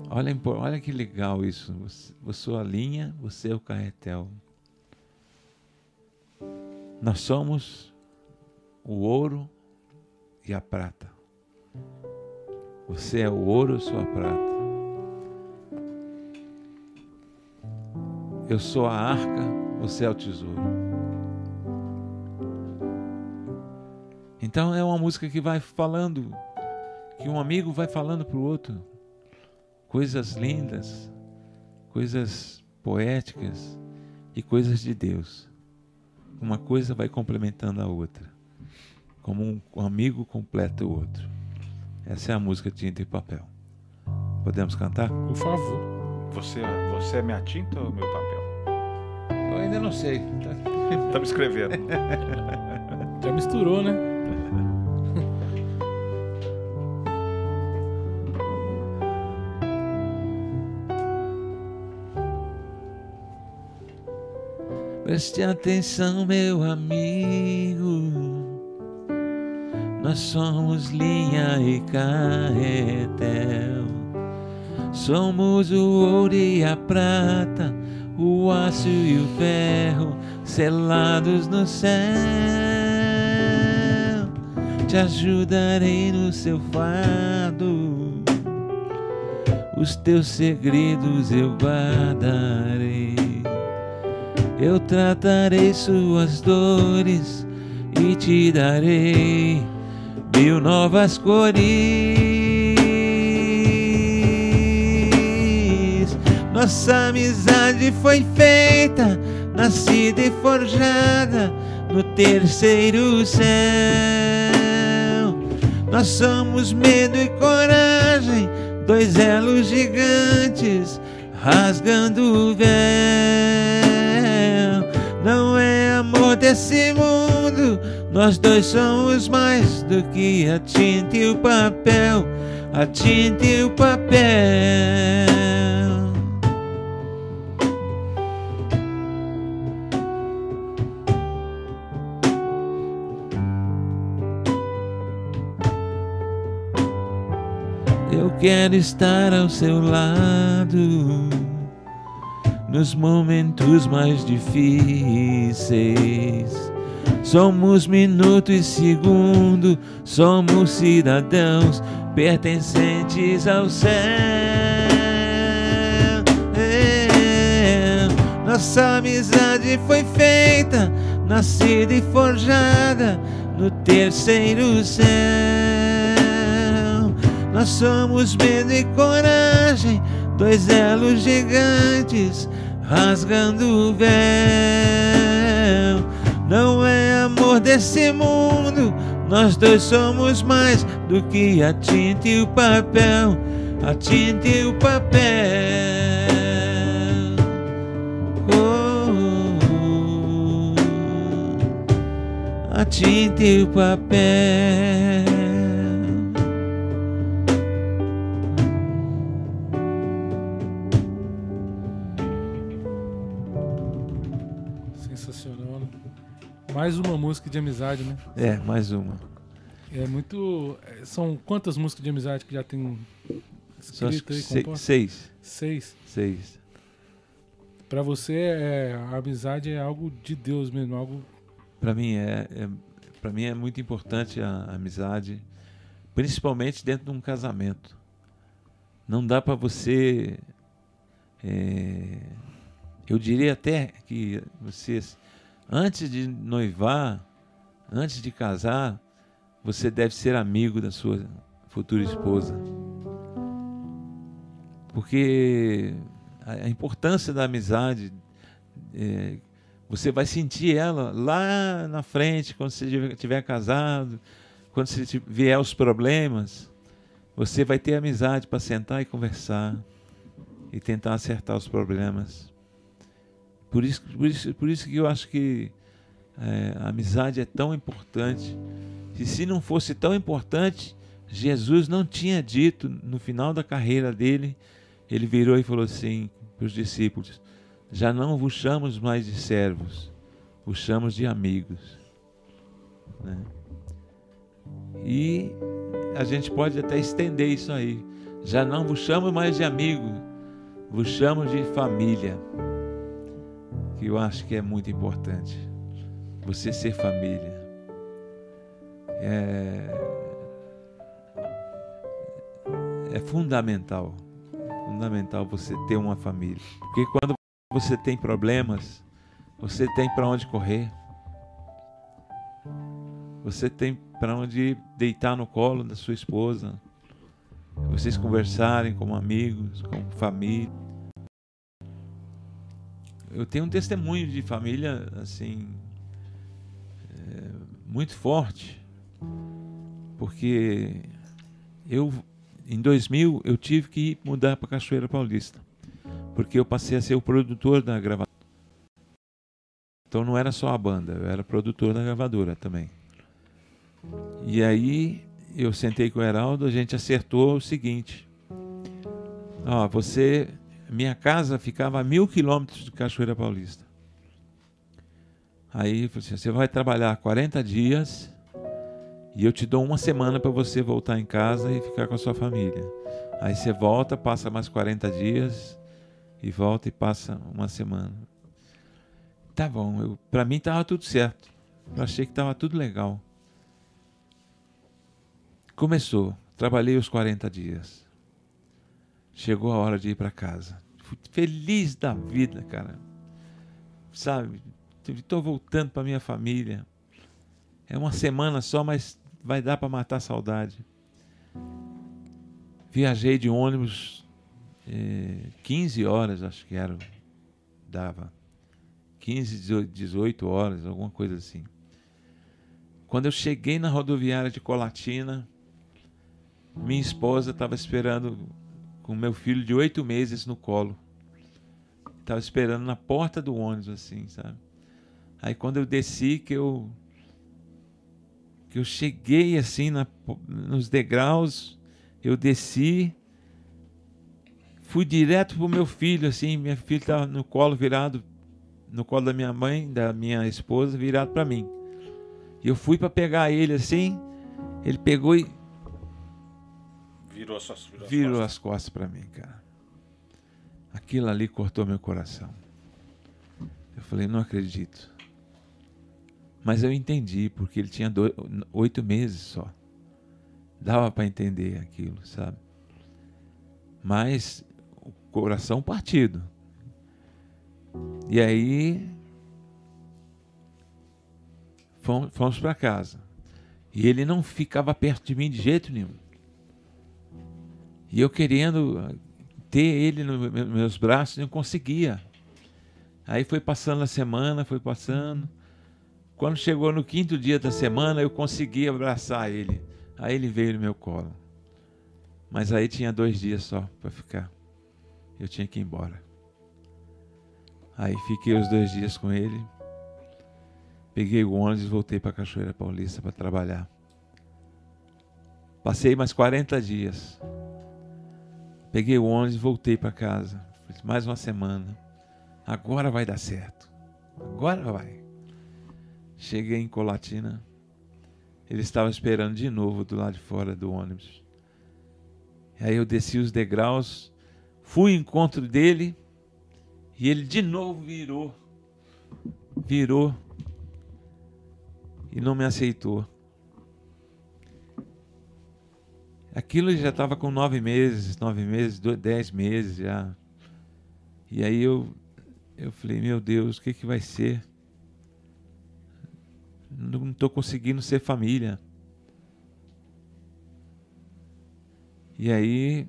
Olha, olha que legal isso. Você sou a linha, você é o carretel. Nós somos o ouro e a prata. Você é o ouro, eu sou a prata. Eu sou a arca, você é o tesouro. Então é uma música que vai falando, que um amigo vai falando para o outro coisas lindas, coisas poéticas e coisas de Deus. Uma coisa vai complementando a outra, como um amigo completa o outro. Essa é a música Tinta e Papel. Podemos cantar? Por favor. Você, você é minha tinta ou meu papel? Eu ainda não sei. Tá, tá me escrevendo. Já misturou, né? Preste atenção, meu amigo. Nós somos linha e carretel. Somos o ouro e a prata, o aço e o ferro, selados no céu. Te ajudarei no seu fardo, os teus segredos eu guardarei. Eu tratarei suas dores e te darei mil novas cores. Nossa amizade foi feita, nascida e forjada no terceiro céu. Nós somos medo e coragem, dois elos gigantes rasgando o véu não é amor desse mundo. Nós dois somos mais do que a tinta e o papel, a tinta e o papel. Eu quero estar ao seu lado nos momentos mais difíceis. Somos minuto e segundo, somos cidadãos pertencentes ao céu. É, nossa amizade foi feita, nascida e forjada no terceiro céu. Nós somos medo e coragem, dois elos gigantes rasgando o véu. Não é amor desse mundo, nós dois somos mais do que a tinta e o papel, a tinta e o papel. Oh, oh, oh. a tinta e o papel. Mais uma música de amizade, né? É, mais uma. É muito. São quantas músicas de amizade que já tem escrito aí, seis. Seis. Seis. Pra você, é, a amizade é algo de Deus mesmo, algo. Para mim é, é para mim é muito importante a amizade, principalmente dentro de um casamento. Não dá para você, é, eu diria até que vocês, antes de noivar, antes de casar, você deve ser amigo da sua futura esposa, porque a, importância da amizade é, você vai sentir ela lá na frente, quando você estiver- casado, quando você vier os problemas, você vai ter amizade para sentar e conversar e tentar acertar os problemas. Por isso, por isso, por isso que eu acho que é, a amizade é tão importante. E se não fosse tão importante, Jesus não tinha dito no final da carreira dele, ele virou e falou assim para os discípulos: já não vos chamamos mais de servos, vos chamamos de amigos. né? E a gente pode até estender isso aí. Já não vos chamo mais de amigo, vos chamo de família. Eu acho que é muito importante. Você ser família. É, é fundamental. Fundamental você ter uma família. Porque quando você tem problemas, você tem para onde correr. Você tem para onde deitar no colo da sua esposa. Vocês conversarem como amigos, como família. Eu tenho um testemunho de família assim é, muito forte, porque eu em 2000 eu tive que mudar para Cachoeira Paulista porque eu passei a ser o produtor da gravadora. Então não era só a banda, eu era produtor da gravadora também. E aí eu sentei com o Heraldo, a gente acertou o seguinte: ó, você, minha casa ficava a mil quilômetros de Cachoeira Paulista. Aí assim, você vai trabalhar 40 dias e eu te dou uma semana para você voltar em casa e ficar com a sua família. Aí você volta, passa mais 40 dias e volta e passa uma semana. Tá bom, pra mim tava tudo certo. Eu achei que tava tudo legal. Começou, trabalhei os 40 dias. Chegou a hora de ir para casa. Fui feliz da vida, cara. Sabe? Estou voltando para minha família. É uma semana só, mas vai dar para matar a saudade. Viajei de ônibus eh, 15 horas, acho que era. Dava. 15, 18, 18 horas, alguma coisa assim. Quando eu cheguei na rodoviária de Colatina, minha esposa estava esperando com meu filho de oito meses no colo. Estava esperando na porta do ônibus, assim, sabe? Aí quando eu desci, que eu que eu cheguei assim na, nos degraus, eu desci, fui direto pro meu filho, assim, meu filho estava no colo virado, no colo da minha mãe, da minha esposa, virado para mim. E eu fui para pegar ele assim, ele pegou e Virou, virou, as virou costas. as costas para mim, cara. Aquilo ali cortou meu coração. Eu falei, não acredito. Mas eu entendi, porque ele tinha dois, oito meses só. Dava para entender aquilo, sabe? Mas o coração partido. E aí fomos, fomos para casa. E ele não ficava perto de mim de jeito nenhum. E eu querendo ter ele nos meus braços, não conseguia. Aí foi passando a semana, foi passando. Quando chegou no quinto dia da semana, eu consegui abraçar ele. Aí ele veio no meu colo. Mas aí tinha dois dias só para ficar. Eu tinha que ir embora. Aí fiquei os dois dias com ele. Peguei o ônibus e voltei para Cachoeira Paulista para trabalhar. Passei mais 40 dias. Peguei o ônibus e voltei para casa. Mais uma semana. Agora vai dar certo. Agora vai. Cheguei em Colatina. Ele estava esperando de novo do lado de fora do ônibus. Aí eu desci os degraus, fui em encontro dele e ele de novo virou. Virou e não me aceitou. Aquilo já estava com nove meses, nove meses, dez meses já. E aí eu, eu falei, meu Deus, o que, que vai ser? Não estou conseguindo ser família. E aí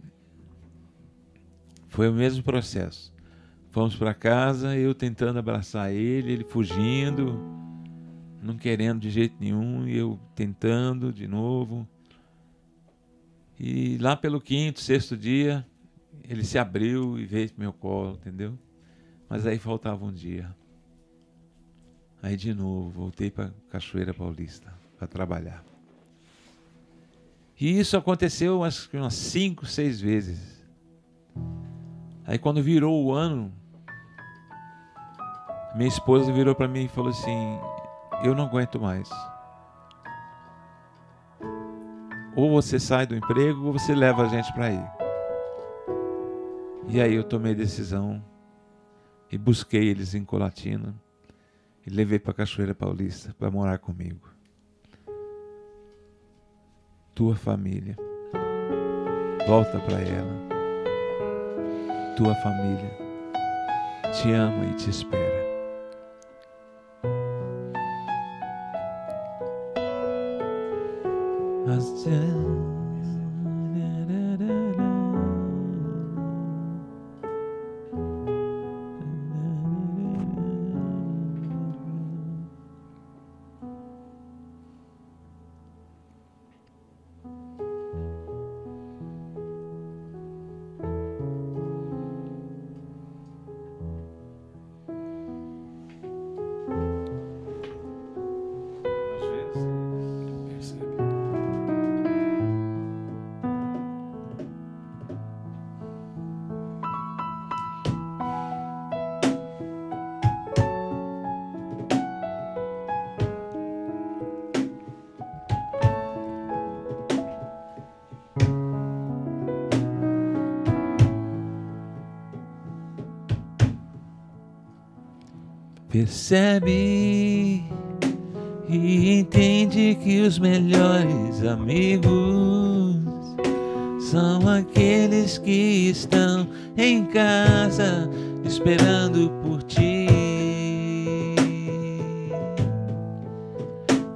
foi o mesmo processo. Fomos para casa, eu tentando abraçar ele, ele fugindo, não querendo de jeito nenhum, e eu tentando de novo. E lá pelo quinto, sexto dia, ele se abriu e veio pro meu colo, entendeu? Mas aí faltava um dia. Aí de novo, voltei para Cachoeira Paulista para trabalhar. E isso aconteceu que umas cinco, seis vezes. Aí quando virou o ano, minha esposa virou para mim e falou assim: Eu não aguento mais. Ou você sai do emprego ou você leva a gente para ir. E aí eu tomei decisão e busquei eles em Colatina e levei para Cachoeira Paulista para morar comigo. Tua família, volta para ela. Tua família te ama e te espera. I still. Percebe e entende que os melhores amigos são aqueles que estão em casa esperando por ti.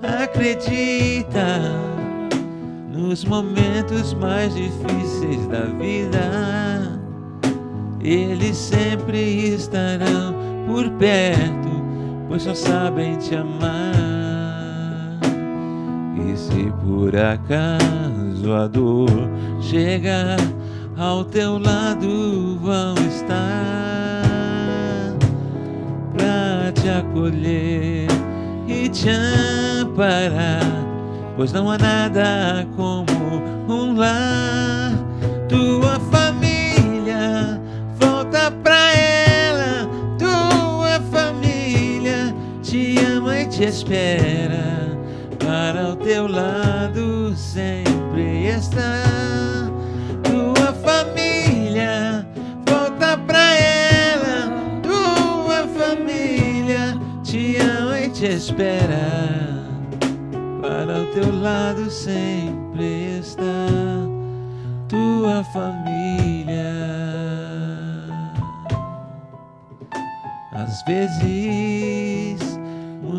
Acredita nos momentos mais difíceis da vida, eles sempre estarão por perto pois só sabem te amar. E se por acaso a dor chegar ao teu lado, vão estar pra te acolher e te amparar, pois não há nada como te espera, para o teu lado sempre está. Tua família, volta pra ela. Tua família te ama e te espera, para o teu lado sempre está. Tua família. Às vezes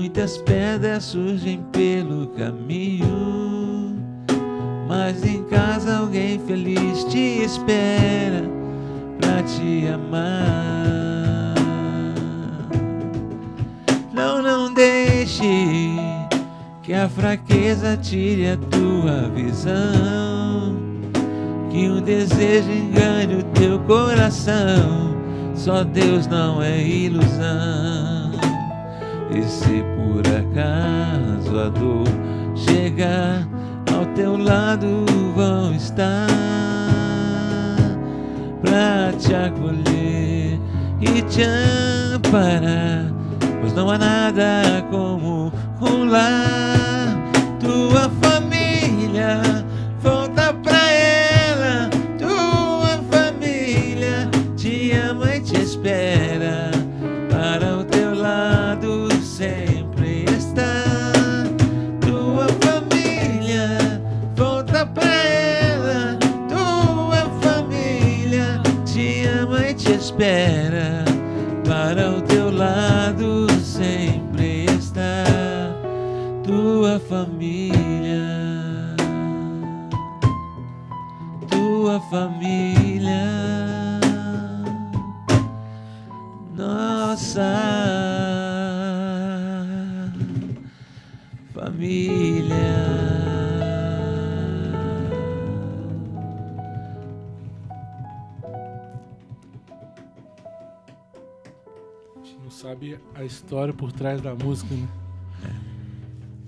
Muitas pedras surgem pelo caminho, mas em casa alguém feliz te espera pra te amar. Não, não deixe que a fraqueza tire a tua visão, que o desejo engane o teu coração. Só Deus não é ilusão. E se por acaso a dor chegar ao teu lado, vão estar pra te acolher e te amparar. Pois não há nada como um lar, tua família. Volta espera. Para o teu lado sempre está. Tua família. Tua família. Nossa família. Sabe a história por trás da música, né?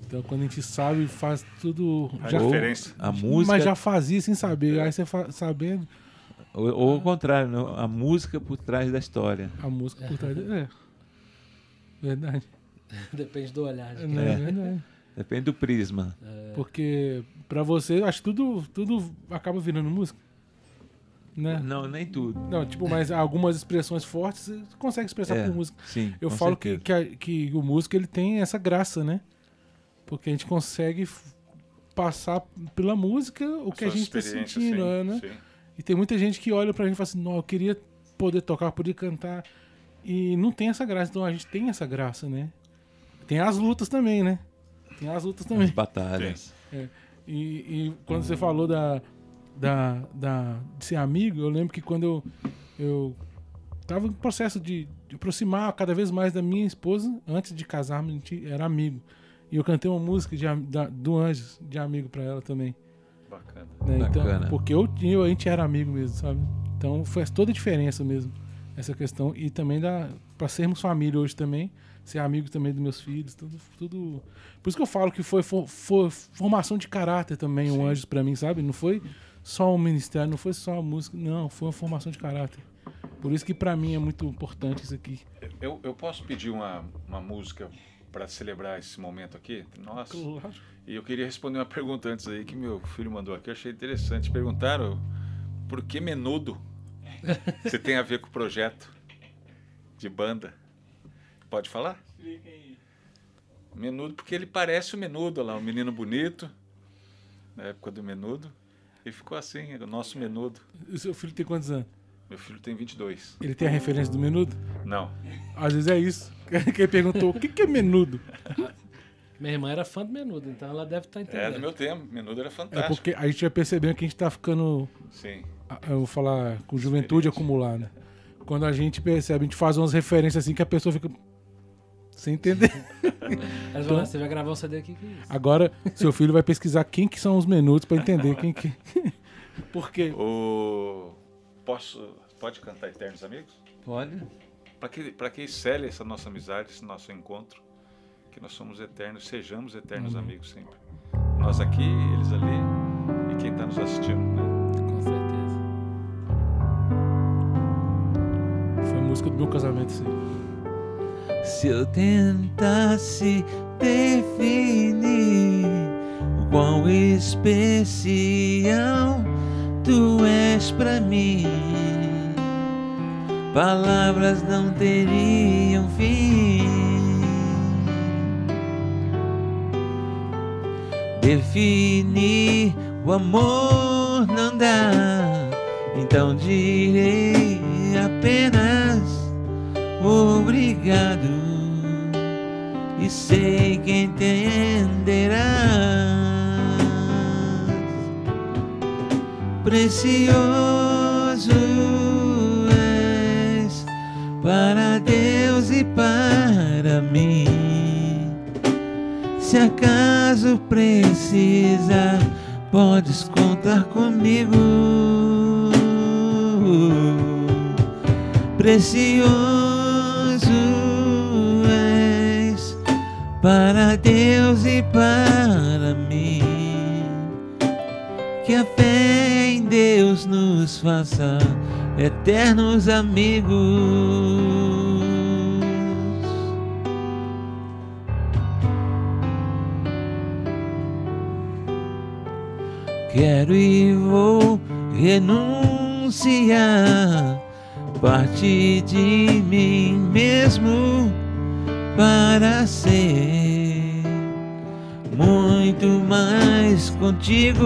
Então quando a gente sabe, faz tudo. A Já, diferença. A música, mas já fazia sem saber. É. Aí você sabendo ou, ou ao contrário, não, a música por trás da história. a música por trás. É. Verdade. Depende do olhar. de É, né? verdade. Depende do prisma. Porque pra você, acho que tudo, tudo acaba virando música. Né? Não, nem tudo. Não, tipo, mas algumas expressões fortes você consegue expressar É, por música. Sim. Eu com falo que, certeza. que, a- que o músico ele tem essa graça, né? Porque a gente consegue passar pela música o que a gente tá experiência, sentindo, sim, é, né? sim. E tem muita gente que olha pra gente e fala assim, não, eu queria poder tocar, poder cantar. E não tem essa graça. Então a gente tem essa graça, né? Tem as lutas também, né? Tem as lutas As também. batalhas. E, e quando você falou da, da, da, de ser amigo, eu lembro que quando eu, eu tava em processo de, de aproximar cada vez mais da minha esposa, antes de casarmos, a gente era amigo. E eu cantei uma música de, da- do Anjos, de amigo pra ela também. Bacana. né? Então, Bacana. porque eu, eu, a gente era amigo mesmo, sabe? Então faz toda a diferença mesmo, essa questão. E também dá pra sermos família hoje também, ser amigo também dos meus filhos, tudo. tudo... Por isso que eu falo que foi, for- for- formação de caráter também, o Sim. Anjos pra mim, sabe? Não foi só um ministério, não foi só a música, não, foi uma formação de caráter. Por isso que pra mim é muito importante isso aqui. Eu, eu posso pedir uma, uma música para celebrar esse momento aqui? Nossa. E eu queria responder uma pergunta antes aí que meu filho mandou aqui, eu achei interessante. Perguntaram por que menudo? Você tem a ver com o projeto de banda? Pode falar? Menudo, porque ele parece o menudo lá, um menino bonito, na época do menudo. E ficou assim, o nosso menudo. O seu filho tem quantos anos? Meu filho tem 22. Ele tem a referência do menudo? Não. Às vezes é isso. Quem perguntou o que que é menudo? Minha irmã era fã do menudo, então ela deve estar É entendendo. do meu tempo, menudo era É fantástico. porque a gente vai percebendo que a gente tá ficando Sim. eu vou falar com juventude acumulada. Quando a gente percebe, a gente faz umas referências assim que a pessoa fica sem entender. Ela falou, "Ah, você vai gravar um CD aqui, que isso? Agora, seu filho vai pesquisar quem que são os menudos pra entender quem que. Por quê? O... Posso... Pode cantar Eternos Amigos? Pode. Para que, pra que cele essa nossa amizade, esse nosso encontro, que nós somos eternos, sejamos eternos Amém. amigos sempre. Nós aqui, eles ali e quem está nos assistindo. Né? Com certeza. Foi a música do meu casamento, sim. Se eu tentasse definir o quão especial tu és pra mim, palavras não teriam fim. Definir o amor não dá, então direi apenas obrigado e sei que entenderás. Precioso és para Deus e para mim. Se acaso precisar, podes contar comigo. Precioso para Deus e para mim. Que a fé em Deus nos faça eternos amigos. quero e vou renunciar parte de mim mesmo para ser muito mais contigo.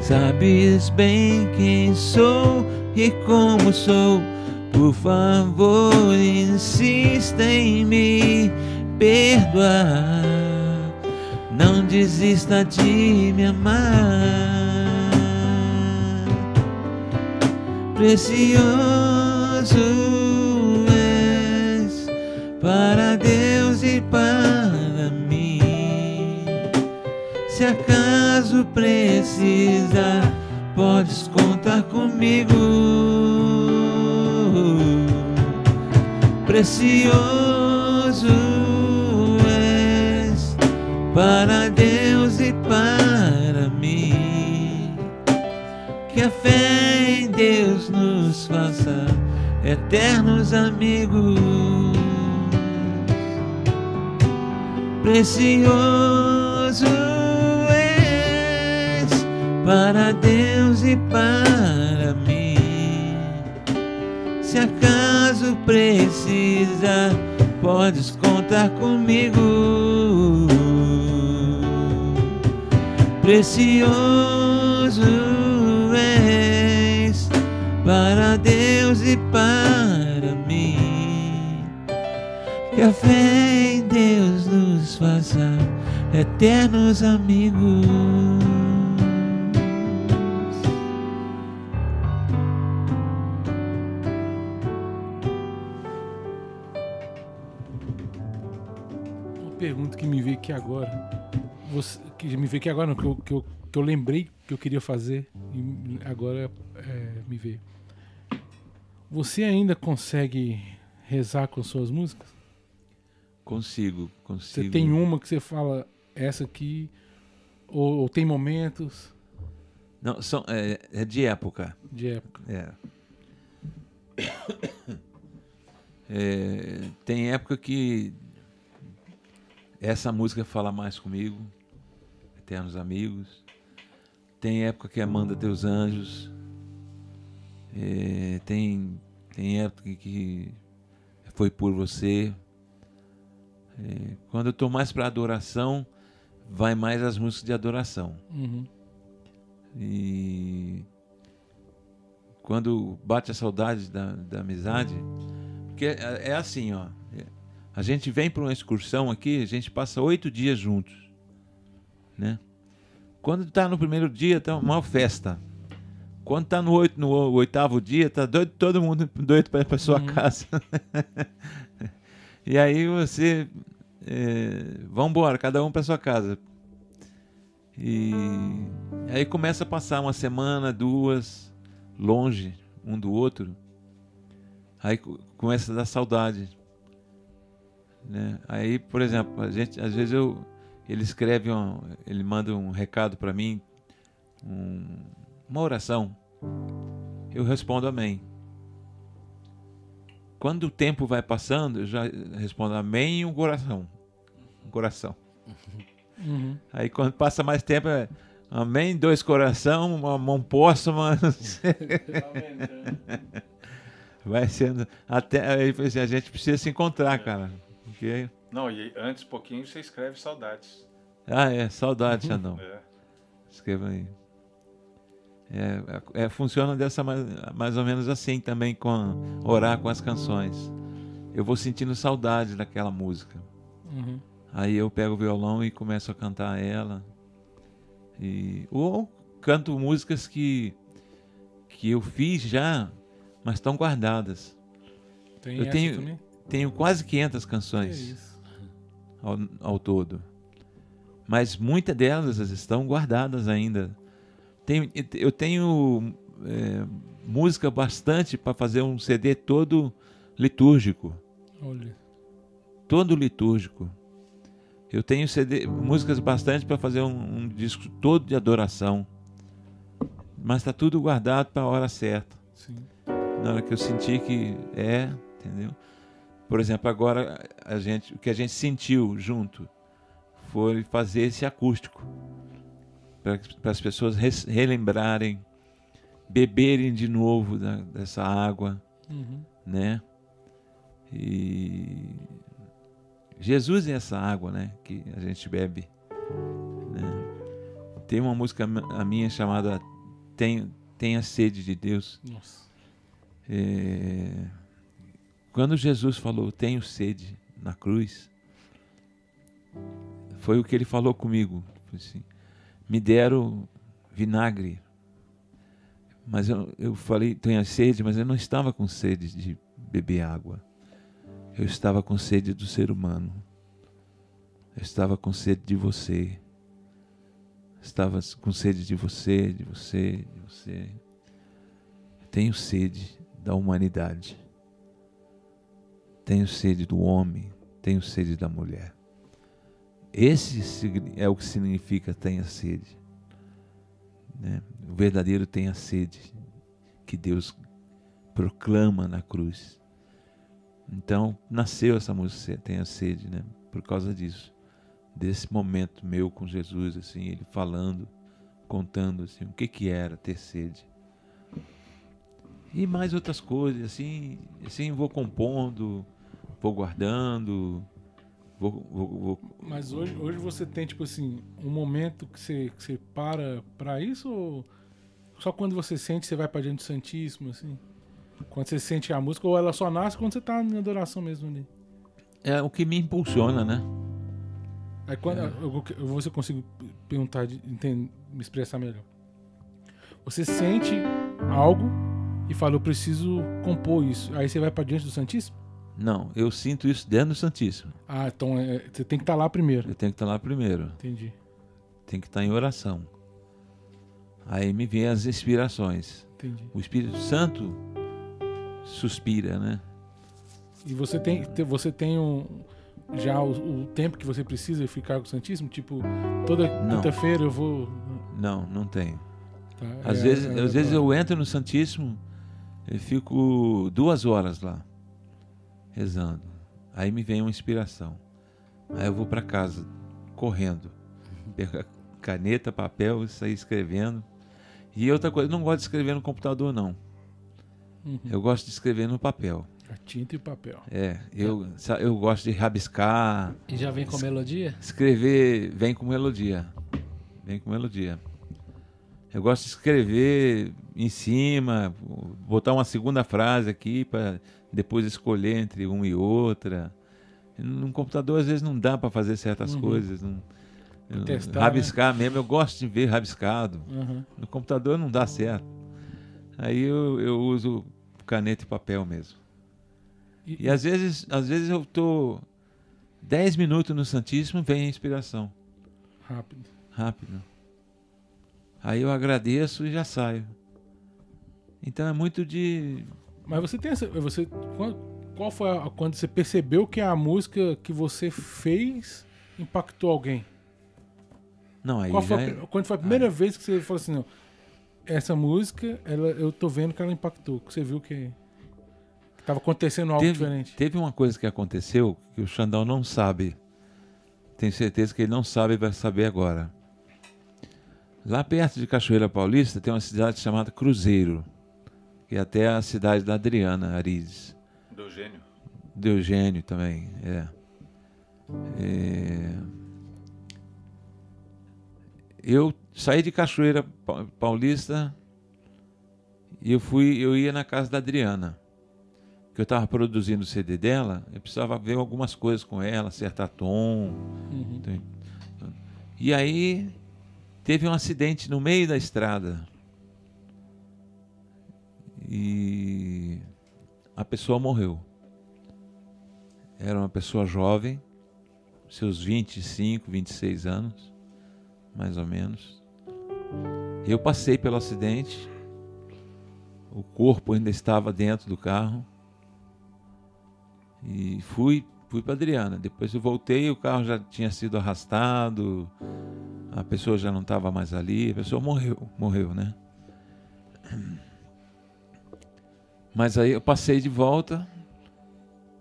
Sabes bem quem sou e como sou. Por favor, insista em me perdoar. Não desista de me amar. Precioso és para Deus e para mim. Se acaso precisar, podes contar comigo. Precioso és para Deus e para mim. Que a fé em Deus nos faça eternos amigos. Precioso és para Deus e para mim. Se acaso precisa, podes contar comigo. Precioso és para Deus e para mim. Que a fé em Deus nos faça eternos amigos. Pergunta que me veio aqui agora. Você, que me veio aqui agora, não, que eu, que, eu, que eu lembrei que eu queria fazer e agora é, me veio. Você ainda consegue rezar com suas músicas? Consigo, Você consigo. tem uma que você fala, essa aqui, ou, ou tem momentos Não, são, é, é de época. de época? É. É, tem época que essa música fala mais comigo, Eternos Amigos. Tem época que é Manda Teus Anjos. É, tem, tem época que foi por você. É, quando eu estou mais para adoração, vai mais as músicas de adoração. Uhum. E quando bate a saudade da, da amizade, porque é, é assim, ó. é- A gente vem para uma excursão aqui, a gente passa oito dias juntos, né? Quando tá no primeiro dia, tá uma festa. Quando tá no, oito, no oitavo dia, tá doido, todo mundo doido para ir para sua casa. e aí você, é, vambora, cada um para sua casa. E aí começa a passar uma semana, duas, longe um do outro. Aí co- começa a dar saudade. Né? Aí, por exemplo, a gente, às vezes eu, ele escreve, um, ele manda um recado para mim, um- uma oração. Eu respondo amém. Quando o tempo vai passando, eu já respondo amém e um coração. Um coração. Uhum. Aí quando passa mais tempo é amém, dois coração, uma mão póssuma. Vai sendo. Até aí assim, a gente precisa se encontrar, cara. Porque, Não, e antes, pouquinho, você escreve saudades. ah, é, saudade, Xandão. É. Escreva aí. É, é, funciona dessa mais, mais ou menos assim também com orar com as canções. Eu vou sentindo saudade daquela música. Uhum. Aí eu pego o violão e começo a cantar ela. E, ou canto músicas que, que eu fiz já, mas estão guardadas. Tem Eu tenho- também? Tenho quase 500 Que canções ao, ao todo. Mas muitas delas estão guardadas ainda. Tenho, eu tenho é, música bastante para fazer um CD todo litúrgico. Olha. todo litúrgico. Eu tenho CD, músicas bastante para fazer um, um disco todo de adoração. Mas está tudo guardado para a hora certa. Sim. Na hora que eu senti que é, entendeu? Por exemplo, agora a gente, o que a gente sentiu junto foi fazer esse acústico para as pessoas relembrarem, beberem de novo da- dessa água, Uhum. né? E Jesus é essa água, né? Que a gente bebe. né? Tem uma música a minha chamada Tenha Sede de Deus. Nossa. É, Quando Jesus falou, tenho sede na cruz, foi o que ele falou comigo. Assim, me deram vinagre, mas eu, eu falei, tenho sede, mas eu não estava com sede de beber água. Eu estava com sede do ser humano. Eu estava com sede de você. Estava com sede de você, de você, de você. Tenho sede da humanidade. Tenho sede do homem, tenho sede da mulher. Esse é o que significa tenha sede. né? O verdadeiro tenha sede que Deus proclama na cruz. Então nasceu essa música tenha sede, né? Por causa disso, desse momento meu com Jesus, assim, ele falando, contando assim, o que que era ter sede e mais outras coisas assim assim vou compondo vou guardando vou, vou, vou- Mas hoje, hoje você tem, tipo assim, um momento que você, que você para pra isso ou só quando você sente você vai pra diante do Santíssimo, assim? Quando você sente a música ou ela só nasce quando você tá na adoração mesmo ali? é o que me impulsiona né Aí quando eu, eu, eu eu consigo perguntar, de, entender, me expressar melhor. Você sente algo e fala, eu preciso compor isso. Aí você vai pra diante do Santíssimo? Não eu sinto isso dentro do Santíssimo. Ah, então é, você tem que estar lá primeiro. eu tenho que estar lá primeiro. Entendi, tenho que estar em oração. Aí me vêm as inspirações. Entendi. o Espírito Santo suspira né? E você tem, te- você tem um, já o, o tempo que você precisa ficar com o Santíssimo? Tipo, toda quinta-feira eu vou. não não tenho. Tá, Às é- vezes, é- às vezes eu entro no Santíssimo e fico duas horas lá, rezando. Aí me vem uma inspiração. Aí eu vou para casa, correndo. Pego caneta, papel e sair escrevendo. E outra coisa, eu não gosto de escrever no computador, não. Uhum. Eu gosto de escrever no papel. A tinta e o papel. É, eu, eu gosto de rabiscar. E já vem com melodia? Escrever vem com melodia. Vem com melodia. Eu gosto de escrever em cima, botar uma segunda frase aqui para depois escolher entre uma e outra. No computador às vezes não dá para fazer certas Uhum. coisas. Não, eu- Testar, rabiscar mesmo, eu gosto de ver rabiscado. Uhum. No computador não dá certo. Aí eu, eu uso caneta e papel mesmo. E, E às vezes, às vezes eu tô 10 minutos no Santíssimo, vem a inspiração, rápido. rápido. Aí eu agradeço e já saio. Então é muito de Mas você tem essa. Você, qual, qual foi a, quando você percebeu que a música que você fez impactou alguém? não aí Qual já foi é- quando foi a primeira vez que você falou assim, não, essa música, ela, eu tô vendo que ela impactou, que você viu que, que tava acontecendo algo teve, diferente. teve uma coisa que aconteceu que o Xandão não sabe. Tenho certeza que ele não sabe e vai saber agora. Lá perto de Cachoeira Paulista tem uma cidade chamada Cruzeiro, é até a cidade da Adriana Arides. Do gênio. De Eugênio também, é. É. Eu saí de Cachoeira Pa- Paulista e eu fui, eu ia na casa da Adriana, que eu estava produzindo o CD dela, eu precisava ver algumas coisas com ela, acertar tom. Uhum. tem- E aí teve um acidente no meio da estrada. E a pessoa morreu. Era uma pessoa jovem, seus 25, 26 anos, mais ou menos. Eu passei pelo acidente, o corpo ainda estava dentro do carro e fui fui para Adriana. Depois eu voltei, o carro já tinha sido arrastado, a pessoa já não estava mais ali, a pessoa morreu, morreu, né? Mas aí eu passei de volta.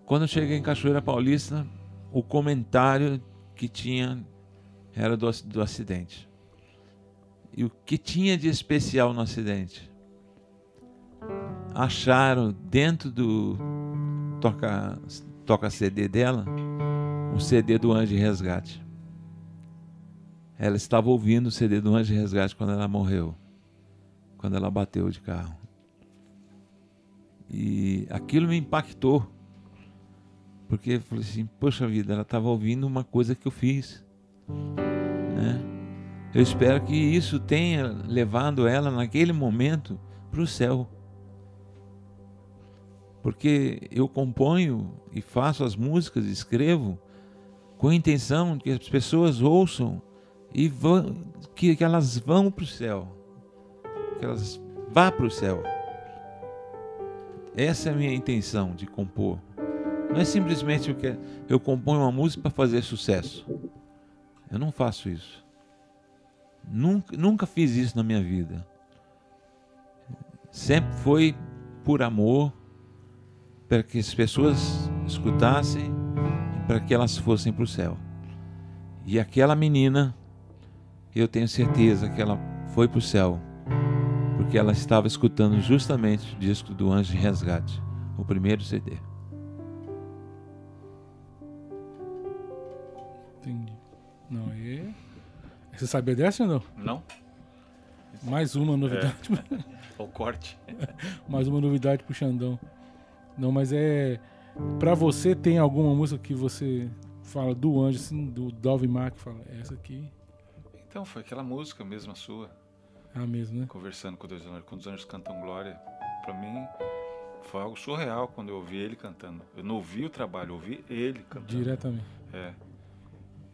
Quando eu cheguei em Cachoeira Paulista, o comentário que tinha era do, do acidente. E o que tinha de especial no acidente? Acharam dentro do toca, toca CD dela um CD do Anjo de Resgate. Ela estava ouvindo o CD do Anjo de Resgate quando ela morreu, quando ela bateu de carro. E aquilo me impactou, porque eu falei assim: poxa vida, ela estava ouvindo uma coisa que eu fiz. Né? Eu espero que isso tenha levado ela naquele momento para o céu. Porque eu componho e faço as músicas, escrevo com a intenção que as pessoas ouçam e vão, que, que elas vão para o céu, que elas vá para o céu. Essa é a minha intenção de compor. Não é simplesmente o que eu componho uma música para fazer sucesso. Eu não faço isso. Nunca, nunca fiz isso na minha vida. Sempre foi por amor, para que as pessoas escutassem e para que elas fossem para o céu. E aquela menina, eu tenho certeza que ela foi para o céu, porque ela estava escutando justamente o disco do Anjo de Resgate, o primeiro CD. Entendi. Não, e. Você sabia dessa ou não? Não? Mais uma novidade. É. o corte. Mais uma novidade pro Xandão. Não, mas é. Pra você, tem alguma música que você fala do anjo, assim, do Dove Mark, fala, essa aqui. Então, foi aquela música mesmo, a sua. É a mesma, né? Conversando com Deus, quando os anjos cantam glória. Pra mim, foi algo surreal quando eu ouvi ele cantando. Eu não ouvi o trabalho, eu ouvi ele cantando. Diretamente. É.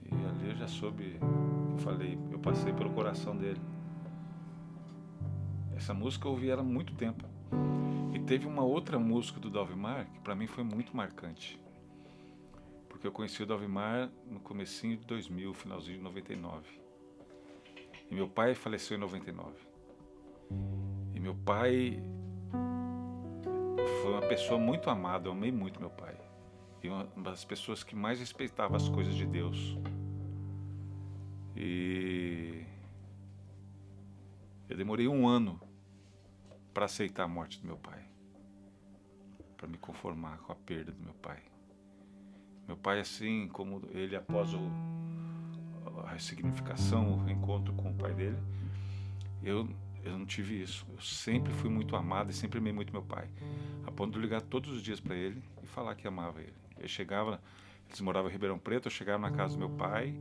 E ali eu já soube, eu falei, eu passei pelo coração dele. Essa música eu ouvi ela há muito tempo. E teve uma outra música do Dalvimar que para mim foi muito marcante. Porque eu conheci o Dalvimar no comecinho de 2000, finalzinho de 99. E meu pai faleceu em 99. E meu pai foi uma pessoa muito amada, eu amei muito meu pai. E uma das pessoas que mais respeitava as coisas de Deus. E eu demorei um ano para aceitar a morte do meu pai, para me conformar com a perda do meu pai. Meu pai, assim como ele após o, a ressignificação, o reencontro com o pai dele, eu eu não tive isso. Eu sempre fui muito amado e sempre amei muito meu pai, a ponto de ligar todos os dias para ele e falar que amava ele. Eu chegava, eles moravam em Ribeirão Preto, eu chegava na casa do meu pai,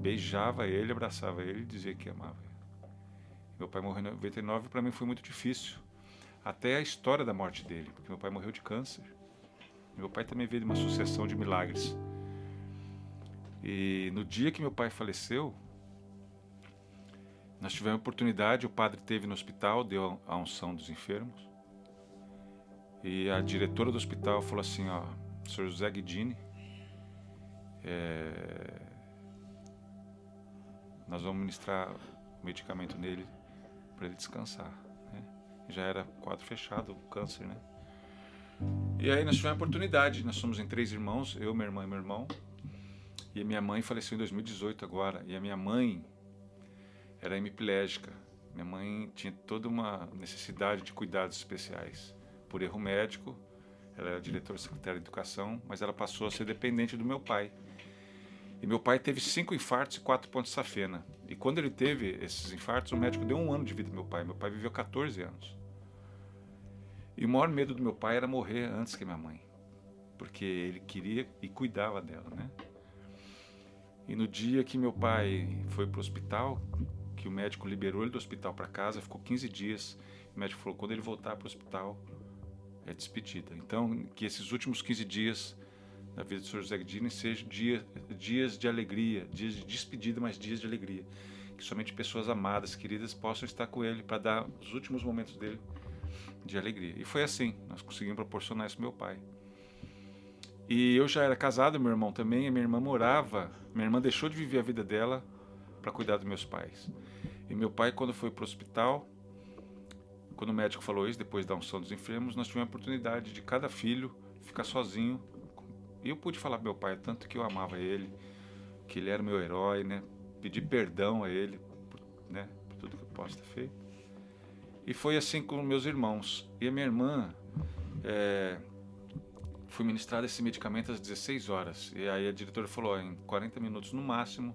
beijava ele, abraçava ele e dizia que amava ele. Meu pai morreu em 99 para mim foi muito difícil. Até a história da morte dele, porque meu pai morreu de câncer. Meu pai também veio de uma sucessão de milagres. E no dia que meu pai faleceu, nós tivemos a oportunidade, o padre teve no hospital, deu a unção dos enfermos. E a diretora do hospital falou assim, ó, Sr. José Guidini, é, nós vamos ministrar o medicamento nele para ele descansar. Né? Já era quadro fechado, o câncer, né? E aí nós tivemos a oportunidade, nós somos em três irmãos, eu, minha irmã e meu irmão. E a minha mãe faleceu em 2018 agora. E a minha mãe era hemiplégica. Minha mãe tinha toda uma necessidade de cuidados especiais. Por erro médico, ela era diretora secretária de educação, mas ela passou a ser dependente do meu pai. E meu pai teve cinco infartos e quatro pontos de safena. E quando ele teve esses infartos, o médico deu um ano de vida ao meu pai. Meu pai viveu 14 anos. E o maior medo do meu pai era morrer antes que minha mãe. Porque ele queria e cuidava dela, né? E no dia que meu pai foi para o hospital, que o médico liberou ele do hospital para casa, ficou 15 dias. O médico falou: quando ele voltar para o hospital, é despedida. Então, que esses últimos 15 dias da vida do Sr. José Guidini sejam dia, dias de alegria, dias de despedida, mas dias de alegria. Que somente pessoas amadas, queridas, possam estar com ele para dar os últimos momentos dele de alegria. E foi assim, nós conseguimos proporcionar isso ao meu pai. E eu já era casado, meu irmão também, minha irmã morava, minha irmã deixou de viver a vida dela para cuidar dos meus pais. E meu pai, quando foi para o hospital, quando o médico falou isso, depois da unção dos enfermos, nós tivemos a oportunidade de cada filho ficar sozinho. E eu pude falar para meu pai tanto que eu amava ele, que ele era meu herói, né? pedir perdão a Ele né, por tudo que eu posso ter feito. E foi assim com meus irmãos. E a minha irmã é, foi ministrada esse medicamento às 16 horas. E aí a diretora falou: em 40 minutos no máximo,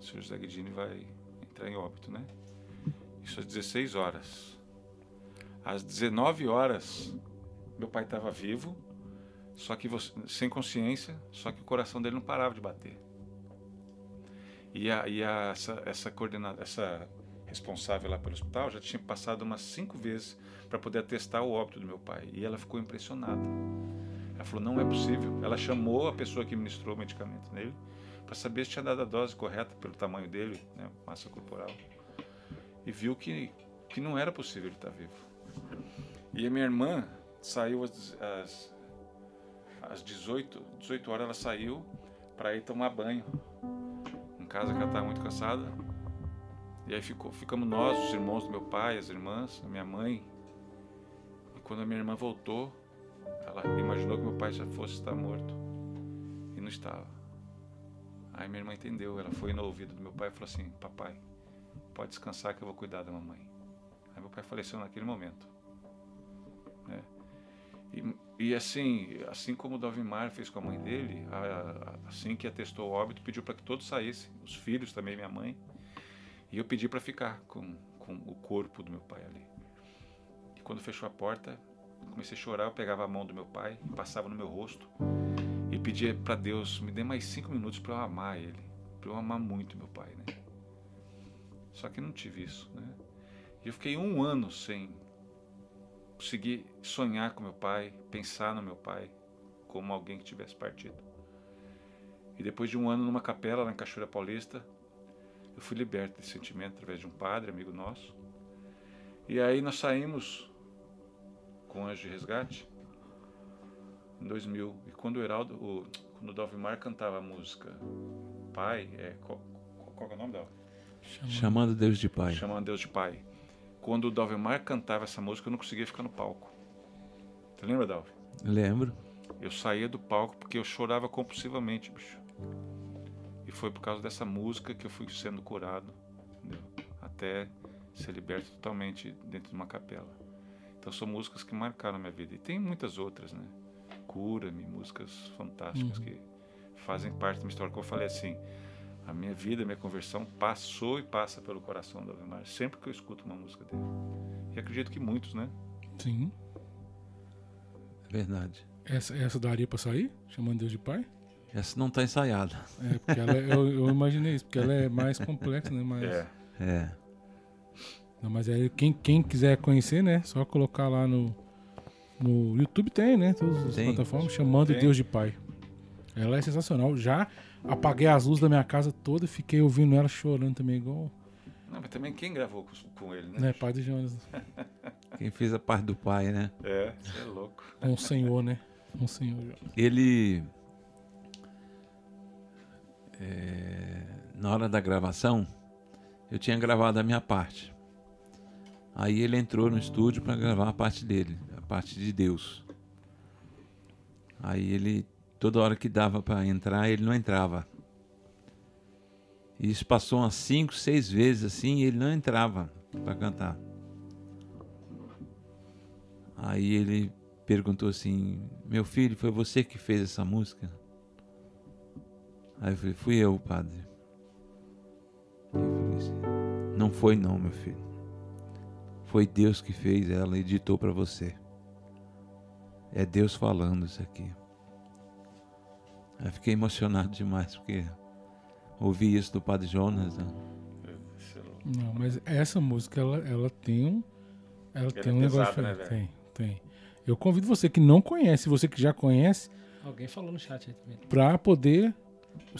o senhor José Guidini vai entrar em óbito, né? Isso às 16 horas. Às 19 horas, meu pai estava vivo, só que você, sem consciência, só que o coração dele não parava de bater. E, a, e a, essa, essa coordenada, essa responsável lá pelo hospital já tinha passado umas cinco vezes para poder atestar o óbito do meu pai. E ela ficou impressionada. Ela falou: não é possível. Ela chamou a pessoa que ministrou o medicamento nele para saber se tinha dado a dose correta pelo tamanho dele, né, massa corporal. E viu que, que não era possível ele estar vivo. E a minha irmã saiu às, às, às 18, 18 horas, ela saiu para ir tomar banho. Em casa que ela estava muito cansada. E aí ficou, ficamos nós, os irmãos do meu pai, as irmãs, a minha mãe. E quando a minha irmã voltou, ela imaginou que meu pai já fosse estar morto. E não estava. Aí minha irmã entendeu, ela foi no ouvido do meu pai e falou assim: Papai, pode descansar que eu vou cuidar da mamãe. Aí meu pai faleceu naquele momento. Né? E, e, assim, assim como o Dalvimar fez com a mãe dele, a, a, assim que atestou o óbito, pediu para que todos saíssem, os filhos também, minha mãe. E eu pedi para ficar com, com o corpo do meu pai ali. E quando fechou a porta, comecei a chorar, eu pegava a mão do meu pai, passava no meu rosto e pedia para Deus, me dê mais cinco minutos para eu amar ele, para eu amar muito meu pai, né? Só que não tive isso, né? E eu fiquei um ano sem conseguir sonhar com meu pai, pensar no meu pai como alguém que tivesse partido. E depois de um ano numa capela lá em Cachoeira Paulista, eu fui liberto desse sentimento através de um padre, amigo nosso. E aí nós saímos com o Anjo de Resgate em 2000. E quando o Heraldo, o, quando o Dalvimar cantava a música Pai, é, qual, qual é o nome dela? Chamando, Chamando Deus de Pai. Chamando Deus de Pai. Quando o Dalvimar cantava essa música, eu não conseguia ficar no palco. Você lembra, Dalvi? Lembro. Eu saía do palco porque eu chorava compulsivamente, bicho. E foi por causa dessa música que eu fui sendo curado, entendeu? até ser liberto totalmente dentro de uma capela. Então são músicas que marcaram a minha vida. E tem muitas outras, né? Cura-me, músicas fantásticas uhum. que fazem parte da minha história. Como eu falei assim, a minha vida, a minha conversão passou e passa pelo coração do Avemar, sempre que eu escuto uma música dele. E acredito que muitos, né? Sim. É verdade. Essa, essa daria para sair? Chamando Deus de Pai? Essa não está ensaiada. É, porque ela, é, eu, eu, imaginei isso, porque ela é mais complexa, né? Mais... É. É. Não, mas aí quem, quem quiser conhecer, né? Só colocar lá no, no YouTube tem, né? Todas as tem. plataformas, chamando tem. Deus de Pai. Ela é sensacional. Já apaguei as luzes da minha casa toda e fiquei ouvindo ela chorando também, igual. Não, mas também quem gravou com, com ele, né? É, pai do Jonas. quem fez a parte do pai, né? É, você é louco. Com o senhor, né? Com o senhor. Ele. É, na hora da gravação, eu tinha gravado a minha parte. Aí ele entrou no estúdio para gravar a parte dele, a parte de Deus. Aí ele, toda hora que dava para entrar, ele não entrava. E isso passou umas cinco, seis vezes assim, e ele não entrava para cantar. Aí ele perguntou assim: Meu filho, foi você que fez essa música? Aí eu falei: Fui eu, padre. Eu falei assim, não foi, não, meu filho. Foi Deus que fez ela e editou para você. É Deus falando isso aqui. Eu fiquei emocionado demais porque ouvi isso do Padre Jonas. Né? Não, mas essa música ela, ela tem um, ela, tem é um negócio né, tem, tem. Eu convido você que não conhece, você que já conhece, alguém falou no chat aí também, para poder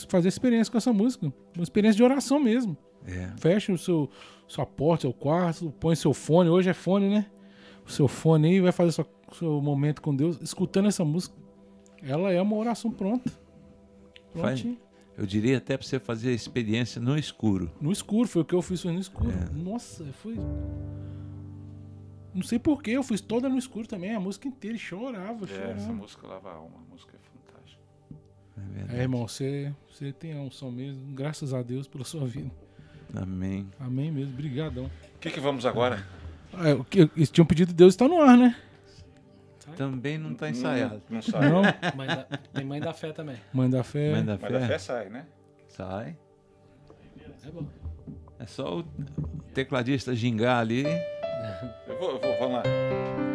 fazer experiência com essa música, uma experiência de oração mesmo. É. Fecha o seu sua porta, seu quarto, põe seu fone, hoje é fone, né? O seu fone aí vai fazer seu, seu momento com Deus, escutando essa música. Ela é uma oração pronta. Prontinho. Eu diria até para você fazer a experiência no escuro. No escuro, foi o que eu fiz, foi no escuro. É. Nossa, foi. Não sei porquê, eu fiz toda no escuro também, a música inteira, e chorava, é, chorava. Essa música lava a alma, a música. É verdade. É, irmão, você, você tem a unção mesmo. Graças a Deus pela sua vida. Amém. Amém mesmo. Brigadão. O que, que vamos agora? Ah, o que, eles tinham pedido Deus está no ar, né? Também não está ensaiado. Não, não sai. Não? Mãe da- tem mãe da fé também. Mãe da fé. Mãe da Mas da fé fé. sai, né? Sai. É bom. É só o tecladista gingar ali. Eu vou, eu vou, vamos lá.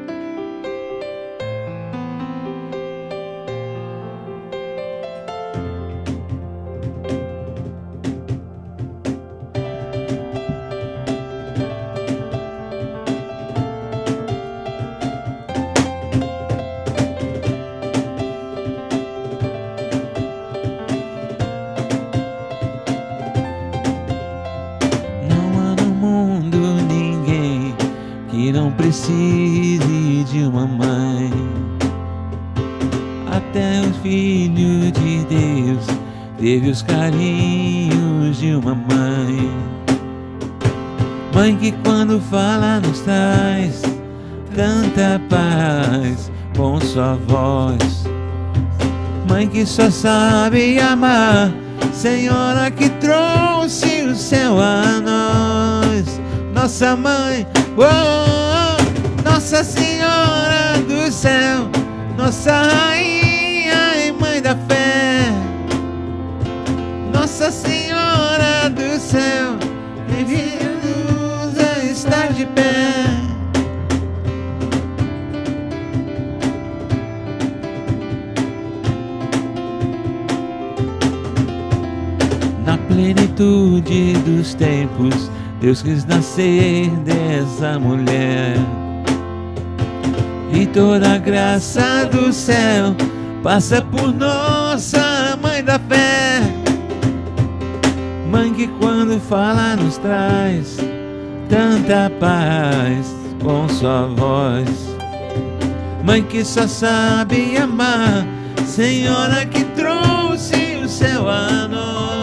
Precise de uma mãe. Até o Filho de Deus teve os carinhos de uma mãe. Mãe que quando fala nos traz tanta paz com sua voz. Mãe que só sabe amar, Senhora que trouxe o céu a nós. Nossa mãe, oh, Nossa Senhora do céu, nossa rainha e mãe da fé. Nossa Senhora do céu, envia-nos a estar de pé. Na plenitude dos tempos, Deus quis nascer dessa mulher. E toda graça do céu passa por nossa mãe da fé. Mãe que quando fala nos traz tanta paz com sua voz. Mãe que só sabe amar, Senhora que trouxe o céu a nós.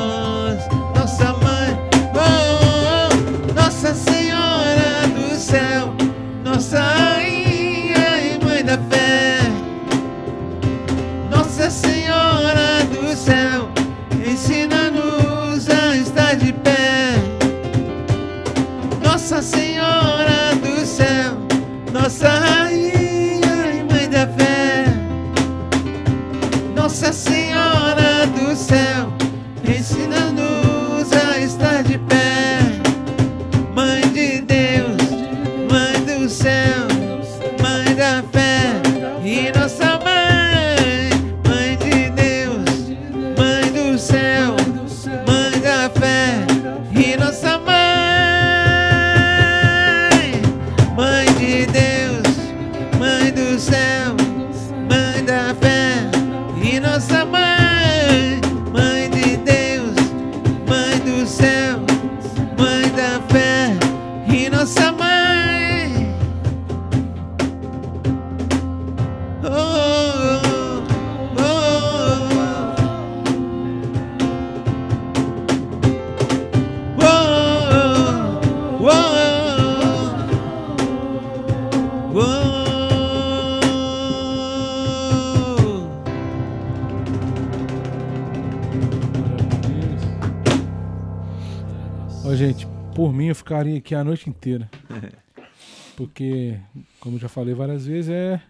Mim eu ficaria aqui a noite inteira. Porque, como eu já falei várias vezes, é,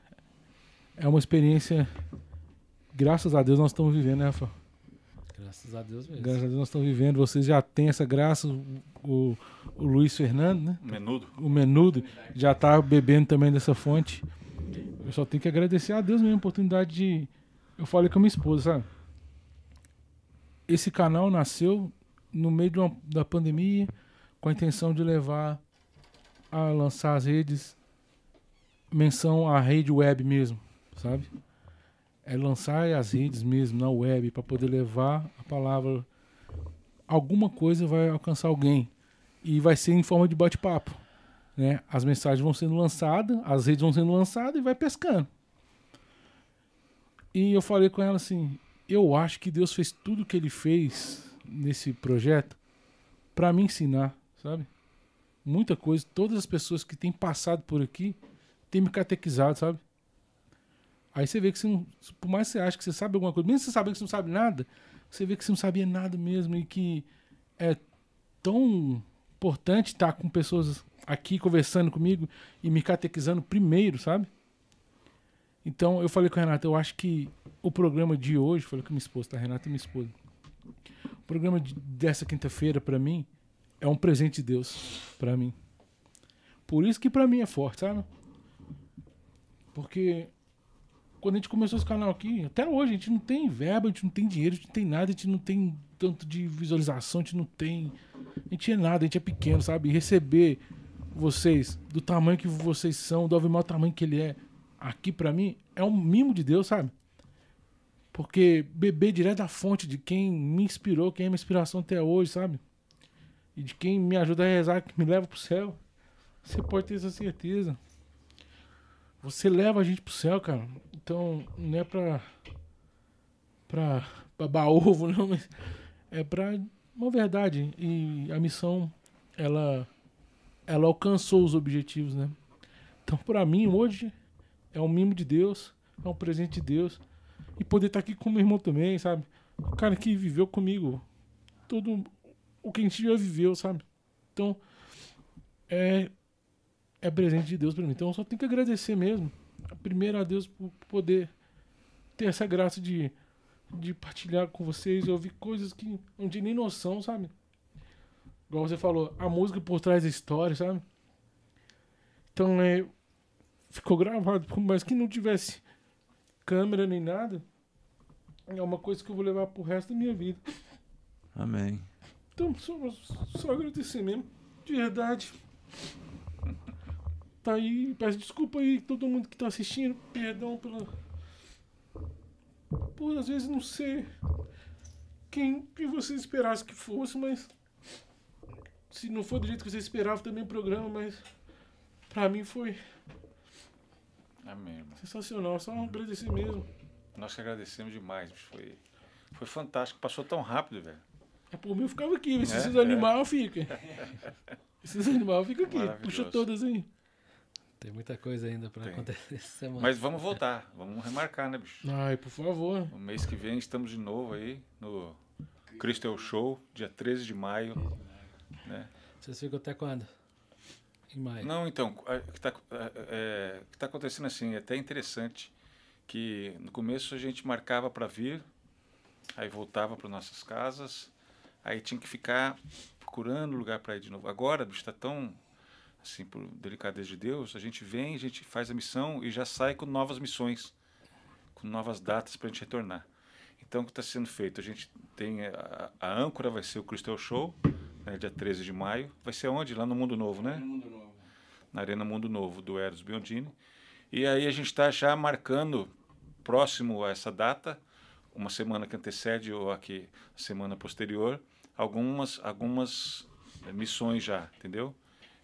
é uma experiência. Graças a Deus nós estamos vivendo, né, Rafa? Graças a Deus mesmo. Graças a Deus nós estamos vivendo. Vocês já têm essa graça. O, o, Luiz Fernando, né? Menudo. O Menudo já tá bebendo também dessa fonte. Eu só tenho que agradecer a Deus mesmo a oportunidade de. Eu falei com a minha esposa, sabe? Esse canal nasceu no meio de uma- da pandemia com a intenção de levar a lançar as redes, menção à rede web mesmo, sabe? É lançar as redes mesmo na web para poder levar a palavra. Alguma coisa vai alcançar alguém e vai ser em forma de bate-papo. Né? As mensagens vão sendo lançadas, as redes vão sendo lançadas e vai pescando. E eu falei com ela assim: eu acho que Deus fez tudo que ele fez nesse projeto para me ensinar, sabe? Muita coisa. Todas as pessoas que têm passado por aqui têm me catequizado, sabe? Aí você vê que você não, por mais que você ache que você sabe alguma coisa, mesmo você saber que você não sabe nada, você vê que você não sabia nada mesmo e que é tão importante estar com pessoas aqui conversando comigo e me catequizando primeiro, sabe? Então eu falei com a Renata, eu acho que o programa de hoje, falei com minha esposa, tá? Renata é minha esposa. O programa de, dessa quinta-feira, para mim, é um presente de Deus para mim. Por isso que para mim é forte, sabe? Porque quando a gente começou esse canal aqui, até hoje, a gente não tem verba, a gente não tem dinheiro, a gente não tem nada, a gente não tem tanto de visualização, a gente não tem. A gente é nada, a gente é pequeno, sabe? Receber vocês do tamanho que vocês são, do o tamanho que ele é, aqui para mim, é um mimo de Deus, sabe? Porque beber direto da fonte de quem me inspirou, quem é minha inspiração até hoje, sabe? E de quem me ajuda a rezar, que me leva pro céu. Você pode ter essa certeza. Você leva a gente pro céu, cara. Então, não é pra. pra babar ovo, não, mas é pra uma verdade. E a missão, ela. ela alcançou os objetivos, né? Então, pra mim, hoje, é um mimo de Deus, é um presente de Deus. E poder estar aqui com meu irmão também, sabe? O cara que viveu comigo todo o que a gente já viveu, sabe? Então, é, é presente de Deus para mim. Então, eu só tenho que agradecer mesmo. Primeiro a Deus por poder ter essa graça de, de partilhar com vocês e ouvir coisas que não tinha nem noção, sabe? Igual você falou, a música por trás da história, sabe? Então, é, ficou gravado, mas que não tivesse câmera nem nada, é uma coisa que eu vou levar pro resto da minha vida. Amém. Então, só, só agradecer mesmo, de verdade. Tá aí, peço desculpa aí todo mundo que tá assistindo, perdão pela. Por às vezes não ser quem que você esperasse que fosse, mas. Se não for do jeito que você esperava também o programa, mas. Pra mim foi Amém, irmão. sensacional, só agradecer mesmo. Nós que agradecemos demais, bicho. Foi, foi fantástico. Passou tão rápido, velho. É por mim eu ficava aqui, mas É, esses é. animais ficam. Esses animais ficam aqui, puxa todas aí. Tem muita coisa ainda pra Tem. acontecer essa semana. Mas vamos voltar. Vamos remarcar, né, bicho? Ai, por favor. No mês que vem estamos de novo aí no Crystal Show, dia 13 de maio. Né? Vocês ficam até quando? Em maio. Não, então, o que está tá acontecendo assim, é até interessante que no começo a gente marcava para vir, aí voltava para nossas casas, aí tinha que ficar procurando lugar para ir de novo. Agora, bicho, está tão assim, por delicadeza de Deus, a gente vem, a gente faz a missão e já sai com novas missões, com novas datas para a gente retornar. Então, o que está sendo feito? A gente tem a, a âncora vai ser o Crystal Show, né, dia 13 de maio. Vai ser onde? Lá no Mundo Novo, né? na Arena Mundo Novo, do Eros Biondini. E aí a gente está já marcando, próximo a essa data, uma semana que antecede ou aqui, a semana posterior, algumas, algumas eh, missões já, entendeu?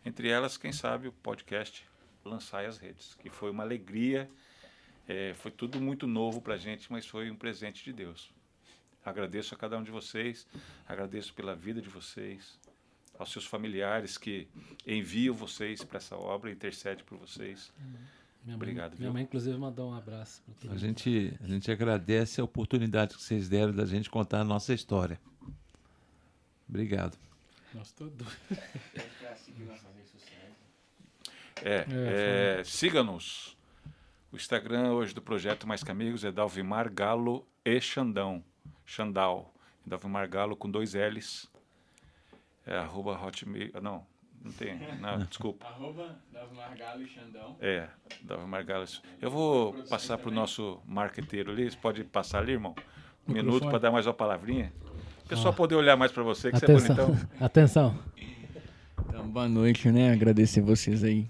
Entre elas, quem sabe, o podcast Lançar as Redes, que foi uma alegria, eh, foi tudo muito novo para a gente, mas foi um presente de Deus. Agradeço a cada um de vocês, agradeço pela vida de vocês, aos seus familiares que enviam vocês para essa obra, intercede por vocês. Minha Obrigado, Mãe, viu? minha mãe, inclusive, mandou um abraço A gente, a gente agradece a oportunidade que vocês deram da gente contar a nossa história. Obrigado. Nossa, tô doido. É, é, siga-nos. O Instagram hoje do Projeto Mais Que Amigos é Dalvimar Galo e Xandão. Xandal. Dalvimar Galo com dois L's. É arroba hotmail. ah, Não, não tem. Não, desculpa. Arroba Davmar Galo e Xandão. É, Dalvimar Galo. Eu vou passar para o nosso marqueteiro ali. Você pode passar ali, irmão? Um minuto para dar mais uma palavrinha. O pessoal Ó. poder olhar mais para você, que você é Atenção, bonitão. atenção. Então, boa noite, né? Agradecer vocês aí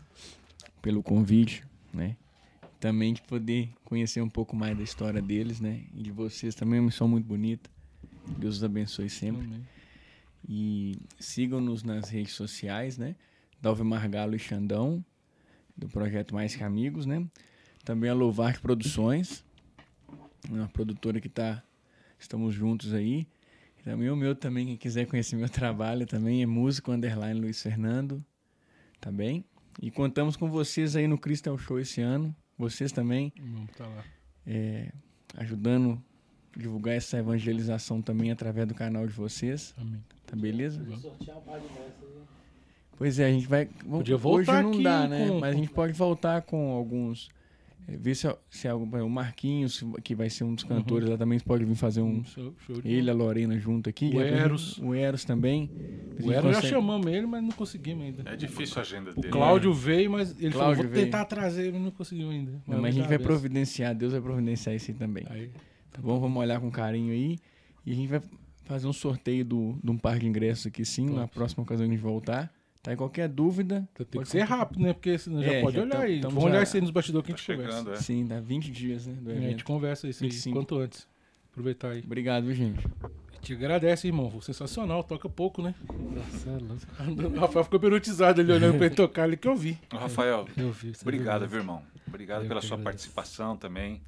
pelo convite, né? Também de poder conhecer um pouco mais da história deles, né? E de vocês também, é uma missão muito bonita. Deus os abençoe sempre. E sigam-nos nas redes sociais, né? Dalvimar Galo e Xandão, do projeto Mais Que Amigos, né? Também a Louvar Produções, uma produtora que tá, estamos juntos aí. Também o meu também, quem quiser conhecer meu trabalho também é músico underline Luiz Fernando, tá bem? E contamos com vocês aí no Crystal Show esse ano, vocês também. Vamos tá lá. é, ajudando a divulgar essa evangelização também através do canal de vocês. Amém. Tá beleza? Aí. Pois é, a gente vai. Podia Hoje voltar não aqui dá, né? com- Mas a gente pode voltar com alguns. É, ver se, se algum. O Marquinhos, que vai ser um dos cantores lá também, pode vir fazer um. Show, show de Ele, a Lorena junto aqui. O Eros. O Eros também. O Eros já consegue- chamamos ele, mas não conseguimos ainda. É difícil a agenda O dele. Cláudio veio, mas ele falou, Cláudio vou veio. tentar trazer, mas não conseguiu ainda. Não, mas a gente vai providenciar, Deus vai providenciar isso aí também. Aí, Tá bom? Vamos olhar com carinho aí. E a gente vai fazer um sorteio do, de um par de ingressos aqui sim, na próxima ocasião gente voltar. Tá? E qualquer dúvida. tem pode que ser rápido, né? Porque senão já É, pode já olhar aí. Vamos já- olhar isso aí nos bastidores que Tá a gente conversa. chegando, é. Sim, dá 20 dias, né? Do É, a gente conversa isso aí 25. quanto antes. Aproveitar aí. Obrigado, viu, gente? Te agradece, irmão. Foi sensacional. Toca pouco, né? Nossa, é. O Rafael ficou perutizado ali olhando pra ele tocar ali que eu vi. Rafael, Eu vi. obrigado, viu? irmão? Obrigado Eu pela sua agradeço. participação também,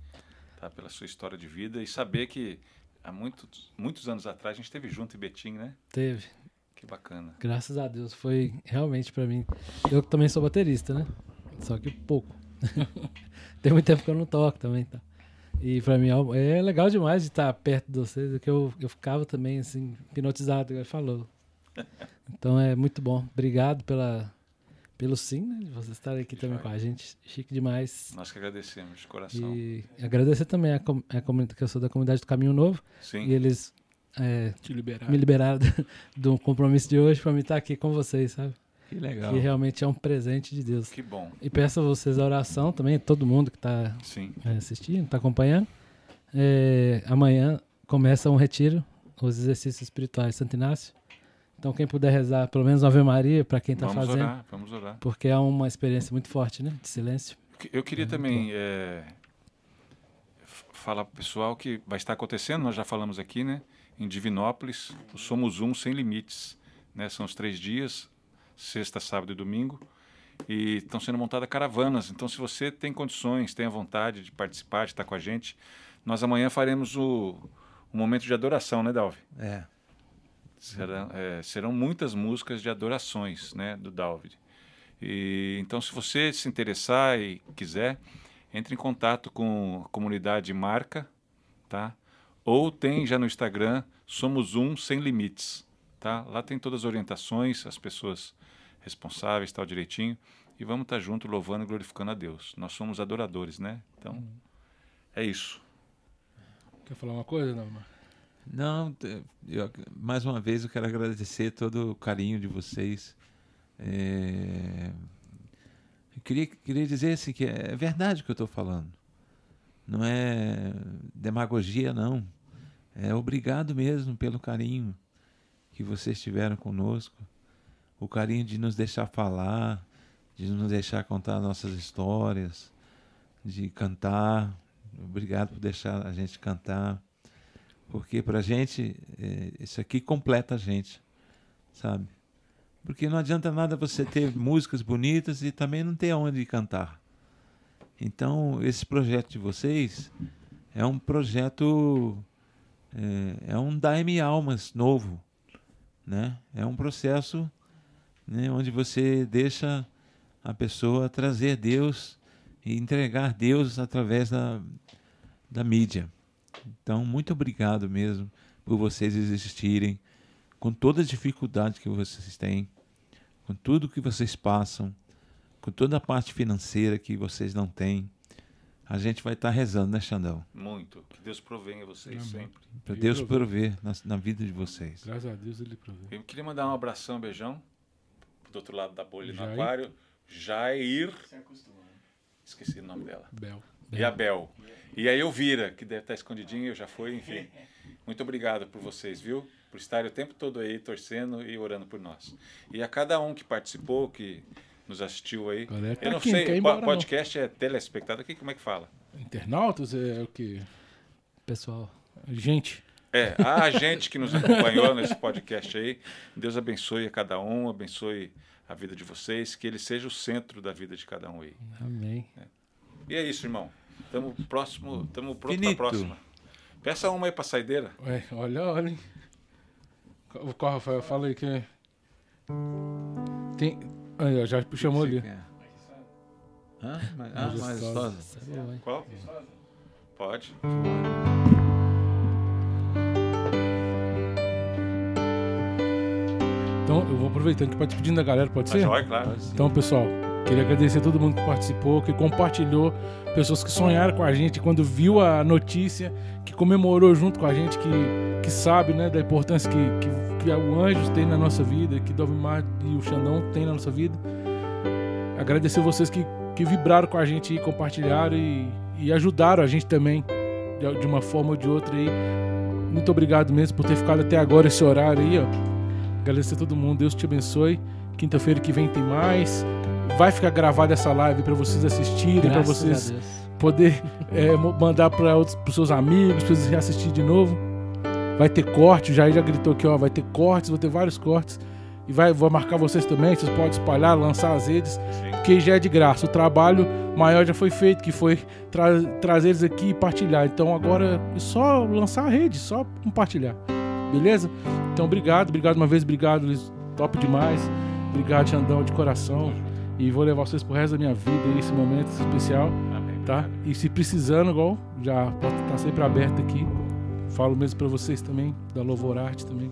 tá? pela sua história de vida e saber que há muitos, muitos anos atrás a gente esteve junto em Betim, né? Teve. Que bacana. Graças a Deus. Foi realmente pra mim. Eu também sou baterista, né? Só que pouco. Tem muito tempo que eu não toco também, tá? E pra mim é legal demais de estar perto de vocês, que eu, eu ficava também assim, hipnotizado, igual falou. Então é muito bom. Obrigado pela, pelo sim, né? De vocês estarem aqui também com a gente. Chique demais. Nós que agradecemos de coração. E agradecer também a, com- a comunidade, que eu sou da comunidade do Caminho Novo. Sim. E eles é, Te liberar. me liberaram do compromisso de hoje pra me estar aqui com vocês, sabe? Que legal. Que realmente é um presente de Deus. Que bom. E peço a vocês a oração também, todo mundo que está Sim. assistindo, está acompanhando. É, amanhã começa um retiro, os exercícios espirituais Santo Inácio. Então, quem puder rezar, pelo menos Ave Maria, para quem está vamos fazendo, orar, vamos orar. porque é uma experiência muito forte, né? De silêncio. Eu queria também é, falar para o pessoal que vai estar acontecendo, nós já falamos aqui, né? Em Divinópolis, o Somos Um Sem Limites. Né? São os três dias, sexta, sábado e domingo. E estão sendo montadas caravanas. Então, se você tem condições, tem a vontade de participar, de estar com a gente, nós amanhã faremos o, o momento de adoração, né, Dalvi? É. Serão, é, serão muitas músicas de adorações né, do David. E, então, se você se interessar e quiser, entre em contato com a comunidade Marca, tá? Ou tem já no Instagram Somos Um Sem Limites, tá? Lá tem todas as orientações, as pessoas responsáveis, tal direitinho. E vamos estar junto louvando e glorificando a Deus. Nós somos adoradores, né? Então, é isso. Quer falar uma coisa, não, mano? Não, eu- mais uma vez eu quero agradecer todo o carinho de vocês. É, eu queria, queria dizer assim, que é verdade o que eu estou falando. Não é demagogia, não. É obrigado mesmo pelo carinho que vocês tiveram conosco. O carinho de nos deixar falar, de nos deixar contar nossas histórias, de cantar. Obrigado por deixar a gente cantar porque para a gente é, isso aqui completa a gente, sabe? Porque não adianta nada você ter músicas bonitas e também não ter onde cantar. Então esse projeto de vocês é um projeto é, é um Daime Almas novo, né? É um processo né, onde você deixa a pessoa trazer Deus e entregar Deus através da, da mídia. Então, muito obrigado mesmo por vocês existirem, com toda a dificuldade que vocês têm, com tudo que vocês passam, com toda a parte financeira que vocês não têm. A gente vai estar rezando, né, Xandão? Muito. Que Deus provenha vocês Amém. sempre. Para Deus prover. na, na vida de vocês. Graças a Deus ele proveu. Eu queria mandar um abração, um beijão. Do outro lado da bolha no Jair. aquário. Jair. Esqueci o nome dela. Bel. E a Bel. E a Elvira, que deve estar escondidinha, eu já fui, enfim. Muito obrigado por vocês, viu? Por estarem o tempo todo aí torcendo e orando por nós. E a cada um que participou, que nos assistiu aí. Galera tá Eu não aqui, não quer sei, não. podcast é telespectador, aqui como é que fala? Internautas é o quê? Pessoal, Gente. É, a gente que nos acompanhou nesse podcast aí, Deus abençoe a cada um, abençoe a vida de vocês, que ele seja o centro da vida de cada um aí. amém. E é isso, irmão. Estamos próximo, estamos pronto para a próxima. Peça uma aí para saideira. Ué, olha, olha. O qual, Rafael? Fala aí que. Tem. Aí, ó, já chamou ali. Hã? Mais, ah, Majestosa. é? Qual? Pode. Então, eu vou aproveitando que pode despedindo da galera, pode Mas ser? joia, claro. Então, pessoal, queria agradecer a todo mundo que participou, que compartilhou, pessoas que sonharam com a gente quando viu a notícia, que comemorou junto com a gente, que, que sabe né, da importância que, que, que o Anjos tem na nossa vida, que Dovimar e o Xandão tem na nossa vida. Agradecer vocês que, que vibraram com a gente e compartilharam e, e ajudaram a gente também, de, de uma forma ou de outra aí. Muito obrigado mesmo por ter ficado até agora esse horário aí, ó. Agradecer a todo mundo, Deus te abençoe. Quinta-feira que vem tem mais. Vai ficar gravada essa live para vocês assistirem, para vocês poder é, mandar para pros seus amigos, para vocês reassistir de novo. Vai ter corte, já já gritou aqui, ó, vai ter cortes, vou ter vários cortes. E vai, vou marcar vocês também, vocês podem espalhar, lançar as redes, Sim. porque já é de graça. O trabalho maior já foi feito, que foi tra trazer eles aqui e partilhar. Então agora é só lançar a rede, só compartilhar. Beleza? Então obrigado, obrigado uma vez, obrigado, Luiz, top demais. Obrigado, Xandão, de coração. E vou levar vocês pro resto da minha vida esse momento especial Amém. tá? E se precisando, igual, já estar sempre aberto aqui. Falo mesmo pra vocês também, da Louvorarte também.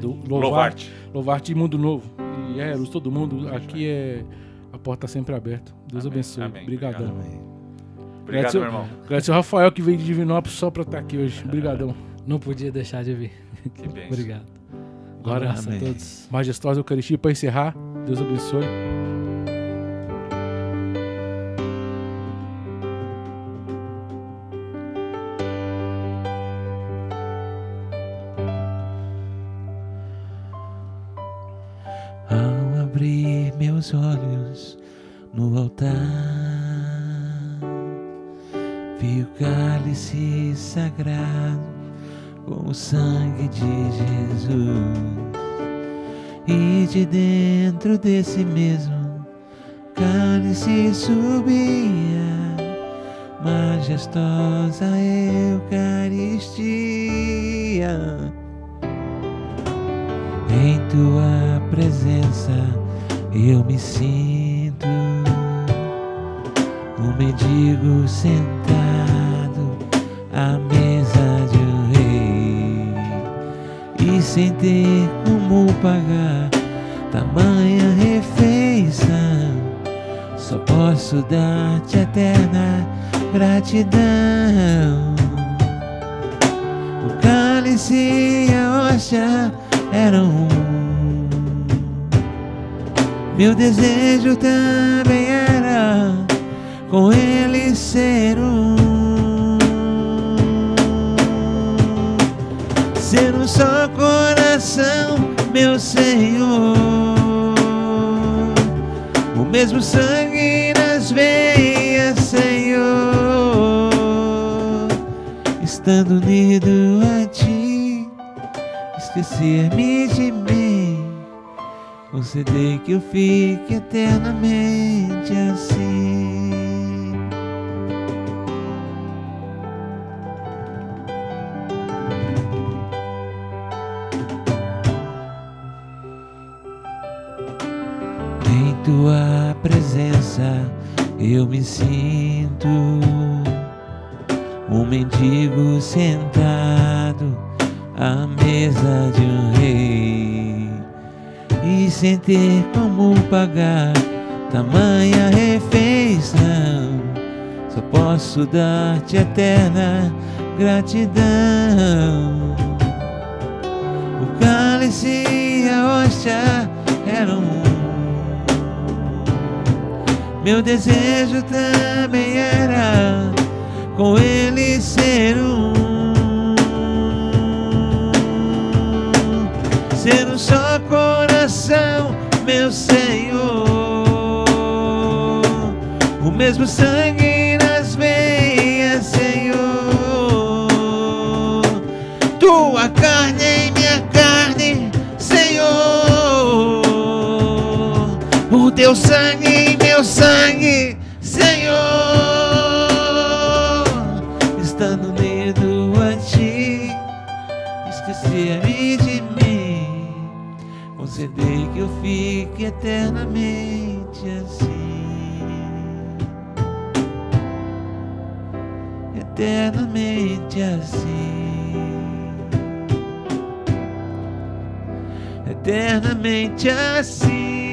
Do Louvarte, Louvarte. E Mundo Novo. E é, Luz, todo mundo, aqui é. A porta tá sempre aberta. Deus Amém, abençoe. amém. Obrigadão. Obrigado, Agradecer- meu irmão. Agradecer ao Rafael que veio de Divinópolis só pra estar aqui hoje. Obrigadão. Não podia deixar de vir. Que bênção. Obrigado. Agora, Abraço a Amém. todos. majestosa Eucaristia pra encerrar. Deus abençoe. No altar, vi o cálice sagrado com o sangue de Jesus. E de dentro desse mesmo cálice subia majestosa Eucaristia. Em tua presença eu me sinto mendigo sentado à mesa de um rei e sem ter como pagar tamanha refeição. Só posso dar-te eterna gratidão. O cálice e a hóstia eram um. Meu desejo também era com ele ser um. Ser um só coração, meu Senhor. O mesmo sangue nas veias, Senhor. Estando unido a ti, esquecer-me de mim. Conceder que eu fique eternamente assim. Tua presença eu me sinto um mendigo sentado à mesa de um rei e sem ter como pagar tamanha refeição. Só posso dar-te eterna gratidão. O cálice e a hóstia eram. Meu desejo também era com ele ser um. Ser um só coração, meu Senhor. O mesmo sangue nas veias, Senhor. Tua carne em minha carne, Senhor. O teu sangue meu sangue, Senhor. Estando unido a ti, esquecer-me de mim. Conceder que eu fique eternamente assim. eternamente assim, eternamente assim.